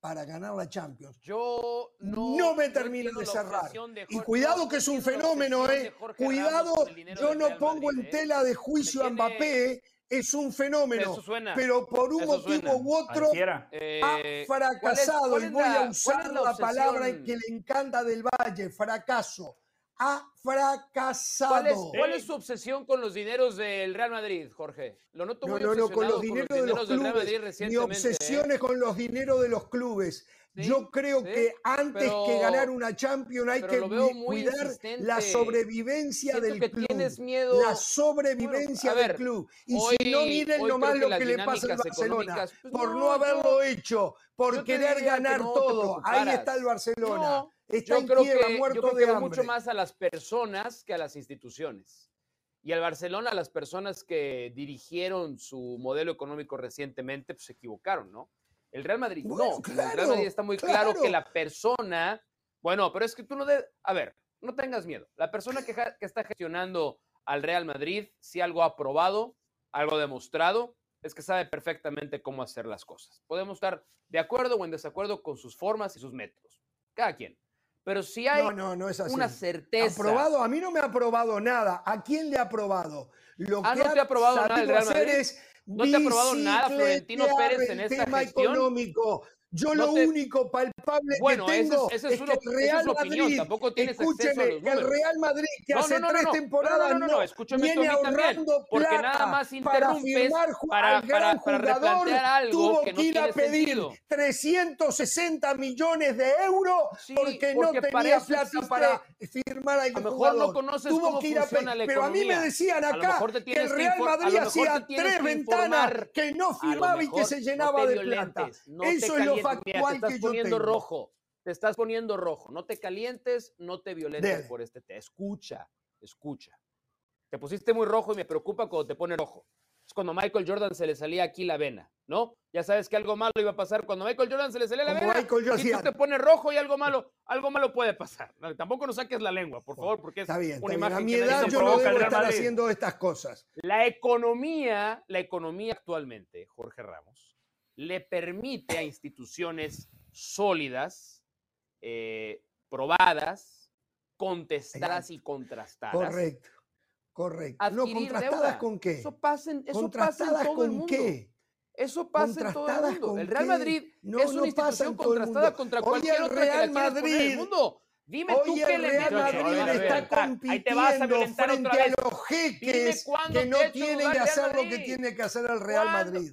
[SPEAKER 2] para ganar la Champions.
[SPEAKER 4] Yo no,
[SPEAKER 2] No me termina de cerrar.
[SPEAKER 4] de
[SPEAKER 2] Y cuidado que es un fenómeno, ¿eh? Cuidado, yo no pongo
[SPEAKER 4] Madrid,
[SPEAKER 2] en
[SPEAKER 4] ¿eh?
[SPEAKER 2] tela de juicio a Mbappé, es un fenómeno,
[SPEAKER 4] Eso suena.
[SPEAKER 2] pero por un
[SPEAKER 4] eso
[SPEAKER 2] motivo
[SPEAKER 4] suena.
[SPEAKER 2] u otro.
[SPEAKER 4] Eh,
[SPEAKER 2] ha
[SPEAKER 4] ¿cuál es-
[SPEAKER 2] fracasado y voy
[SPEAKER 4] la-
[SPEAKER 2] a usar la, palabra que le encanta del Valle, fracaso. Ha fracasado.
[SPEAKER 4] ¿Cuál es, cuál es su obsesión con los dineros del Real Madrid, Jorge? Lo noto
[SPEAKER 2] No,
[SPEAKER 4] muy
[SPEAKER 2] no, no, con los dineros de los
[SPEAKER 4] del Real
[SPEAKER 2] clubes.
[SPEAKER 4] Madrid
[SPEAKER 2] Mi
[SPEAKER 4] recientemente. ¿eh?
[SPEAKER 2] obsesión es con los dineros de los clubes.
[SPEAKER 4] Sí,
[SPEAKER 2] Yo creo
[SPEAKER 4] sí,
[SPEAKER 2] que antes que ganar una Champions hay que cuidar la sobrevivencia
[SPEAKER 4] Siento
[SPEAKER 2] del
[SPEAKER 4] que
[SPEAKER 2] club.
[SPEAKER 4] tienes miedo.
[SPEAKER 2] La sobrevivencia
[SPEAKER 4] Bueno,
[SPEAKER 2] del club. Y
[SPEAKER 4] hoy-
[SPEAKER 2] si no, miren nomás
[SPEAKER 4] creo que
[SPEAKER 2] lo
[SPEAKER 4] las
[SPEAKER 2] que le pasa al Barcelona.
[SPEAKER 4] pues
[SPEAKER 2] por no,
[SPEAKER 4] no,
[SPEAKER 2] haberlo
[SPEAKER 4] yo-
[SPEAKER 2] hecho, por
[SPEAKER 4] yo
[SPEAKER 2] querer
[SPEAKER 4] que
[SPEAKER 2] ganar
[SPEAKER 4] no
[SPEAKER 2] todo. Ahí está el Barcelona.
[SPEAKER 4] No,
[SPEAKER 2] está
[SPEAKER 4] yo
[SPEAKER 2] en
[SPEAKER 4] creo
[SPEAKER 2] quiebra,
[SPEAKER 4] que, yo
[SPEAKER 2] muerto
[SPEAKER 4] creo que
[SPEAKER 2] de hambre.
[SPEAKER 4] mucho más a las personas que a las instituciones. Y al Barcelona, las personas que dirigieron su modelo económico recientemente, pues se equivocaron, ¿no? El Real Madrid
[SPEAKER 2] Bueno,
[SPEAKER 4] no. el
[SPEAKER 2] claro,
[SPEAKER 4] Real Madrid está muy claro,
[SPEAKER 2] claro.
[SPEAKER 4] que la persona, bueno, pero es que tú no debes, a ver, no tengas miedo. La persona que, está gestionando al Real Madrid, si algo ha probado, algo demostrado, es que sabe perfectamente cómo hacer las cosas. Podemos estar de acuerdo o en desacuerdo con sus formas y sus métodos. Cada quien. Pero si hay
[SPEAKER 2] No, no, no es así.
[SPEAKER 4] una certeza.
[SPEAKER 2] ¿Aprobado? A mí no me ha aprobado nada. ¿A quién le ha aprobado? Lo
[SPEAKER 4] Ah,
[SPEAKER 2] que
[SPEAKER 4] ¿no te ha aprobado nada el Real
[SPEAKER 2] hacer
[SPEAKER 4] Madrid?
[SPEAKER 2] es
[SPEAKER 4] ¿No te ha aprobado nada Florentino Pérez en esta
[SPEAKER 2] tema
[SPEAKER 4] gestión?
[SPEAKER 2] económico. Yo
[SPEAKER 4] No
[SPEAKER 2] lo
[SPEAKER 4] te-
[SPEAKER 2] único palpable
[SPEAKER 4] Bueno,
[SPEAKER 2] que tengo
[SPEAKER 4] es-
[SPEAKER 2] que el
[SPEAKER 4] es
[SPEAKER 2] Real
[SPEAKER 4] opinión,
[SPEAKER 2] Madrid,
[SPEAKER 4] tampoco tienes a
[SPEAKER 2] escúcheme,
[SPEAKER 4] los
[SPEAKER 2] que el. Real Madrid que
[SPEAKER 4] No,
[SPEAKER 2] hace
[SPEAKER 4] no,
[SPEAKER 2] tres temporadas
[SPEAKER 4] No,
[SPEAKER 2] viene ahorrando
[SPEAKER 4] porque
[SPEAKER 2] plata
[SPEAKER 4] nada más
[SPEAKER 2] para firmar
[SPEAKER 4] para-
[SPEAKER 2] al gran
[SPEAKER 4] para- para
[SPEAKER 2] jugador,
[SPEAKER 4] algo
[SPEAKER 2] tuvo
[SPEAKER 4] que
[SPEAKER 2] ir a pedir
[SPEAKER 4] sentido.
[SPEAKER 2] 360 millones de euros
[SPEAKER 4] Sí,
[SPEAKER 2] porque no
[SPEAKER 4] porque
[SPEAKER 2] tenía plata para firmar al
[SPEAKER 4] A lo mejor
[SPEAKER 2] jugador.
[SPEAKER 4] no conoces
[SPEAKER 2] tuvo
[SPEAKER 4] cómo
[SPEAKER 2] que ir a
[SPEAKER 4] funciona
[SPEAKER 2] pedir,
[SPEAKER 4] la
[SPEAKER 2] pero a mí me decían acá que el Real Madrid hacía tres ventanas que no firmaba y que se llenaba de plata. Eso es lo
[SPEAKER 4] Mira, te estás
[SPEAKER 2] que yo
[SPEAKER 4] poniendo
[SPEAKER 2] tengo.
[SPEAKER 4] rojo. Te estás poniendo rojo. No te calientes, no te violentes
[SPEAKER 2] Dele.
[SPEAKER 4] por este tema. Escucha, escucha. Te pusiste muy rojo y me preocupa cuando te pone rojo. Es cuando Michael Jordan se le salía aquí la vena, ¿no? Ya sabes que algo malo iba a pasar cuando Michael Jordan se le salía la
[SPEAKER 2] Como
[SPEAKER 4] vena.
[SPEAKER 2] Michael Jordan
[SPEAKER 4] y tú te pones rojo y algo malo, algo malo puede pasar. Tampoco nos saques la lengua, por favor, porque es
[SPEAKER 2] Está bien,
[SPEAKER 4] una
[SPEAKER 2] está bien. A
[SPEAKER 4] imagen
[SPEAKER 2] mi edad yo no debo estar haciendo estas cosas.
[SPEAKER 4] La economía, la economía actualmente, Jorge Ramos, le permite a instituciones sólidas, eh, probadas, contestadas y contrastadas.
[SPEAKER 2] Correcto, correcto. No,
[SPEAKER 4] adquirir
[SPEAKER 2] ¿contrastadas
[SPEAKER 4] deuda.
[SPEAKER 2] con qué?
[SPEAKER 4] Eso pasa en, eso pasa en
[SPEAKER 2] ¿Contrastadas
[SPEAKER 4] todo el
[SPEAKER 2] con
[SPEAKER 4] mundo.
[SPEAKER 2] qué?
[SPEAKER 4] Eso pasa en todo el
[SPEAKER 2] ¿Contrastadas
[SPEAKER 4] mundo. El Real? Madrid
[SPEAKER 2] No,
[SPEAKER 4] es
[SPEAKER 2] no
[SPEAKER 4] una institución
[SPEAKER 2] el
[SPEAKER 4] contrastada contra
[SPEAKER 2] Hoy
[SPEAKER 4] cualquier
[SPEAKER 2] el
[SPEAKER 4] otra que la
[SPEAKER 2] Real
[SPEAKER 4] quieras poner en el
[SPEAKER 2] Madrid-
[SPEAKER 4] mundo. Dime tú qué
[SPEAKER 2] el
[SPEAKER 4] elementos
[SPEAKER 2] Real Madrid está
[SPEAKER 4] violentar. Ahí te vas a
[SPEAKER 2] compitiendo frente
[SPEAKER 4] otra
[SPEAKER 2] a los jeques que no tienen que
[SPEAKER 4] el
[SPEAKER 2] hacer lo que
[SPEAKER 4] Madrid.
[SPEAKER 2] tiene que hacer el Real
[SPEAKER 4] ¿Cuándo?
[SPEAKER 2] Madrid.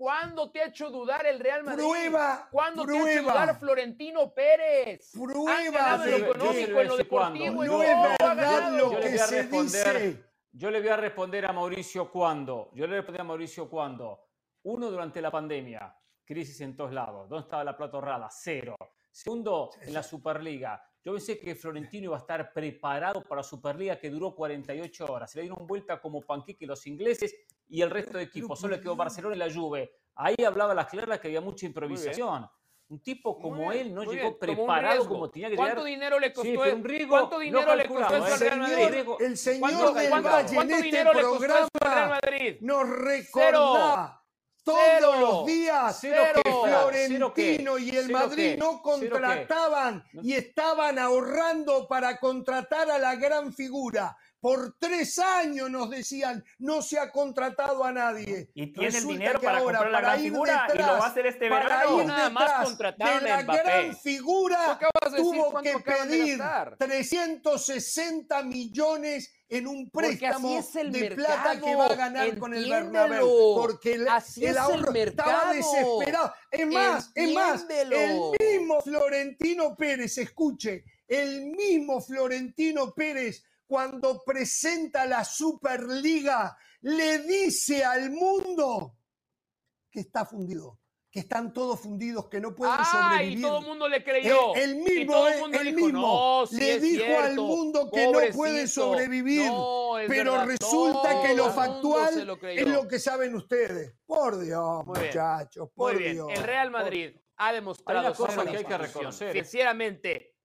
[SPEAKER 4] ¿Cuándo te ha hecho dudar el Real Madrid?
[SPEAKER 2] Prueba,
[SPEAKER 4] ¿Cuándo te ha hecho dudar Florentino Pérez?
[SPEAKER 2] Prueba de
[SPEAKER 4] lo económico, en lo
[SPEAKER 3] cuándo.
[SPEAKER 4] deportivo, en
[SPEAKER 2] No es verdad lo
[SPEAKER 3] Yo le
[SPEAKER 2] que
[SPEAKER 3] voy a
[SPEAKER 2] se
[SPEAKER 3] responder.
[SPEAKER 2] dice.
[SPEAKER 3] Yo le voy a responder a Mauricio cuando. Yo le voy a responder a Mauricio cuando. Uno, durante la pandemia, crisis en todos lados. ¿Dónde estaba la plata ahorrada? Cero. Segundo, en la Superliga. Yo pensé que Florentino iba a estar preparado para Superliga que duró 48 horas. Se le dieron vuelta como panqueque los ingleses y el resto de equipos. Solo quedó Barcelona y la Juve. Ahí hablaba las claras que había mucha improvisación. Un tipo como
[SPEAKER 4] bien,
[SPEAKER 3] él no llegó
[SPEAKER 4] bien.
[SPEAKER 3] Preparado como tenía que
[SPEAKER 4] ¿Cuánto
[SPEAKER 3] llegar.
[SPEAKER 4] dinero le costó?
[SPEAKER 3] Sí, un riesgo
[SPEAKER 4] ¿Cuánto dinero le costó eso
[SPEAKER 3] ¿eh?
[SPEAKER 4] al Real Madrid?
[SPEAKER 2] El señor
[SPEAKER 4] ¿Cuánto,
[SPEAKER 2] del
[SPEAKER 4] cuánto-
[SPEAKER 2] Valle en
[SPEAKER 4] cuánto
[SPEAKER 2] este
[SPEAKER 4] Real
[SPEAKER 2] programa
[SPEAKER 4] Madrid?
[SPEAKER 2] nos recordaba todos
[SPEAKER 4] Cero.
[SPEAKER 2] los días
[SPEAKER 3] Cero
[SPEAKER 2] que Florentino
[SPEAKER 3] cero
[SPEAKER 2] y el Madrid no contrataban y estaban ahorrando para contratar a la gran figura. Por tres años nos decían, no se ha contratado a nadie.
[SPEAKER 5] Y tiene el dinero para
[SPEAKER 2] ahora,
[SPEAKER 5] comprar la gran
[SPEAKER 2] ir
[SPEAKER 5] figura y lo va a hacer este
[SPEAKER 2] para
[SPEAKER 5] verano.
[SPEAKER 2] ir
[SPEAKER 4] Nada más a
[SPEAKER 2] la
[SPEAKER 4] Mbappé.
[SPEAKER 2] gran figura
[SPEAKER 4] de
[SPEAKER 2] tuvo que pedir
[SPEAKER 4] gastar.
[SPEAKER 2] 360 millones en un préstamo
[SPEAKER 4] es el
[SPEAKER 2] de
[SPEAKER 4] mercado,
[SPEAKER 2] plata que va a ganar con el. Bernabéu. Porque el,
[SPEAKER 4] Así
[SPEAKER 2] el
[SPEAKER 4] es el
[SPEAKER 2] ahorro estaba
[SPEAKER 4] mercado.
[SPEAKER 2] desesperado. Es más, es más, el mismo Florentino Pérez, escuche, el mismo Florentino Pérez cuando presenta la Superliga le dice al mundo que está fundido, que están todos fundidos, que no pueden
[SPEAKER 4] Ah,
[SPEAKER 2] sobrevivir.
[SPEAKER 4] y todo el mundo le creyó.
[SPEAKER 2] El, el
[SPEAKER 4] Y
[SPEAKER 2] mismo,
[SPEAKER 4] todo el
[SPEAKER 2] eh,
[SPEAKER 4] mundo
[SPEAKER 2] el
[SPEAKER 4] dijo,
[SPEAKER 2] mismo
[SPEAKER 4] no, sí
[SPEAKER 2] le dijo al mundo que no puede
[SPEAKER 4] pobrecito,
[SPEAKER 2] sobrevivir.
[SPEAKER 4] no,
[SPEAKER 2] pero
[SPEAKER 4] verdad,
[SPEAKER 2] resulta que lo factual
[SPEAKER 4] lo
[SPEAKER 2] es lo que saben ustedes. Por Dios,
[SPEAKER 4] Muy bien,
[SPEAKER 2] muchachos, por
[SPEAKER 4] Muy bien,
[SPEAKER 2] Dios.
[SPEAKER 4] el Real
[SPEAKER 2] por-
[SPEAKER 4] Madrid ha demostrado
[SPEAKER 3] Hay una cosa que hay que reconocer.
[SPEAKER 2] a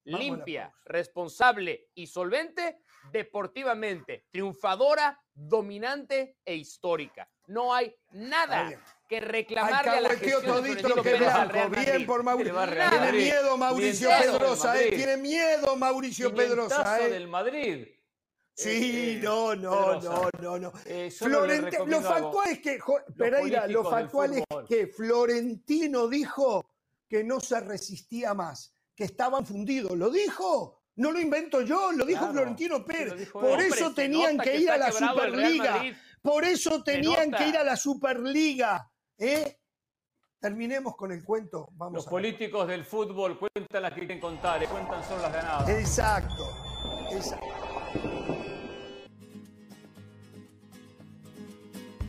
[SPEAKER 2] la
[SPEAKER 4] limpia, responsable y solvente, deportivamente triunfadora, dominante e histórica. No hay nada que reclamarle a la gestión de Florentino
[SPEAKER 2] que es
[SPEAKER 4] Pérez al
[SPEAKER 2] blanco.
[SPEAKER 4] Real Madrid.
[SPEAKER 2] Bien por Mauricio.
[SPEAKER 3] Real
[SPEAKER 2] Tiene miedo Mauricio Pedrosa, eh. Tiene miedo Mauricio Pedrosa, eh.
[SPEAKER 3] del Madrid.
[SPEAKER 2] Sí,
[SPEAKER 3] Eh, eh,
[SPEAKER 2] no, no, no, no, no.
[SPEAKER 3] Eh,
[SPEAKER 2] Florente- lo factual es que, jo- Pereira, lo factual es que Florentino dijo que no se resistía más, que estaban fundidos. ¿Lo dijo? No lo invento yo, lo dijo
[SPEAKER 3] Claro,
[SPEAKER 2] Florentino Pérez. Por eso tenían que ir a la Superliga. Por eso tenían que ir a la Superliga. ¿eh? Terminemos con el cuento. Vamos
[SPEAKER 3] Los
[SPEAKER 2] a-
[SPEAKER 3] políticos del fútbol cuentan las que quieren contar, eh, cuentan solo las ganadas.
[SPEAKER 2] Exacto. exacto.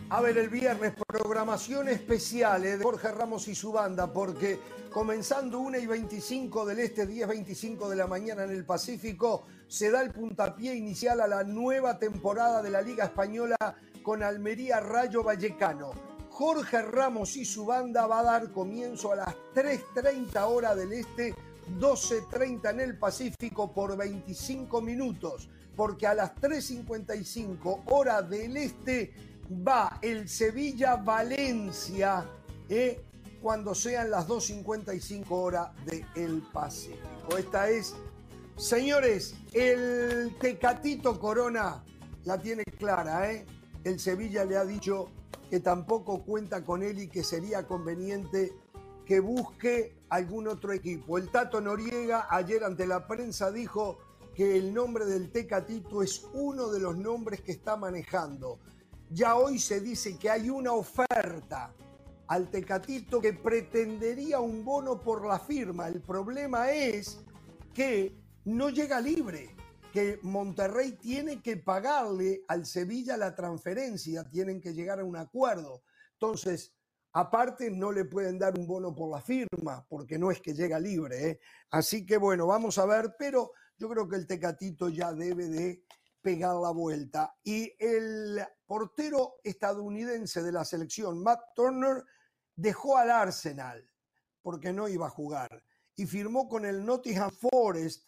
[SPEAKER 2] A ver, el viernes, programación especial eh, de Jorge Ramos y su banda, porque comenzando 1 y 25 del este, 10, 25 de la mañana en el Pacífico, se da el puntapié inicial a la nueva temporada de la Liga Española con Almería Rayo Vallecano. Jorge Ramos y su banda va a dar comienzo a las 3.30 horas del este, 12.30 en el Pacífico por 25 minutos, porque a las 3.55 horas del este va el Sevilla-Valencia, ¿eh? cuando sean las 2.55 horas del Pacífico. Esta es, señores, el Tecatito Corona la tiene clara, ¿eh? El Sevilla le ha dicho que tampoco cuenta con él y que sería conveniente que busque algún otro equipo. El Tato Noriega ayer ante la prensa dijo que el nombre del Tecatito es uno de los nombres que está manejando. Ya hoy se dice que hay una oferta al Tecatito que pretendería un bono por la firma. El problema es que no llega libre, que Monterrey tiene que pagarle al Sevilla la transferencia, tienen que llegar a un acuerdo. Entonces, aparte no le pueden dar un bono por la firma, porque no es que llega libre. ¿eh? Así que bueno, vamos a ver, pero yo creo que el Tecatito ya debe de pegar la vuelta. Y el portero estadounidense de la selección, Matt Turner, dejó al Arsenal porque no iba a jugar y firmó con el Nottingham Forest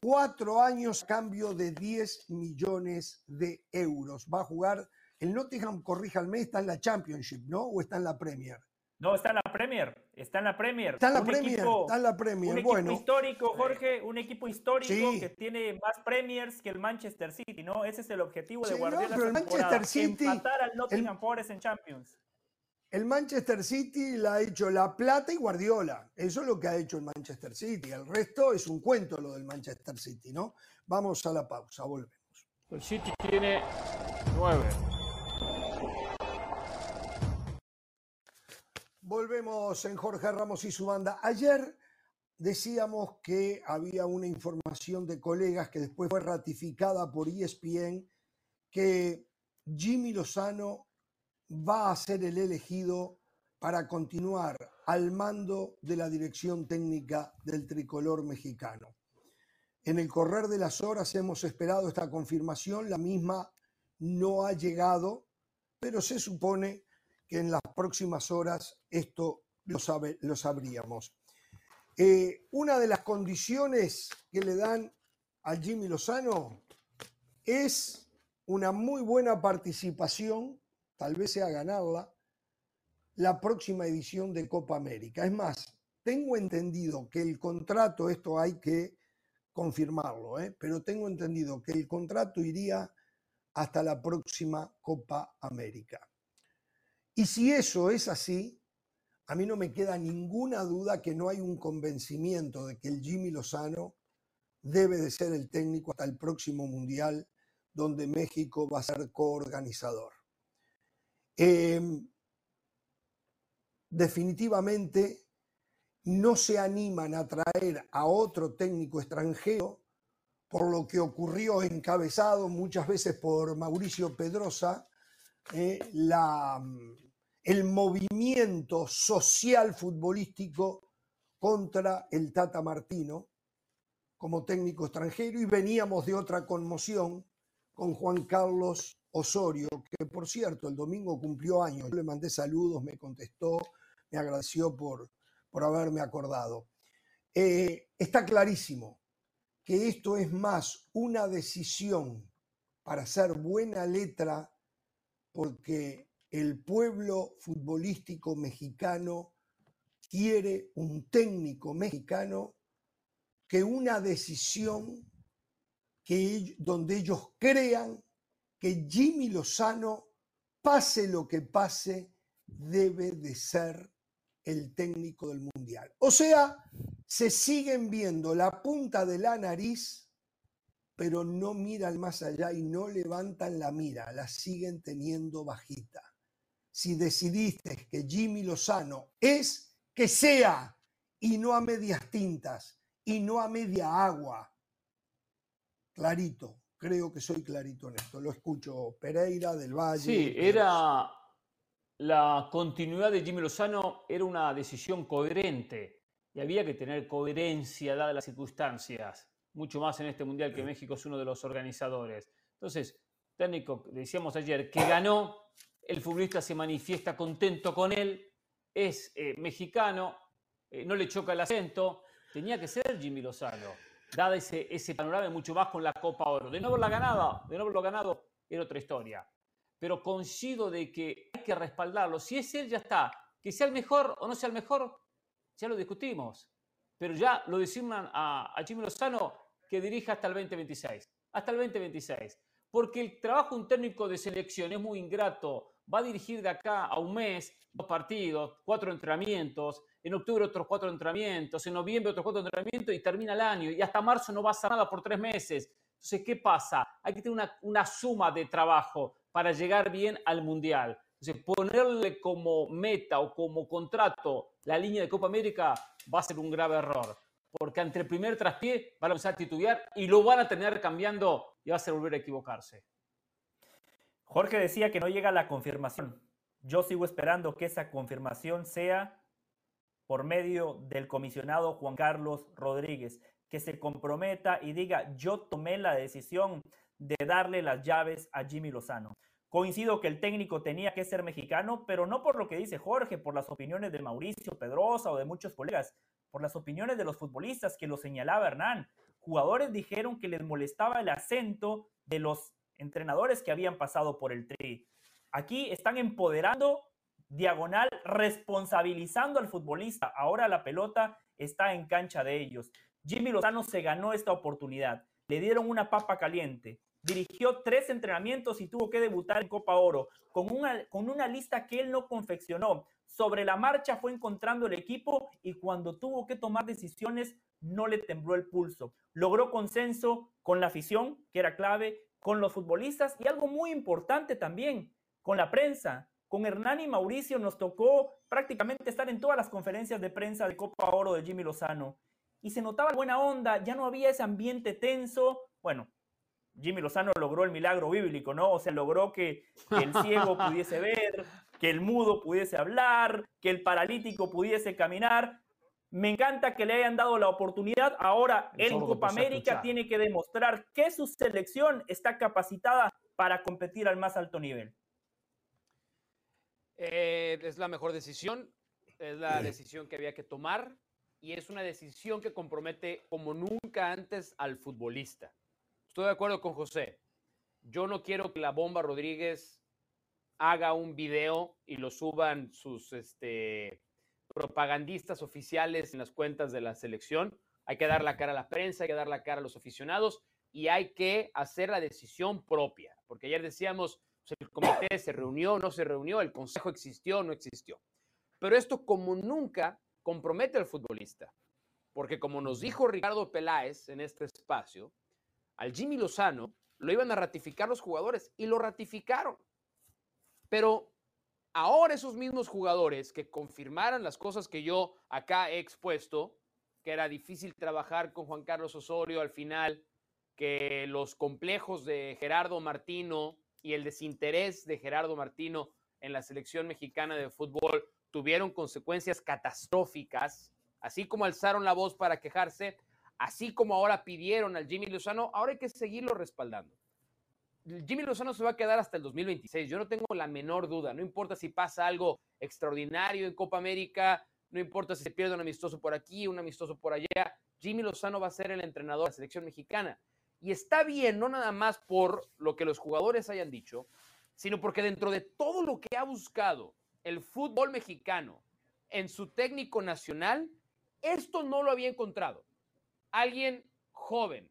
[SPEAKER 2] cuatro años a cambio de 10 millones de euros. Va a jugar el Nottingham, corríjanme, está en la Championship, ¿no? ¿O está en la Premier?
[SPEAKER 5] No, está en la Premier. Está en la Premier.
[SPEAKER 2] Está en la Premier. está en la Premier.
[SPEAKER 5] Un equipo
[SPEAKER 2] bueno.
[SPEAKER 5] histórico, Jorge. Un equipo histórico que tiene más Premiers que el Manchester City, ¿no? Ese es el objetivo de
[SPEAKER 2] Sí,
[SPEAKER 5] Guardiola.
[SPEAKER 2] no, pero el Manchester City-
[SPEAKER 5] Empatar al Nottingham Forest en Champions.
[SPEAKER 2] El Manchester City la ha hecho La Plata y Guardiola. Eso es lo que ha hecho el Manchester City. El resto es un cuento lo del Manchester City, ¿no? Vamos a la pausa, volvemos.
[SPEAKER 3] El City tiene nueve.
[SPEAKER 2] Volvemos en Jorge Ramos y su banda. Ayer decíamos que había una información de colegas que después fue ratificada por ESPN que Jimmy Lozano va a ser el elegido para continuar al mando de la dirección técnica del tricolor mexicano. En el correr de las horas hemos esperado esta confirmación, la misma no ha llegado, pero se supone que en las próximas horas esto lo, lo sabríamos. Eh, una de las condiciones que le dan a Jimmy Lozano es una muy buena participación, tal vez sea ganarla, la próxima edición de Copa América. Es más, tengo entendido que el contrato, esto hay que confirmarlo, ¿eh? pero tengo entendido que el contrato iría hasta la próxima Copa América. Y si eso es así, a mí no me queda ninguna duda que no hay un convencimiento de que el Jimmy Lozano debe de ser el técnico hasta el próximo Mundial, donde México va a ser coorganizador. Eh, definitivamente no se animan a traer a otro técnico extranjero por lo que ocurrió encabezado muchas veces por Mauricio Pedrosa, eh, la, el movimiento social futbolístico contra el Tata Martino como técnico extranjero y veníamos de otra conmoción con Juan Carlos Osorio, que por cierto el domingo cumplió años. Yo le mandé saludos, me contestó, me agradeció por, por haberme acordado. Eh, está clarísimo que esto es más una decisión para hacer buena letra porque el pueblo futbolístico mexicano quiere un técnico mexicano que una decisión que, donde ellos crean que Jimmy Lozano, pase lo que pase, debe de ser el técnico del Mundial. O sea, se siguen viendo la punta de la nariz, pero no miran más allá y no levantan la mira, la siguen teniendo bajita. Si decidiste que Jimmy Lozano es que sea y no a medias tintas y no a media agua, clarito, creo que soy clarito en esto. Lo escucho Pereira, del Valle.
[SPEAKER 3] Sí, era la continuidad de Jimmy Lozano era una decisión coherente y había que tener coherencia dadas las circunstancias, mucho más en este mundial que México es uno de los organizadores. Entonces, técnico, decíamos ayer, que ganó, el futbolista se manifiesta contento con él, es eh, mexicano, eh, no le choca el acento, tenía que ser Jimmy Lozano, dada ese, ese panorama y mucho más con la Copa Oro. De no haberla ganado, de no haberlo ganado, era otra historia pero coincido de que hay que respaldarlo. Si es él, ya está. Que sea el mejor o no sea el mejor, ya lo discutimos. Pero ya lo designan a, a Jimmy Lozano que dirija hasta el 2026. Hasta el 2026. porque el trabajo de un técnico de selección es muy ingrato. Va a dirigir de acá a un mes, dos partidos, cuatro entrenamientos, en octubre otros cuatro entrenamientos, en noviembre otros cuatro entrenamientos y termina el año. Y hasta marzo no va a hacer nada por tres meses. Entonces, ¿qué pasa? Hay que tener una, una suma de trabajo para llegar bien al Mundial. Entonces, ponerle como meta o como contrato la línea de Copa América va a ser un grave error. Porque ante el primer traspié van a empezar a titubear y lo van a tener cambiando y va a ser volver a equivocarse.
[SPEAKER 5] Jorge decía que no llega la confirmación. Yo sigo esperando que esa confirmación sea por medio del comisionado Juan Carlos Rodríguez, que se comprometa y diga, yo tomé la decisión de darle las llaves a Jimmy Lozano. Coincido que el técnico tenía que ser mexicano, pero no por lo que dice Jorge, por las opiniones de Mauricio Pedrosa o de muchos colegas, por las opiniones de los futbolistas que lo señalaba Hernán. Jugadores dijeron que les molestaba el acento de los entrenadores que habían pasado por el tri. Aquí están empoderando diagonal, responsabilizando al futbolista. Ahora la pelota está en cancha de ellos. Jimmy Lozano se ganó esta oportunidad. Le dieron una papa caliente dirigió tres entrenamientos y tuvo que debutar en Copa Oro con una, con una lista que él no confeccionó. Sobre la marcha fue encontrando el equipo y cuando tuvo que tomar decisiones no le tembló el pulso. Logró consenso con la afición, que era clave, con los futbolistas y algo muy importante también, con la prensa. Con Hernán y Mauricio nos tocó prácticamente estar en todas las conferencias de prensa de Copa Oro de Jimmy Lozano. Y se notaba buena onda, ya no había ese ambiente tenso. Bueno, Jimmy Lozano logró el milagro bíblico, ¿no? O sea, logró que, el ciego pudiese ver, que el mudo pudiese hablar, que el paralítico pudiese caminar. Me encanta que le hayan dado la oportunidad. Ahora él en Copa América tiene que demostrar que su selección está capacitada para competir al más alto nivel.
[SPEAKER 4] Eh, es la mejor decisión, es la decisión que había que tomar y es una decisión que compromete como nunca antes al futbolista. Estoy de acuerdo con José. Yo no quiero que la bomba Rodríguez haga un video y lo suban sus este, propagandistas oficiales en las cuentas de la selección. Hay que dar la cara a la prensa, hay que dar la cara a los aficionados y hay que hacer la decisión propia. Porque ayer decíamos, pues, el comité se reunió, no se reunió, el consejo existió, no existió. Pero esto como nunca compromete al futbolista. Porque como nos dijo Ricardo Peláez en este espacio, al Jimmy Lozano lo iban a ratificar los jugadores y lo ratificaron. Pero ahora esos mismos jugadores que confirmaran las cosas que yo acá he expuesto, que era difícil trabajar con Juan Carlos Osorio al final, que los complejos de Gerardo Martino y el desinterés de Gerardo Martino en la selección mexicana de fútbol tuvieron consecuencias catastróficas, así como alzaron la voz para quejarse, así como ahora pidieron al Jimmy Lozano, ahora hay que seguirlo respaldando. Jimmy Lozano se va a quedar hasta el 2026, yo no tengo la menor duda, no importa si pasa algo extraordinario en Copa América, no importa si se pierde un amistoso por aquí, un amistoso por allá, Jimmy Lozano va a ser el entrenador de la selección mexicana. Y está bien, no nada más por lo que los jugadores hayan dicho, sino porque dentro de todo lo que ha buscado el fútbol mexicano en su técnico nacional, esto no lo había encontrado alguien joven,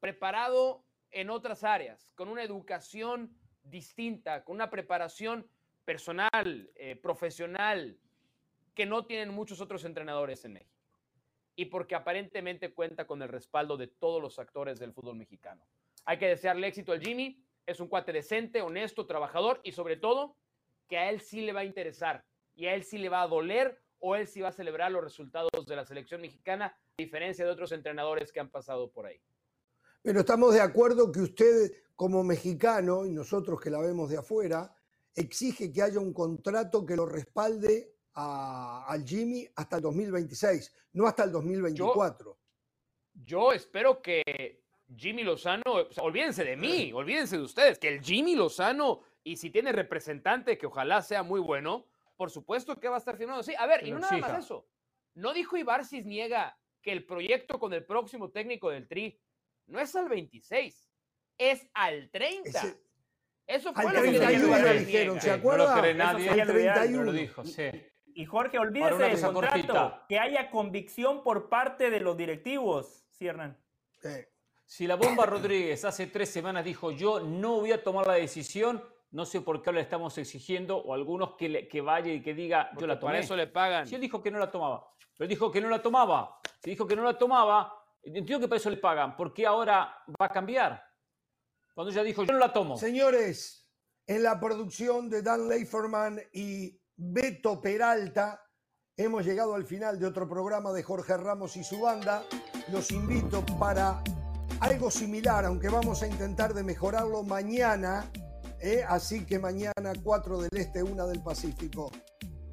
[SPEAKER 4] preparado en otras áreas, con una educación distinta, con una preparación personal, eh, profesional, que no tienen muchos otros entrenadores en México. Y porque aparentemente cuenta con el respaldo de todos los actores del fútbol mexicano. Hay que desearle éxito al Jimmy. Es un cuate decente, honesto, trabajador y sobre todo que a él sí le va a interesar y a él sí le va a doler o él sí va a celebrar los resultados de la selección mexicana diferencia de otros entrenadores que han pasado por ahí.
[SPEAKER 2] Pero estamos de acuerdo que usted, como mexicano, y nosotros que la vemos de afuera, exige que haya un contrato que lo respalde al Jimmy hasta el 2026, no hasta el 2024.
[SPEAKER 4] Yo, espero que Jimmy Lozano, olvídense de mí, olvídense de ustedes, que el Jimmy Lozano, y si tiene representante que ojalá sea muy bueno, por supuesto que va a estar firmado. Sí, a ver, y no nada más eso. No dijo Ibar Cisniega que el proyecto con el próximo técnico del Tri no es al 26, es al 30. Eso fue lo que
[SPEAKER 2] dijeron, ¿se acuerdan? No lo nadie,
[SPEAKER 5] 31. Lo dijo, sí. Y Jorge, olvídese del contrato, que haya convicción por parte de los directivos, ¿sí, Hernán?
[SPEAKER 3] Si la bomba Rodríguez hace tres semanas dijo yo no voy a tomar la decisión, no sé por qué ahora le estamos exigiendo o algunos que, le- que vaya y que diga yo la tomé.
[SPEAKER 4] Para eso le pagan.
[SPEAKER 3] Si él dijo que no la tomaba, pero él dijo que no la tomaba. Si dijo que no la tomaba, entiendo que para eso le pagan. ¿Por qué ahora va a cambiar? Cuando ella dijo yo no la tomo.
[SPEAKER 2] Señores, en la producción de Dan Leiferman y Beto Peralta, hemos llegado al final de otro programa de Jorge Ramos y su banda. Los invito para algo similar, aunque vamos a intentar de mejorarlo mañana. ¿eh? Así que mañana 4 del Este, 1 del Pacífico.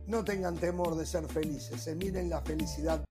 [SPEAKER 2] No tengan temor de ser felices, se miren la felicidad